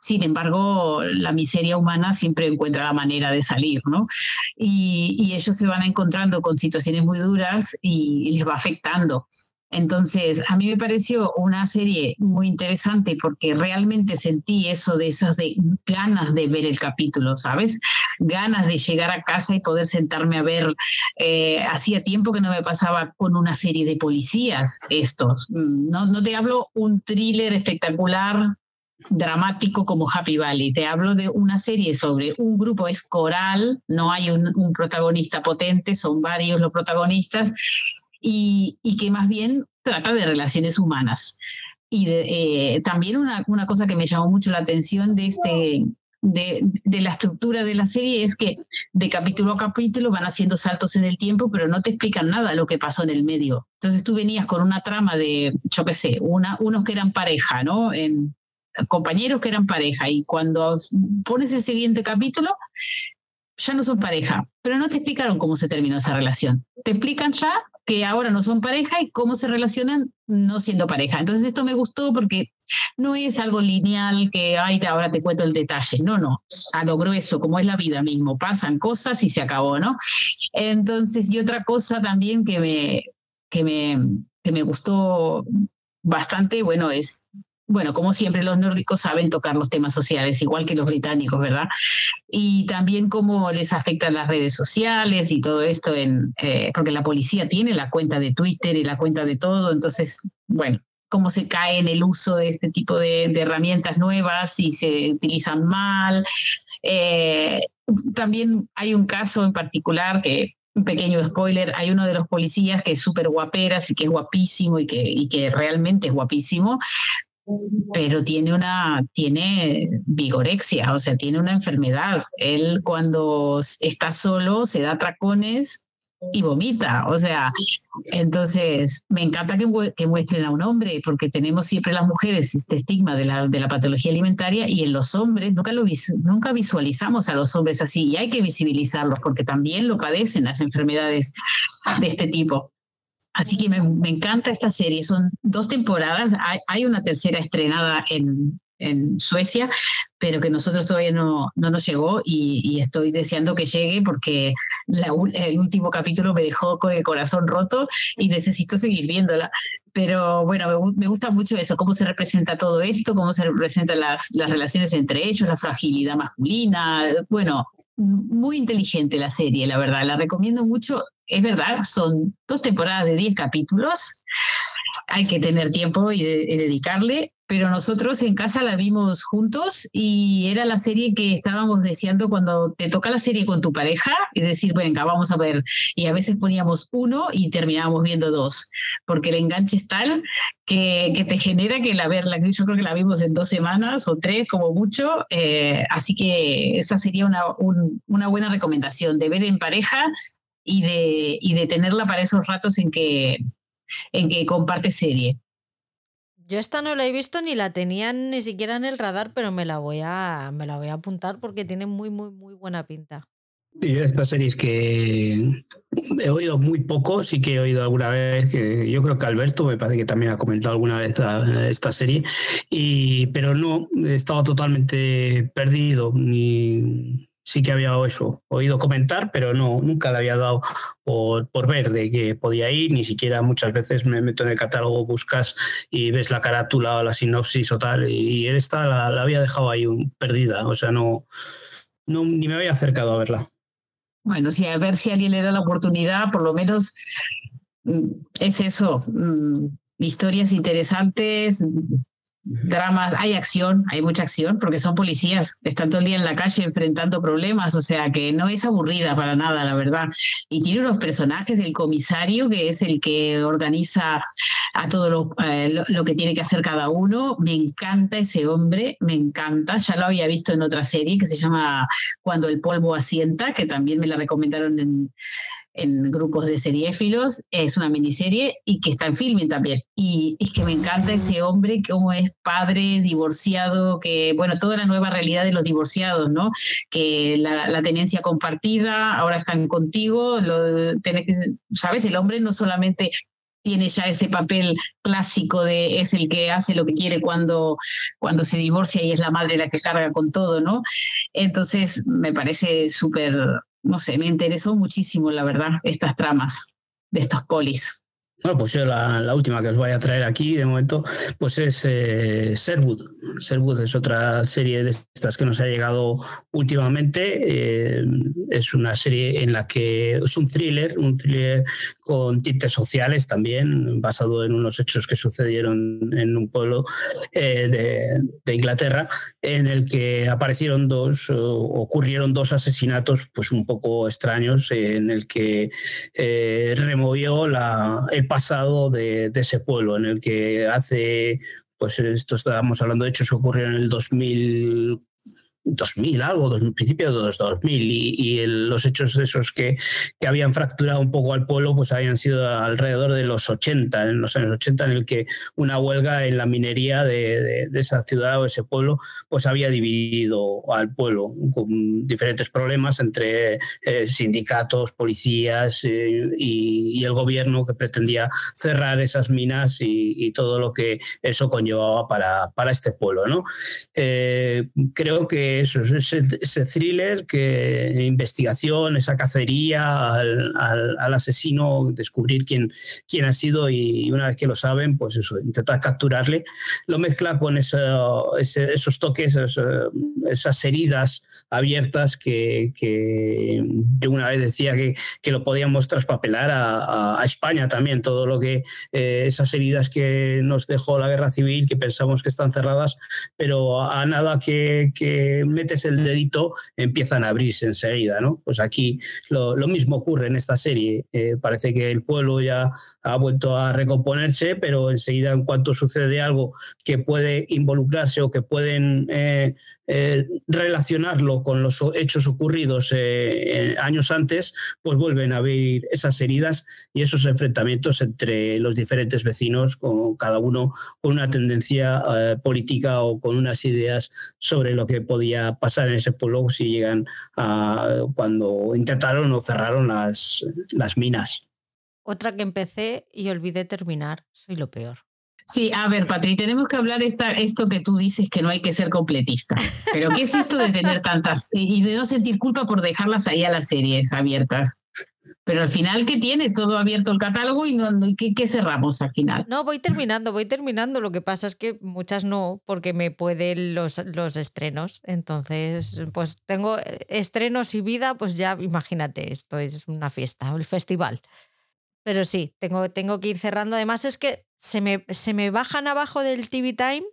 Sin embargo, la miseria humana siempre encuentra la manera de salir, ¿no? Y, y ellos se van encontrando con situaciones muy duras y les va afectando. Entonces, a mí me pareció una serie muy interesante porque realmente sentí eso de esas de ganas de ver el capítulo, ¿sabes? Ganas de llegar a casa y poder sentarme a ver. Eh, hacía tiempo que no me pasaba con una serie de policías estos. Mm, no, no te hablo un thriller espectacular dramático como Happy Valley. Te hablo de una serie sobre un grupo, es coral, no hay un, un protagonista potente, son varios los protagonistas y, y que más bien trata de relaciones humanas. Y de, eh, también una, una, cosa que me llamó mucho la atención de, este, de, de, la estructura de la serie es que de capítulo a capítulo van haciendo saltos en el tiempo, pero no te explican nada lo que pasó en el medio. Entonces tú venías con una trama de, yo qué sé, una, unos que eran pareja, ¿no? En, compañeros que eran pareja y cuando pones el siguiente capítulo, ya no son pareja, pero no te explicaron cómo se terminó esa relación. Te explican ya que ahora no son pareja y cómo se relacionan no siendo pareja. Entonces esto me gustó porque no es algo lineal que, ay, ahora te cuento el detalle. No, no, a lo grueso, como es la vida mismo. Pasan cosas y se acabó, ¿no? Entonces, y otra cosa también que me, que me, que me gustó bastante, bueno, es bueno, como siempre, los nórdicos saben tocar los temas sociales, igual que los británicos, ¿verdad? Y también cómo les afectan las redes sociales y todo esto, en, eh, porque la policía tiene la cuenta de Twitter y la cuenta de todo, entonces, bueno, cómo se cae en el uso de este tipo de, herramientas nuevas y se utilizan mal. Eh, también hay un caso en particular que un pequeño spoiler, hay uno de los policías que es súper guaperas y que es guapísimo y que, y que realmente es guapísimo, pero tiene una, tiene vigorexia, o sea, tiene una enfermedad. Él cuando está solo se da tracones y vomita, o sea, entonces me encanta que, muestren a un hombre, porque tenemos siempre las mujeres este estigma de la, de la patología alimentaria y en los hombres nunca, lo, nunca visualizamos a los hombres así y hay que visibilizarlos porque también lo padecen las enfermedades de este tipo. Así que me, encanta esta serie. Son dos temporadas. Hay, una tercera estrenada en, en, Suecia, pero que nosotros todavía no, no nos llegó y, estoy deseando que llegue porque el último capítulo me dejó con el corazón roto y necesito seguir viéndola. Pero bueno, me, me gusta mucho eso, cómo se representa todo esto, cómo se representan las, las relaciones entre ellos, la fragilidad masculina. Bueno, muy inteligente la serie, la verdad. La recomiendo mucho es verdad, son dos temporadas de 10 capítulos, hay que tener tiempo y, dedicarle, pero nosotros en casa la vimos juntos y era la serie que estábamos deseando cuando te toca la serie con tu pareja y decir, venga, vamos a ver. Y a veces poníamos uno y terminábamos viendo dos, porque el enganche es tal que, que te genera que la verla, yo creo que la vimos en dos semanas o tres como mucho, eh, así que esa sería una, una buena recomendación de ver en pareja y de, y de tenerla para esos ratos en que, en que comparte serie. Yo esta no la he visto ni la tenía ni siquiera en el radar, pero me la voy a, me la voy a apuntar porque tiene muy, muy, muy buena pinta. Sí, esta serie es que he oído muy poco, sí que he oído alguna vez, que yo creo que Alberto me parece que también ha comentado alguna vez esta serie, y, pero no, he estado totalmente perdido, ni, sí que había eso, oído comentar, pero no, nunca le había dado por, por, ver de que podía ir, ni siquiera muchas veces me meto en el catálogo, buscas y ves la carátula o la sinopsis o tal, y esta la, había dejado ahí perdida, o sea, no, no, ni me había acercado a verla. Bueno, sí, a ver si alguien le da la oportunidad, por lo menos mm, es eso, mm, historias interesantes, dramas, hay acción, hay mucha acción, porque son policías, están todo el día en la calle enfrentando problemas, o sea que no es aburrida para nada, la verdad. Y tiene unos personajes, el comisario, que es el que organiza a todo lo, eh, lo, que tiene que hacer cada uno. Me encanta ese hombre, me encanta. Ya lo había visto en otra serie que se llama Cuando el polvo asienta, que también me la recomendaron en, en grupos de seriéfilos, es una miniserie y que está en filming también. Y es que me encanta ese hombre, como es padre, divorciado, que, bueno, toda la nueva realidad de los divorciados, ¿no? Que la, tenencia compartida, ahora están contigo, lo, ¿sabes? El hombre no solamente tiene ya ese papel clásico de es el que hace lo que quiere cuando, cuando se divorcia y es la madre la que carga con todo, ¿no? Entonces me parece súper no sé, me interesó muchísimo, la verdad, estas tramas de estos polis. Bueno, pues yo la, última que os voy a traer aquí de momento, pues es eh, Sherwood. Sherwood es otra serie de estas que nos ha llegado últimamente. Eh, es una serie en la que es un thriller, un thriller con tintes sociales también, basado en unos hechos que sucedieron en un pueblo eh, de, Inglaterra, en el que aparecieron dos, ocurrieron dos asesinatos pues un poco extraños, en el que removió la, el pasado de, ese pueblo, en el que hace, pues esto estábamos hablando de hechos que ocurrieron en el 2000 2000 algo, dos, principios de los 2000 y, y los hechos esos que, que, habían fracturado un poco al pueblo pues habían sido alrededor de los 80, en los años 80 en el que una huelga en la minería de, de, esa ciudad o ese pueblo pues había dividido al pueblo con diferentes problemas entre eh, sindicatos, policías eh, y, y, el gobierno que pretendía cerrar esas minas y, y todo lo que eso conllevaba para, para este pueblo. ¿no? Eh, creo que eso, ese, ese thriller, que investigación, esa cacería al, al, al, asesino, descubrir quién, quién ha sido y una vez que lo saben, pues eso, intentar capturarle, lo mezcla con eso, ese, esos toques, esos, esas heridas abiertas que, que, yo una vez decía que, que lo podíamos traspapelar a, a, España también, todo lo que eh, esas heridas que nos dejó la guerra civil, que pensamos que están cerradas, pero a nada que, que metes el dedito, empiezan a abrirse enseguida, ¿no? Pues aquí lo, mismo ocurre en esta serie. Eh, parece que el pueblo ya ha vuelto a recomponerse, pero enseguida en cuanto sucede algo que puede involucrarse o que pueden eh, eh, relacionarlo con los hechos ocurridos eh, años antes, pues vuelven a abrir esas heridas y esos enfrentamientos entre los diferentes vecinos, con cada uno con una tendencia eh, política o con unas ideas sobre lo que podía pasar en ese pueblo si llegan a cuando intentaron o cerraron las minas. Otra que empecé y olvidé terminar, soy lo peor. Sí, a ver, Patri, tenemos que hablar esta, esto que tú dices que no hay que ser completista. Pero ¿qué es esto de tener tantas y de no sentir culpa por dejarlas ahí a las series abiertas? Pero al final, ¿qué tienes? Todo abierto el catálogo y no, ¿qué, ¿qué, cerramos al final? No, voy terminando, voy terminando. Lo que pasa es que muchas no, porque me pueden los, los estrenos. Entonces, pues tengo estrenos y vida, pues ya imagínate, esto es una fiesta, el festival. Pero sí, tengo, tengo que ir cerrando. Además es que se me, se me bajan abajo del TV Time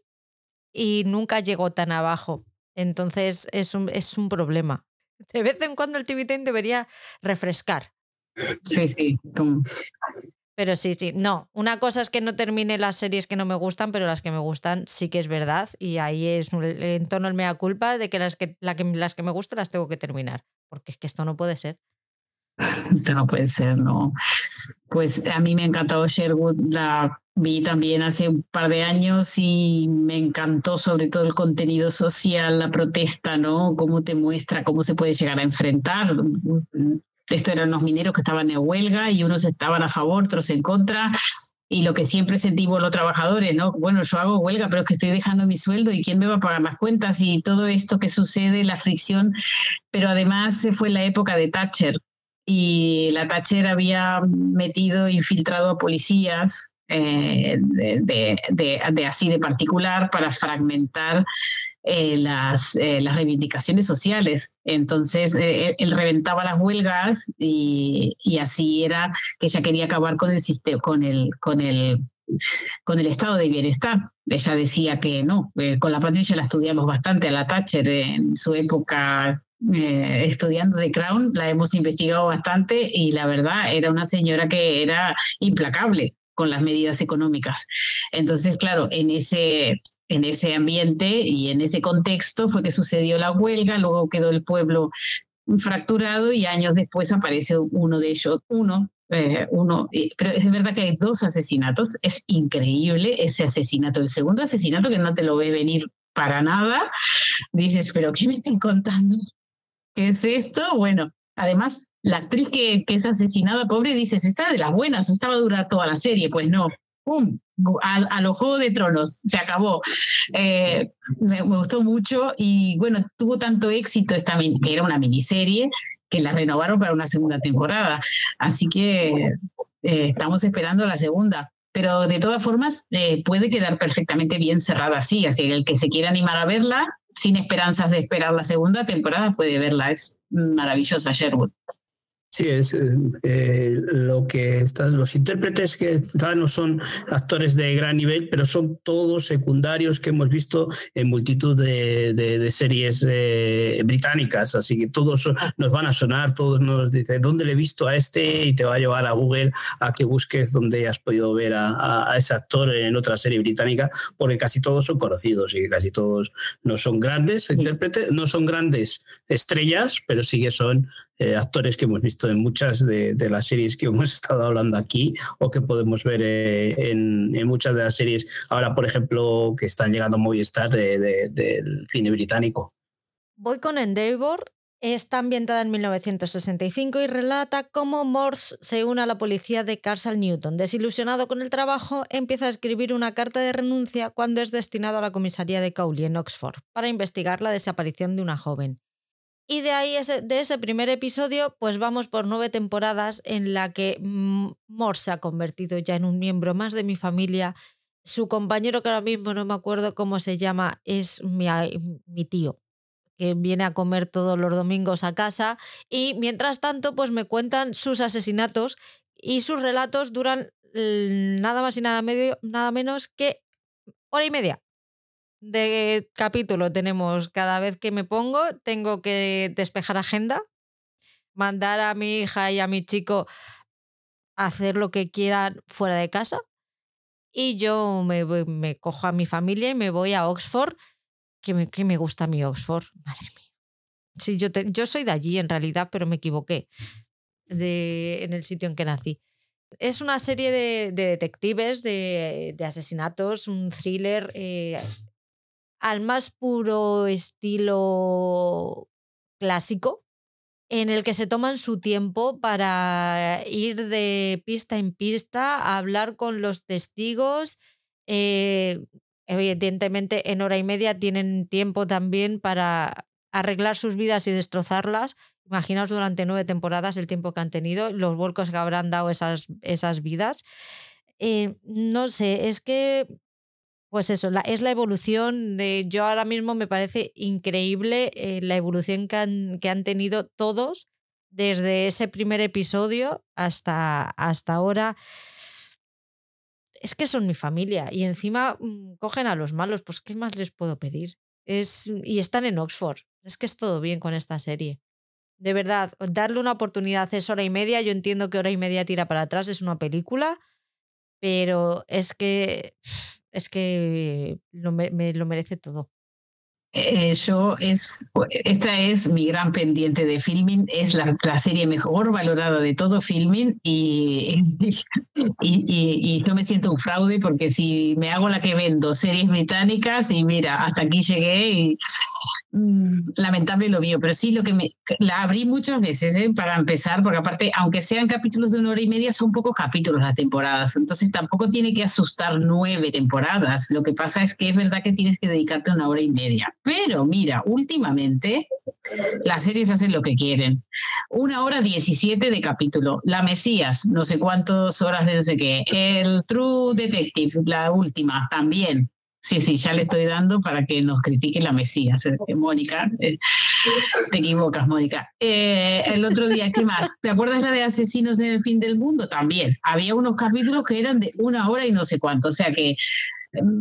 y nunca llego tan abajo. Entonces es un, es un problema. De vez en cuando el TV Time debería refrescar. Sí, sí. Pero sí, sí. No, una cosa es que no termine las series que no me gustan, pero las que me gustan sí que es verdad. Y ahí es en tono el mea culpa de que las que, la que las que me gustan las tengo que terminar. Porque es que esto no puede ser. No puede ser, no. Pues a mí me ha encantado Sherwood, la vi también hace un par de años y me encantó sobre todo el contenido social, la protesta, ¿no? Cómo te muestra, cómo se puede llegar a enfrentar. Esto eran los mineros que estaban en huelga y unos estaban a favor, otros en contra. Y lo que siempre sentimos los trabajadores, ¿no? Bueno, yo hago huelga, pero que estoy dejando mi sueldo y quién me va a pagar las cuentas y todo esto que sucede, la fricción. Pero además fue la época de Thatcher, y la Thatcher había metido, infiltrado a policías eh, de, de, de, de, así de particular para fragmentar eh, las, eh, las reivindicaciones sociales. Entonces, eh, él reventaba las huelgas y, y, así era que ella quería acabar con el con el, con el, con el estado de bienestar. Ella decía que no, con la patria la estudiamos bastante a la Thatcher en su época eh, de Crown, la hemos investigado bastante y la verdad era una señora que era implacable con las medidas económicas. Entonces, claro, en ese, en ese ambiente y en ese contexto fue que sucedió la huelga, luego quedó el pueblo fracturado y años después aparece uno de ellos, uno eh, uno, pero es verdad que hay dos asesinatos, es increíble ese asesinato, el segundo asesinato que no te lo ve venir para nada, dices, pero ¿qué me están contando? ¿Qué es esto? Bueno, además, la actriz que, es asesinada, pobre, dices, está de las buenas, estaba a durar toda la serie. Pues no, ¡pum! A, a, los de Tronos, se acabó. Eh, me, gustó mucho y bueno, tuvo tanto éxito esta era una miniserie que la renovaron para una segunda temporada. Así que eh, estamos esperando la segunda. Pero de todas formas, eh, puede quedar perfectamente bien cerrada así. Así que el que se quiera animar a verla, sin esperanzas de esperar la segunda temporada, puede verla. Es maravillosa Sherwood. Sí, es eh, eh, lo que están, los intérpretes que están no son actores de gran nivel, pero son todos secundarios que hemos visto en multitud de, series eh, británicas, así que todos nos van a sonar, todos nos dicen, ¿dónde le he visto a este? Y te va a llevar a Google a que busques dónde has podido ver a, ese actor en otra serie británica, porque casi todos son conocidos y casi todos no son grandes intérpretes, no son grandes estrellas, pero sí que son eh, actores que hemos visto en muchas de, las series que hemos estado hablando aquí o que podemos ver eh, en, muchas de las series ahora, por ejemplo, que están llegando Movistar del cine británico. Voy con Endeavor. Está ambientada en 1965 y relata cómo Morse se une a la policía de Castle Newton. Desilusionado con el trabajo, empieza a escribir una carta de renuncia cuando es destinado a la comisaría de Cowley en Oxford para investigar la desaparición de una joven. Y de ahí, de ese primer episodio, pues vamos por nueve temporadas en la que Mor se ha convertido ya en un miembro más de mi familia. Su compañero, que ahora mismo no me acuerdo cómo se llama, es mi, mi tío, que viene a comer todos los domingos a casa. Y mientras tanto, pues me cuentan sus asesinatos y sus relatos duran nada más y nada, medio, nada menos que hora y media de capítulo tenemos cada vez que me pongo, tengo que despejar agenda, mandar a mi hija y a mi chico a hacer lo que quieran fuera de casa. Y yo me, me cojo a mi familia y me voy a Oxford, que me, que me gusta mi Oxford, madre mía. Sí, yo, yo soy de allí en realidad, pero me equivoqué de, en el sitio en que nací. Es una serie de, detectives, de, asesinatos, un thriller eh, al más puro estilo clásico, en el que se toman su tiempo para ir de pista en pista a hablar con los testigos. Eh, evidentemente, en hora y media tienen tiempo también para arreglar sus vidas y destrozarlas. Imaginaos durante nueve temporadas el tiempo que han tenido, los vuelcos que habrán dado esas, esas vidas. Eh, no sé, es que pues eso, es la evolución. De, yo ahora mismo me parece increíble eh, la evolución que han, que han, tenido todos desde ese primer episodio hasta, hasta ahora. Es que son mi familia y encima mm, cogen a los malos, pues ¿qué más les puedo pedir? Es, y están en Oxford. Es que es todo bien con esta serie. De verdad, darle una oportunidad es hora y media. Yo entiendo que hora y media tira para atrás, es una película, pero es que es que lo, me, lo merece todo. Eh, yo es, esta es mi gran pendiente de filming, es la, la serie mejor valorada de todo filming y, y, y, yo me siento un fraude porque si me hago la que vendo series británicas y mira, hasta aquí llegué y Mm, lamentable lo mío, pero sí lo que me la abrí muchas veces ¿eh? para empezar, porque aparte, aunque sean capítulos de una hora y media, son pocos capítulos las temporadas, entonces tampoco tiene que asustar nueve temporadas. Lo que pasa es que es verdad que tienes que dedicarte una hora y media. Pero mira, últimamente las series hacen lo que quieren. Una hora diecisiete de capítulo. La Mesías, no sé cuántas horas de no sé qué. El True Detective, la última, también. Sí, sí, ya le estoy dando para que nos critique la Mesías. Eh, Mónica, eh, te equivocas, Mónica. Eh, el otro día, ¿qué más? ¿Te acuerdas la de Asesinos en el Fin del Mundo? También. Había unos capítulos que eran de una hora y no sé cuánto. O sea que,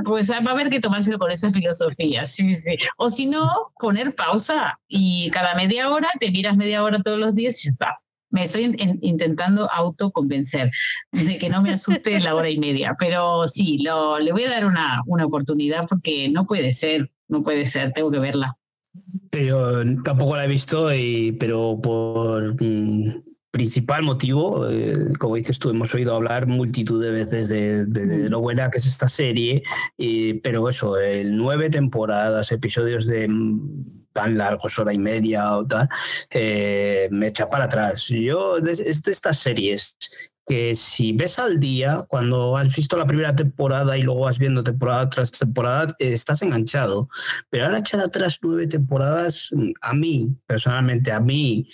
pues va a haber que tomárselo con esa filosofía. Sí, sí. O si no, poner pausa y cada media hora te miras media hora todos los días y está me estoy intentando autoconvencer de que no me asuste la hora y media, pero sí, lo, le voy a dar una, una oportunidad porque no puede ser, no puede ser, tengo que verla. Yo tampoco la he visto, y, pero por mm, principal motivo, eh, como dices tú, hemos oído hablar multitud de veces de, de, lo buena que es esta serie, y, pero eso, el nueve temporadas, episodios de mm, tan largos, hora y media o tal, eh, me echa para atrás. Yo, es de estas series que si ves al día, cuando has visto la primera temporada y luego vas viendo temporada tras temporada, eh, estás enganchado. Pero ahora echar atrás nueve temporadas, a mí, personalmente, a mí,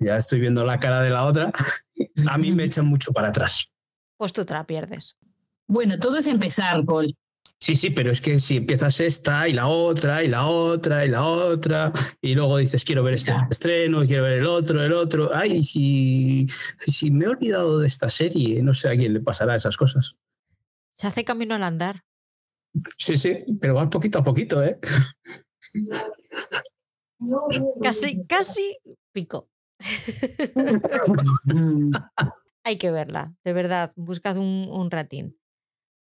ya estoy viendo la cara de la otra, a mí me echan mucho para atrás. Pues tú te la pierdes. Bueno, todo es empezar, Paul. Sí, sí, pero es que si empiezas esta y la otra y la otra y la otra y luego dices quiero ver este estreno, quiero ver el otro, el otro, ay, si, si me he olvidado de esta serie, no sé a quién le pasará esas cosas. Se hace camino al andar. Sí, sí, pero va poquito a poquito, ¿eh? Casi, casi pico. Hay que verla, de verdad, buscad un, ratín.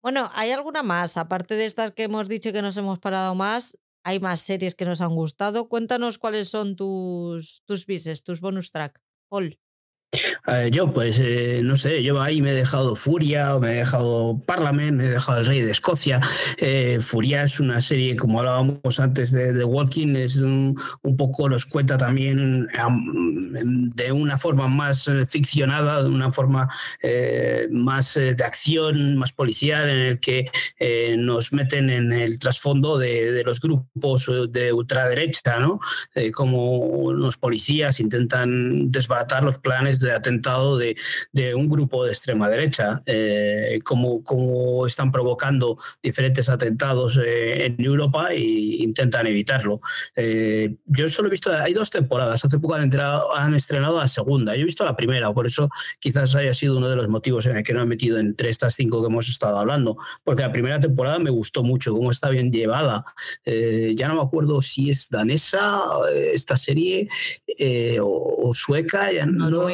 Bueno, ¿hay alguna más? Aparte de estas que hemos dicho que nos hemos parado más, hay más series que nos han gustado. Cuéntanos cuáles son tus, tus bises, tus bonus track. Paul. Eh, yo, pues, eh, no sé, yo ahí me he dejado Furia, me he dejado Parliament, me he dejado El Rey de Escocia. Eh, Furia es una serie, como hablábamos antes de Walking, es un, poco, nos cuenta también de una forma más ficcionada, de una forma más de acción, más policial, en el que nos meten en el trasfondo de, los grupos de ultraderecha, ¿no? como los policías intentan desbaratar los planes de atentado de, un grupo de extrema derecha, eh, como, como, están provocando diferentes atentados eh, en Europa e intentan evitarlo. Eh, yo solo he visto, hay dos temporadas, hace poco han, han estrenado la segunda, yo he visto la primera, por eso quizás haya sido uno de los motivos en el que no he metido entre estas cinco que hemos estado hablando, porque la primera temporada me gustó mucho, cómo está bien llevada. ya no me acuerdo si es danesa esta serie o, sueca, ya no, no,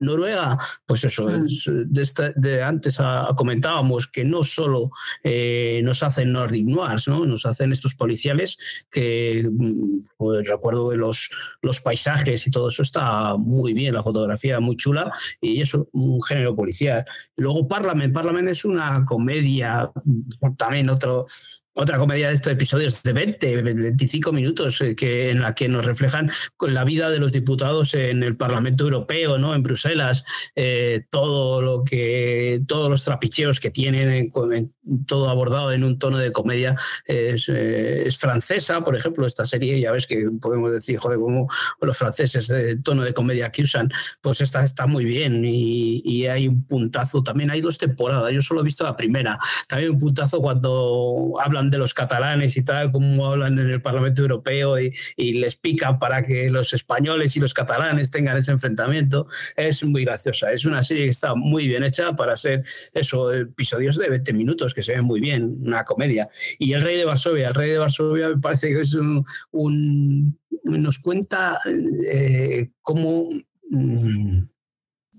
Noruega, pues eso, mm. de, antes comentábamos que no solo eh, nos hacen Nordic Noirs, ¿no? nos hacen estos policiales que, mm, pues recuerdo de los, los paisajes y todo eso está muy bien, la fotografía muy chula y eso, un género policial. Luego Parlament, Parlament es una comedia, también otro, otra comedia de estos episodios de 20, 25 minutos eh, que, en la que nos reflejan con la vida de los diputados en el Parlamento Europeo, ¿no? en Bruselas, eh, todo lo que, todos los trapicheos que tienen, todo abordado en un tono de comedia. Es, eh, es, francesa, por ejemplo, esta serie, ya ves que podemos decir, joder, como los franceses, el tono de comedia que usan, pues esta está muy bien y, y hay un puntazo. También hay dos temporadas, yo solo he visto la primera. También un puntazo cuando hablan de los catalanes y tal, como hablan en el Parlamento Europeo y, les pican para que los españoles y los catalanes tengan ese enfrentamiento. Es muy graciosa. Es una serie que está muy bien hecha para ser eso, episodios de 20 minutos que se ven muy bien, una comedia. Y El Rey de Varsovia, El Rey de Varsovia me parece que es un. nos cuenta eh, cómo. Mm,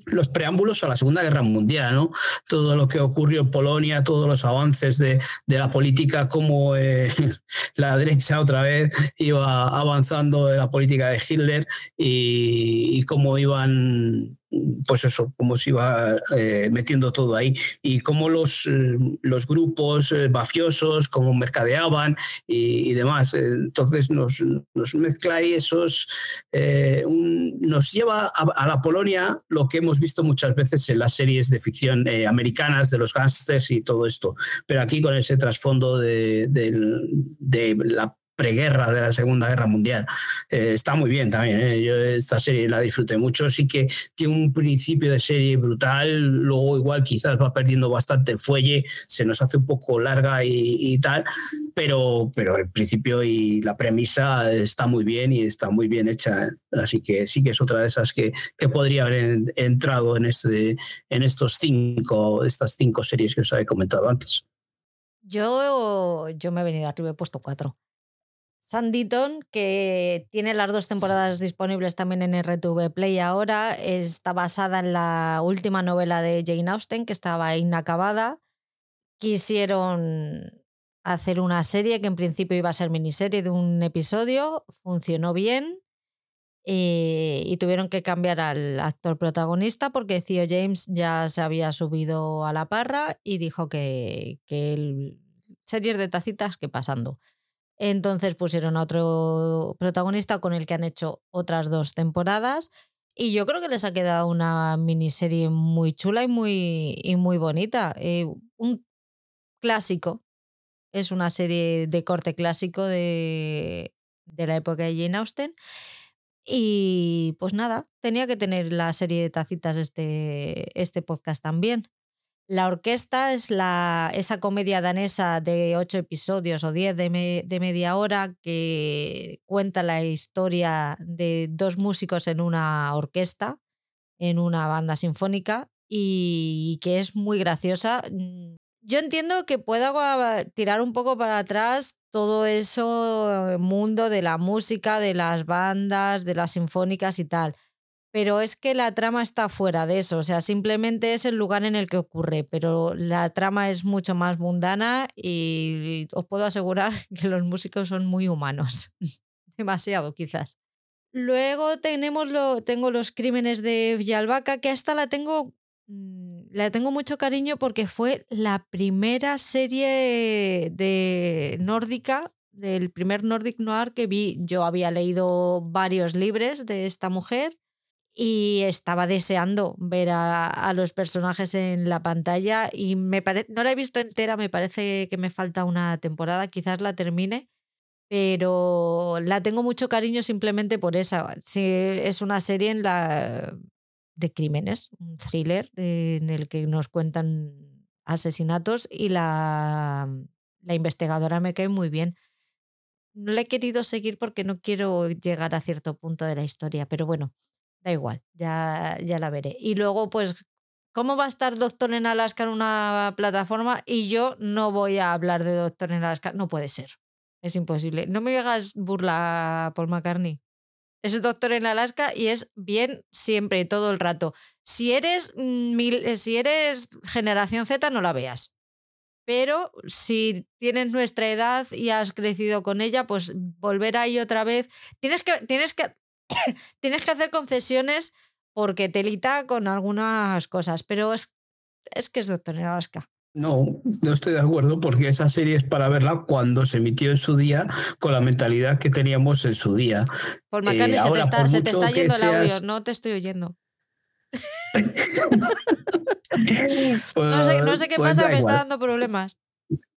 los preámbulos a la Segunda Guerra Mundial, ¿no? Todo lo que ocurrió en Polonia, todos los avances de, la política, cómo eh, la derecha otra vez iba avanzando en la política de Hitler y, y cómo iban pues eso, cómo se iba eh, metiendo todo ahí y cómo los, eh, los grupos eh, mafiosos, cómo mercadeaban y, demás. Entonces nos, nos mezcla ahí esos, nos lleva a, la Polonia lo que hemos visto muchas veces en las series de ficción americanas de los gángsters y todo esto, pero aquí con ese trasfondo de, de la preguerra de la Segunda Guerra Mundial. Eh, está muy bien también, ¿eh? yo esta serie la disfruté mucho, sí que tiene un principio de serie brutal, luego igual quizás va perdiendo bastante fuelle, se nos hace un poco larga y, tal, pero, pero el principio y la premisa está muy bien y está muy bien hecha, así que sí que es otra de esas que, que podría haber entrado en, este, en estos cinco, estas cinco series que os he comentado antes. Yo, yo me he venido arriba, he puesto cuatro. Sanditon, que tiene las dos temporadas disponibles también en RTV Play ahora, está basada en la última novela de Jane Austen, que estaba inacabada. Quisieron hacer una serie que en principio iba a ser miniserie de un episodio, funcionó bien eh, y tuvieron que cambiar al actor protagonista porque Theo James ya se había subido a la parra y dijo que, que el, series de tacitas que pasando. Entonces pusieron a otro protagonista con el que han hecho otras dos temporadas. Y yo creo que les ha quedado una miniserie muy chula y muy, y muy bonita. Eh, un clásico. Es una serie de corte clásico de, de la época de Jane Austen. Y pues nada, tenía que tener la serie de tacitas este, este podcast también. La orquesta es la, esa comedia danesa de ocho episodios o diez de, de, media hora que cuenta la historia de dos músicos en una orquesta, en una banda sinfónica, y que es muy graciosa. Yo entiendo que pueda tirar un poco para atrás todo eso mundo de la música, de las bandas, de las sinfónicas y tal pero es que la trama está fuera de eso, o sea, simplemente es el lugar en el que ocurre, pero la trama es mucho más mundana y os puedo asegurar que los músicos son muy humanos, demasiado quizás. Luego tenemos lo, tengo los crímenes de Villalbaca, que hasta la tengo, mm, la tengo mucho cariño porque fue la primera serie de nórdica del primer Nordic Noir que vi. Yo había leído varios libros de esta mujer y estaba deseando ver a, los personajes en la pantalla y me no la he visto entera, me parece que me falta una temporada, quizás la termine, pero la tengo mucho cariño simplemente por esa. es una serie en la, de crímenes, un thriller en el que nos cuentan asesinatos y la, la investigadora me cae muy bien. No la he querido seguir porque no quiero llegar a cierto punto de la historia, pero bueno, da igual, ya, ya la veré. Y luego, pues, ¿cómo va a estar Doctor en Alaska en una plataforma y yo no voy a hablar de Doctor en Alaska? No puede ser. Es imposible. No me hagas burla, Paul McCartney. Es Doctor en Alaska y es bien siempre, todo el rato. Si eres, mil, eh, si eres generación Z, no la veas. Pero si tienes nuestra edad y has crecido con ella, pues volver ahí otra vez. Tienes que, tienes que, tienes que hacer concesiones porque telita con algunas cosas, pero es, es que es Doctor Alaska. No, no estoy de acuerdo porque esa serie es para verla cuando se emitió en su día con la mentalidad que teníamos en su día. Paul McCartney, se, te está, se, te está, yendo el audio, no te estoy oyendo. no, sé, no sé qué pues pasa, me está dando problemas.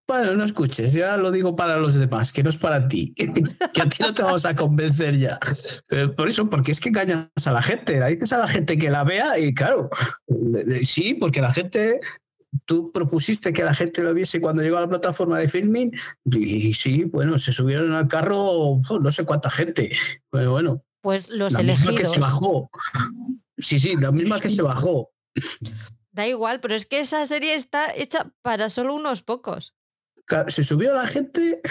Bueno, no escuches, ya lo digo para los demás, que no es para ti, que a ti no te vamos a convencer ya. Pero por eso, porque es que engañas a la gente, la dices a la gente que la vea y claro, sí, porque la gente, tú propusiste que la gente lo viese cuando llegó a la plataforma de filming y sí, bueno, se subieron al carro no sé cuánta gente. Bueno, bueno. Pues los la elegidos. que se bajó. Sí, sí, la misma que se bajó. Da igual, pero es que esa serie está hecha para solo unos pocos se subió la gente,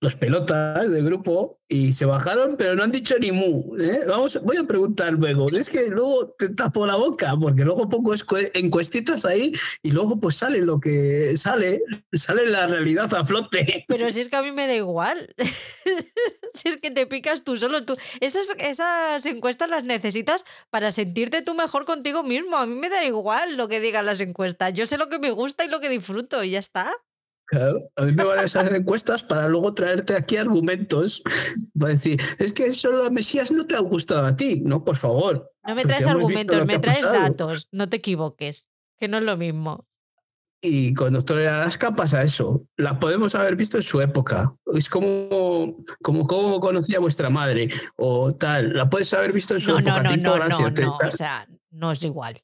los pelotas del grupo, y se bajaron, pero no han dicho ni mu. ¿eh? Vamos, voy a preguntar luego. Es que luego te tapo la boca, porque luego pongo encuestitas ahí y luego pues sale lo que sale, sale la realidad a flote. Pero si es que a mí me da igual. si es que te picas tú solo. Tú. Esas, esas encuestas las necesitas para sentirte tú mejor contigo mismo. A mí me da igual lo que digan las encuestas. Yo sé lo que me gusta y lo que disfruto y ya está. Claro, a mí me van esas encuestas para luego traerte aquí argumentos para decir, es que solo la Mesías no te ha gustado a ti. No, por favor. No me traes argumentos, me traes datos. No te equivoques, que no es lo mismo. Y con Doctor en Alaska pasa eso. La podemos haber visto en su época. Es como, como, como conocía vuestra madre o tal. La puedes haber visto en su no, época. No, no, no, no, no, o sea, no es igual.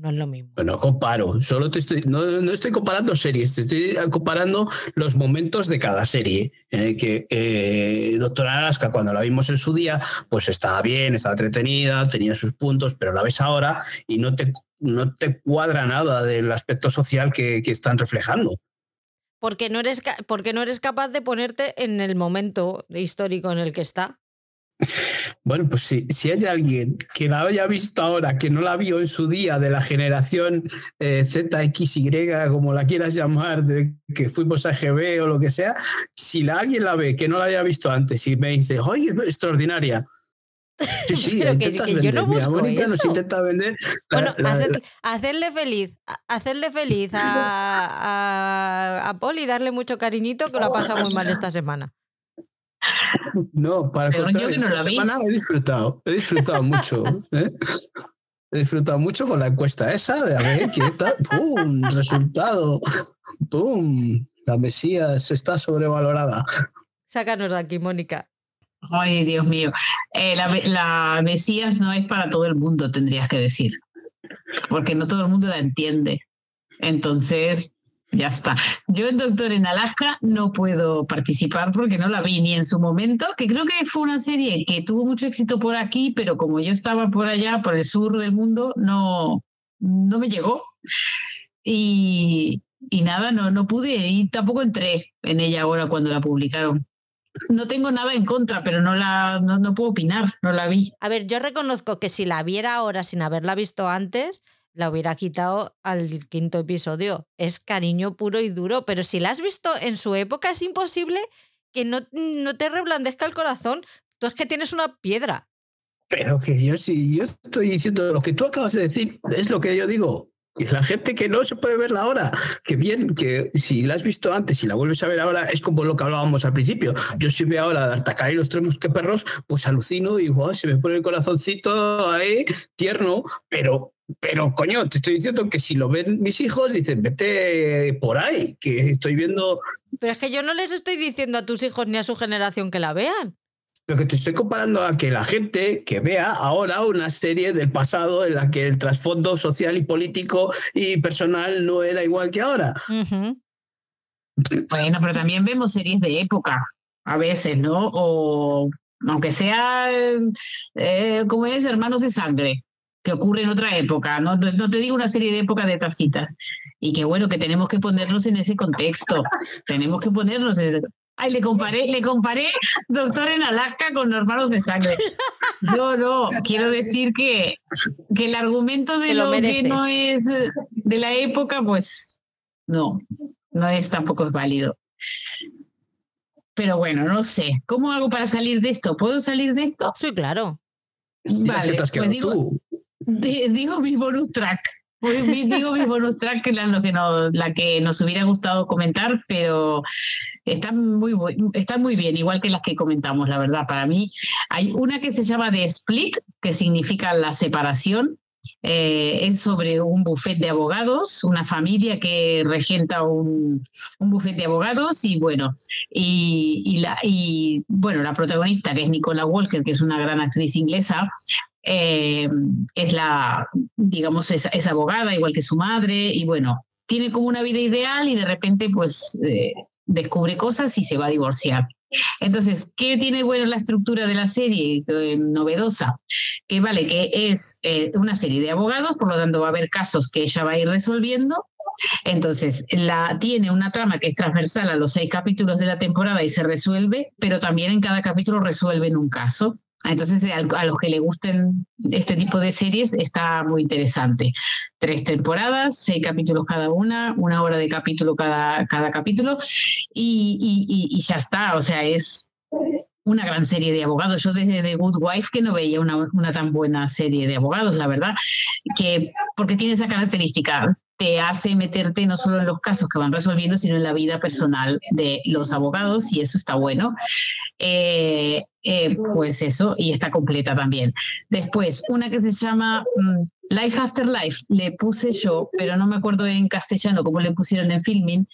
No es lo mismo. Bueno, comparo. Solo te estoy, no, estoy comparando series, te estoy comparando los momentos de cada serie. Eh, que eh, Doctora Alaska, cuando la vimos en su día, pues estaba bien, estaba entretenida, tenía sus puntos, pero la ves ahora y no te, no te cuadra nada del aspecto social que, que están reflejando. Porque no, eres, porque no eres capaz de ponerte en el momento histórico en el que está. Bueno, pues si, si hay alguien que la haya visto ahora, que no la vio en su día de la generación eh, ZXY, como la quieras llamar, de que fuimos a GB o lo que sea, si la, alguien la ve que no la haya visto antes y me dice, oye, extraordinaria. Sí, sí, que, yo no busco eso. intenta vender. bueno, hacerle feliz, hacerle feliz a, a, a Paul y darle mucho cariñito que lo ha pasado muy mal esta semana. No, para contar, esta semana he disfrutado, he disfrutado mucho. ¿eh? He disfrutado mucho con la encuesta esa de a ver qué tal, ¡pum! Resultado, ¡pum! La Mesías está sobrevalorada. Sácanos de aquí, Mónica. Ay, Dios mío. Eh, la, la Mesías no es para todo el mundo, tendrías que decir. Porque no todo el mundo la entiende. Entonces, ya está. Yo en Doctor en Alaska no puedo participar porque no la vi ni en su momento, que creo que fue una serie que tuvo mucho éxito por aquí, pero como yo estaba por allá, por el sur del mundo, no, no me llegó. Y, y nada, no, no pude y tampoco entré en ella ahora cuando la publicaron. No tengo nada en contra, pero no la no, no puedo opinar, no la vi. A ver, yo reconozco que si la viera ahora sin haberla visto antes, la hubiera quitado al quinto episodio. Es cariño puro y duro, pero si la has visto en su época es imposible que no, no te reblandezca el corazón. Tú es que tienes una piedra. Pero que yo sí, yo estoy diciendo lo que tú acabas de decir, es lo que yo digo. Y la gente que no se puede verla ahora, que bien, que si la has visto antes y la vuelves a ver ahora, es como lo que hablábamos al principio. Yo si veo ahora de y los tres perros, pues alucino y se me pone el corazoncito ahí tierno, pero pero coño, te estoy diciendo que si lo ven mis hijos, dicen, vete por ahí, que estoy viendo. Pero es que yo no les estoy diciendo a tus hijos ni a su generación que la vean. Lo que te estoy comparando a que la gente que vea ahora una serie del pasado en la que el trasfondo social y político y personal no era igual que ahora. Bueno, pero también vemos series de época, a veces, ¿no? O aunque sea, eh, como es, Hermanos de Sangre, que ocurre en otra época, no, no te digo una serie de épocas de tacitas. Y que bueno, que tenemos que ponernos en ese contexto, tenemos que ponernos en, Ay, le comparé, le comparé Doctor en Alaska con Hermanos de Sangre. Yo no, quiero decir que, que el argumento de lo, que no es de la época, pues no, no es tampoco es válido. Pero bueno, no sé. ¿Cómo hago para salir de esto? ¿Puedo salir de esto? Sí, claro. Vale, pues digo, digo mi bonus track. Digo mi bonus track, la, lo que no, la que nos hubiera gustado comentar, pero están muy, están muy bien, igual que las que comentamos, la verdad. Para mí hay una que se llama The Split, que significa la separación. Eh, es sobre un buffet de abogados, una familia que regenta un, un buffet de abogados y bueno, y, y, la, y bueno, la protagonista que es Nicola Walker, que es una gran actriz inglesa, eh, es la, digamos, es, abogada, igual que su madre, y bueno, tiene como una vida ideal y de repente pues eh, descubre cosas y se va a divorciar. Entonces, ¿qué tiene bueno la estructura de la serie eh, novedosa? Que vale, que es una serie de abogados, por lo tanto va a haber casos que ella va a ir resolviendo. Entonces, la, tiene una trama que es transversal a los seis capítulos de la temporada y se resuelve, pero también en cada capítulo resuelven un caso. Entonces, a los que le gusten este tipo de series está muy interesante. Tres temporadas, seis capítulos cada una, una hora de capítulo cada, cada capítulo y, y, ya está. O sea, es una gran serie de abogados. Yo desde The Good Wife que no veía una, una tan buena serie de abogados, la verdad, que porque tiene esa característica te hace meterte no solo en los casos que van resolviendo, sino en la vida personal de los abogados y eso está bueno. Eh, eh, pues eso, y está completa también. Después, una que se llama mm, Life After Life, le puse yo, pero no me acuerdo en castellano cómo le pusieron en filming.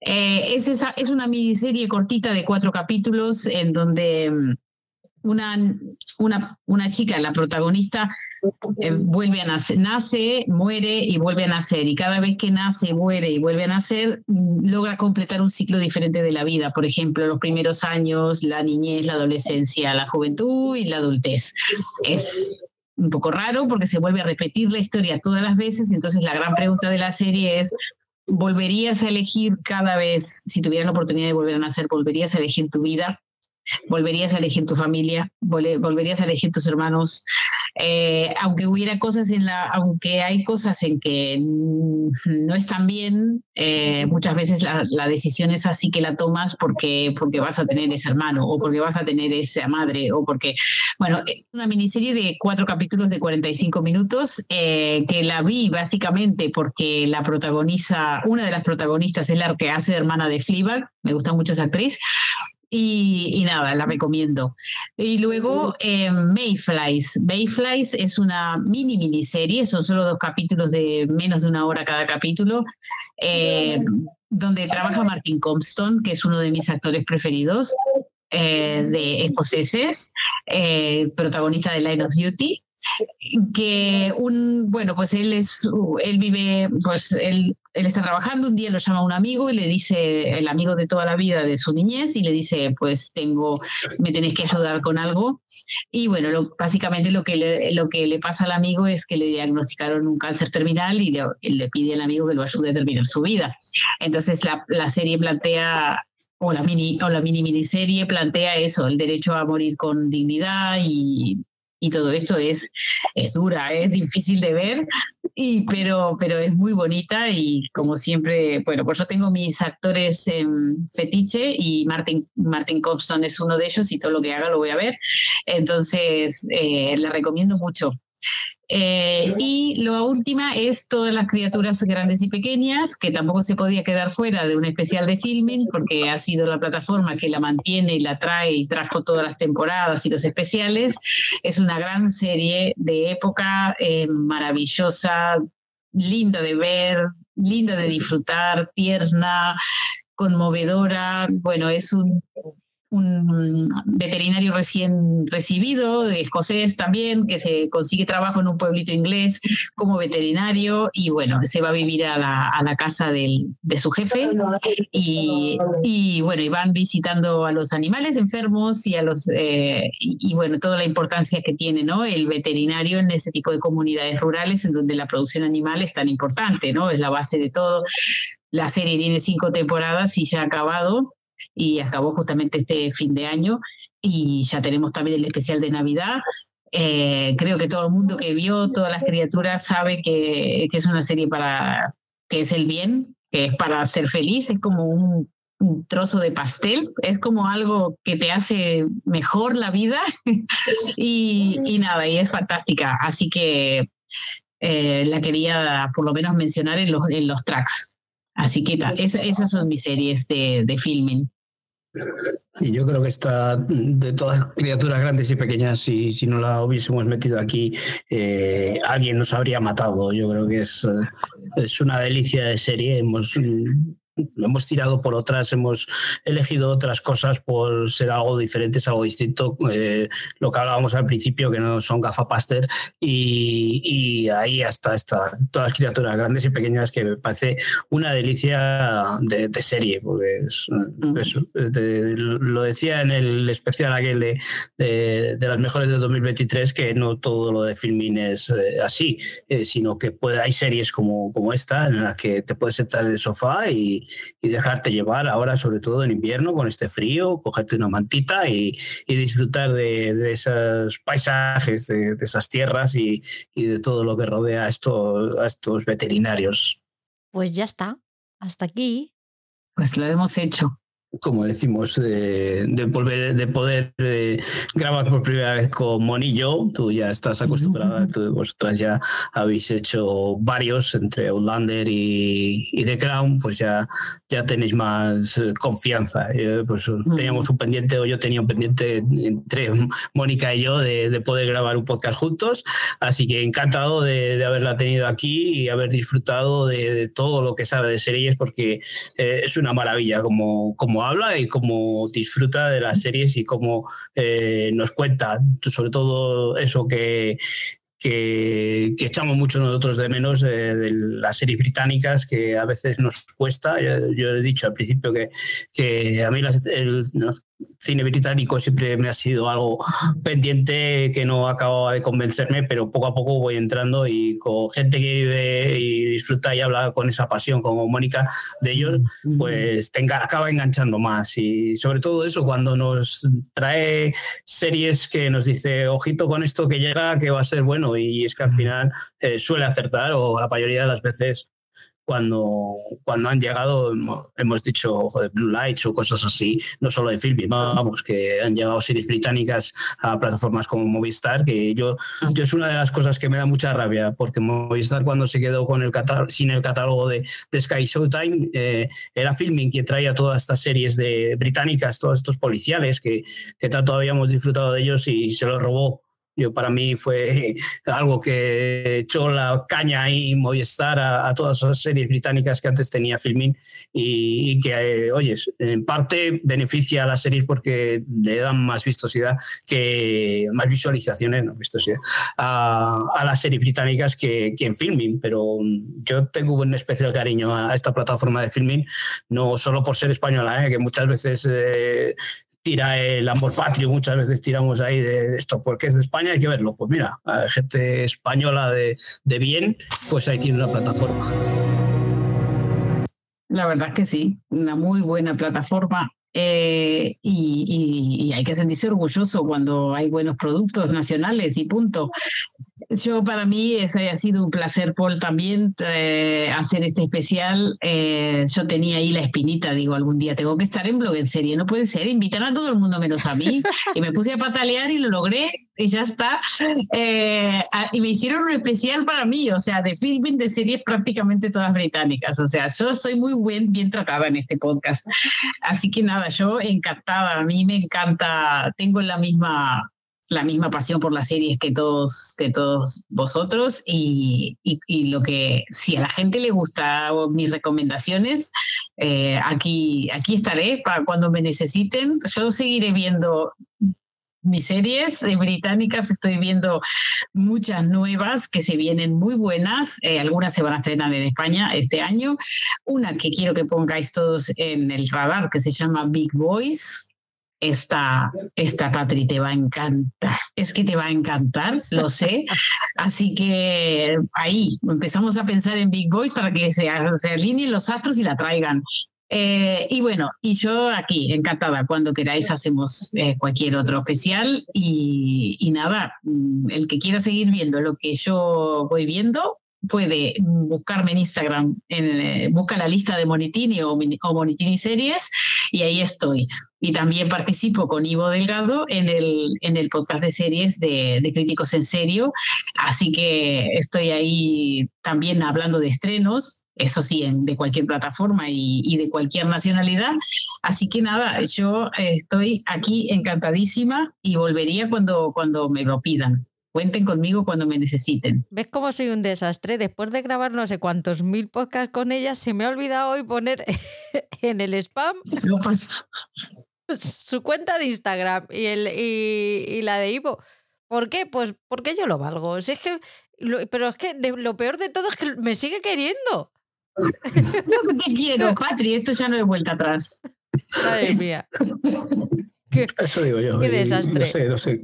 Eh, es, esa, es una miniserie cortita de cuatro capítulos en donde mm, una, una, una chica, la protagonista, eh, vuelve a nacer, nace, muere y vuelve a nacer. Y cada vez que nace, muere y vuelve a nacer, mm, logra completar un ciclo diferente de la vida. Por ejemplo, los primeros años, la niñez, la adolescencia, la juventud y la adultez. Es un poco raro porque se vuelve a repetir la historia todas las veces. Entonces, la gran pregunta de la serie es, ¿volverías a elegir cada vez, si tuvieras la oportunidad de volver a nacer, ¿volverías a elegir tu vida? Volverías a elegir tu familia, volverías a elegir tus hermanos, eh, aunque hubiera cosas en la, aunque hay cosas en que no están bien, eh, muchas veces la, decisión es así que la tomas porque, porque vas a tener ese hermano o porque vas a tener esa madre o porque, bueno, es una miniserie de cuatro capítulos de 45 minutos eh, que la vi básicamente porque la protagoniza, una de las protagonistas es la que hace hermana de Fleabag, me gusta mucho esa actriz, y, nada, la recomiendo. Y luego eh, Mayflies. Mayflies es una mini miniserie, son solo dos capítulos de menos de una hora cada capítulo, eh, donde trabaja Martin Compston, que es uno de mis actores preferidos eh, de escoceses, protagonista de Line of Duty. Que un, bueno, pues él es, él vive, pues él, él está trabajando, un día lo llama un amigo y le dice, el amigo de toda la vida de su niñez, y le dice, pues tengo, me tenéis que ayudar con algo. Y bueno, básicamente lo que, le, lo que le pasa al amigo es que le diagnosticaron un cáncer terminal y le, le pide al amigo que lo ayude a terminar su vida. Entonces la, la serie plantea o la mini o la mini miniserie plantea eso, el derecho a morir con dignidad y y todo esto es, es dura, es difícil de ver, y, pero, pero es muy bonita y como siempre, bueno, por eso tengo mis actores en fetiche y Martin, Martin Compson es uno de ellos y todo lo que haga lo voy a ver. Entonces, eh, la recomiendo mucho. Eh, y la última es todas las criaturas grandes y pequeñas, que tampoco se podía quedar fuera de un especial de filming, porque ha sido la plataforma que la mantiene y la trae y trajo todas las temporadas y los especiales. Es una gran serie de época eh, maravillosa, linda de ver, linda de disfrutar, tierna, conmovedora. Bueno, es un un veterinario recién recibido, de escocés también, que se consigue trabajo en un pueblito inglés como veterinario y bueno, se va a vivir a la, a la casa del, de su jefe y, y, bueno, y van visitando a los animales enfermos y a los, eh, y, bueno, toda la importancia que tiene, ¿no? El veterinario en ese tipo de comunidades rurales en donde la producción animal es tan importante, ¿no? Es la base de todo. La serie tiene cinco temporadas y ya ha acabado y acabó justamente este fin de año y ya tenemos también el especial de Navidad. Eh, creo que todo el mundo que vio todas las criaturas sabe que, que, es una serie para que es el bien, que es para ser feliz, es como un, trozo de pastel, es como algo que te hace mejor la vida y, y, nada, y es fantástica. Así que eh, la quería por lo menos mencionar en los, en los tracks. Así que esas son mis series de, de filming. Y yo creo que está de todas criaturas grandes y pequeñas, si, si no la hubiésemos metido aquí, eh, alguien nos habría matado. Yo creo que es, es una delicia de serie. Hemos hemos tirado por otras, hemos elegido otras cosas por ser algo diferente, algo distinto. Eh, lo que hablábamos al principio, que no son gafapaster, y, y ahí hasta está, todas las criaturas grandes y pequeñas que me parece una delicia de, serie, porque es, lo decía en el especial aquel de, de, las mejores de 2023, que no todo lo de filming es eh, así, eh, sino que puede, hay series como, como esta en las que te puedes sentar en el sofá y y, dejarte llevar ahora, sobre todo en invierno, con este frío, cogerte una mantita y, disfrutar de, esos paisajes, de, esas tierras y, de todo lo que rodea a estos, a estos veterinarios. Pues ya está, hasta aquí. Pues lo hemos hecho como decimos, de, volver, de poder eh, grabar por primera vez con Monillo. Tú ya estás acostumbrada, tú, vosotras ya habéis hecho varios entre Outlander y, y, The Crown, pues ya, ya tenéis más eh, confianza. Eh, pues teníamos un pendiente, o yo tenía un pendiente entre Mónica y yo de, poder grabar un podcast juntos. Así que encantado de, haberla tenido aquí y haber disfrutado de, todo lo que sabe de series, porque es una maravilla como, como habla y cómo disfruta de las series y cómo eh, nos cuenta, sobre todo eso que, que, echamos mucho nosotros de menos eh, de las series británicas, que a veces nos cuesta. Yo, he dicho al principio que, que a mí las, el, cine británico siempre me ha sido algo pendiente que no acababa de convencerme, pero poco a poco voy entrando y con gente que vive y disfruta y habla con esa pasión como Mónica de ellos, pues tenga, acaba enganchando más. Y sobre todo eso, cuando nos trae series que nos dice, ojito con esto que llega, que va a ser bueno, y es que al final eh, suele acertar o la mayoría de las veces cuando, cuando han llegado, hemos dicho de Blue Lights o cosas así, no solo de filming, vamos, que han llegado series británicas a plataformas como Movistar, que yo, yo es una de las cosas que me da mucha rabia, porque Movistar cuando se quedó con el sin el catálogo de, de Sky Showtime, eh, era filming quien traía todas estas series de británicas, todos estos policiales que, que tanto habíamos disfrutado de ellos y se los robó Yo para mí fue algo que echó la caña y Movistar a, a todas esas series británicas que antes tenía Filmin y, que, eh, oye, en parte beneficia a las series porque le dan más vistosidad que más visualizaciones, no vistosidad, a, las series británicas que, en Filmin. Pero yo tengo un especial cariño a esta plataforma de Filmin, no solo por ser española, ¿eh? que muchas veces eh, tira el amor patrio, muchas veces tiramos ahí de esto, porque es de España, hay que verlo. Pues mira, gente española de, de bien, pues ahí tiene una plataforma. La verdad es que sí, una muy buena plataforma. Eh, y, y, hay que sentirse orgulloso cuando hay buenos productos nacionales y punto. Yo para mí ese ha sido un placer, Paul, también eh, hacer este especial. Eh, yo tenía ahí la espinita, digo, algún día tengo que estar en blog en serie, no puede ser, invitar a todo el mundo menos a mí. y me puse a patalear y lo logré y ya está. Eh, y me hicieron un especial para mí, o sea, de filming de series prácticamente todas británicas. O sea, yo soy muy buen, bien tratada en este podcast. Así que nada, yo encantada, a mí me encanta, tengo la misma la misma pasión por las series que todos, que todos vosotros y, y, lo que si a la gente le gusta mis recomendaciones, eh, aquí, aquí estaré para cuando me necesiten. Yo seguiré viendo mis series eh, británicas, estoy viendo muchas nuevas que se vienen muy buenas, eh, algunas se van a estrenar en España este año, una que quiero que pongáis todos en el radar que se llama Big Boys, esta, esta Patri te va a encantar. Es que te va a encantar, lo sé. Así que ahí empezamos a pensar en Big Boys para que se, se alineen los astros y la traigan. Eh, y bueno, y yo aquí, encantada, cuando queráis hacemos eh, cualquier otro especial y, nada, mm, el que quiera seguir viendo lo que yo voy viendo, puede buscarme en Instagram, en, eh, busca la lista de Monitini o, Monitini Series y ahí estoy. Y también participo con Ivo Delgado en el, en el podcast de series de, de, Críticos en Serio, así que estoy ahí también hablando de estrenos, eso sí, en, de cualquier plataforma y, y, de cualquier nacionalidad. Así que nada, yo estoy aquí encantadísima y volvería cuando, cuando me lo pidan. Cuenten conmigo cuando me necesiten. ¿Ves cómo soy un desastre? Después de grabar no sé cuántos mil podcasts con ella, se me ha olvidado hoy poner en el spam no pasa. su cuenta de Instagram y, el, y, y, la de Ivo. ¿Por qué? Pues porque yo lo valgo. Si es que, lo, pero es que de, lo peor de todo es que me sigue queriendo. No te quiero, Patri, esto ya no hay vuelta atrás. Madre mía. Qué, Eso digo yo. Qué desastre. No sé, no sé.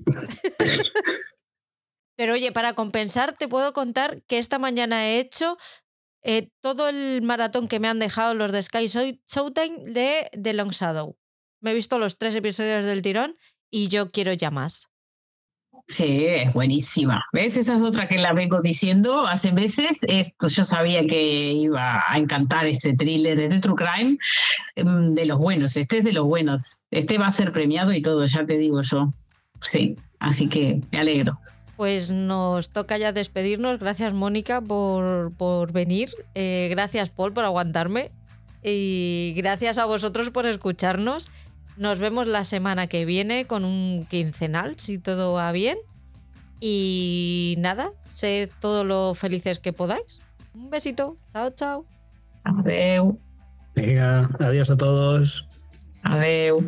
Pero oye, para compensar, te puedo contar que esta mañana he hecho eh, todo el maratón que me han dejado los de Sky Showtime de The Long Shadow. Me he visto los tres episodios del tirón y yo quiero ya más. Sí, es buenísima. ¿Ves? Esa es otra que la vengo diciendo hace meses. Esto yo sabía que iba a encantar este thriller de True Crime, mm, de los buenos. Este es de los buenos. Este va a ser premiado y todo, ya te digo yo. Sí, así que me alegro pues nos toca ya despedirnos. Gracias Mónica por, por venir. Eh, gracias Paul por aguantarme. Y gracias a vosotros por escucharnos. Nos vemos la semana que viene con un quincenal, si todo va bien. Y nada, sé todo lo felices que podáis. Un besito. Chao, chao. Adiós. Venga, adiós a todos. Adiós.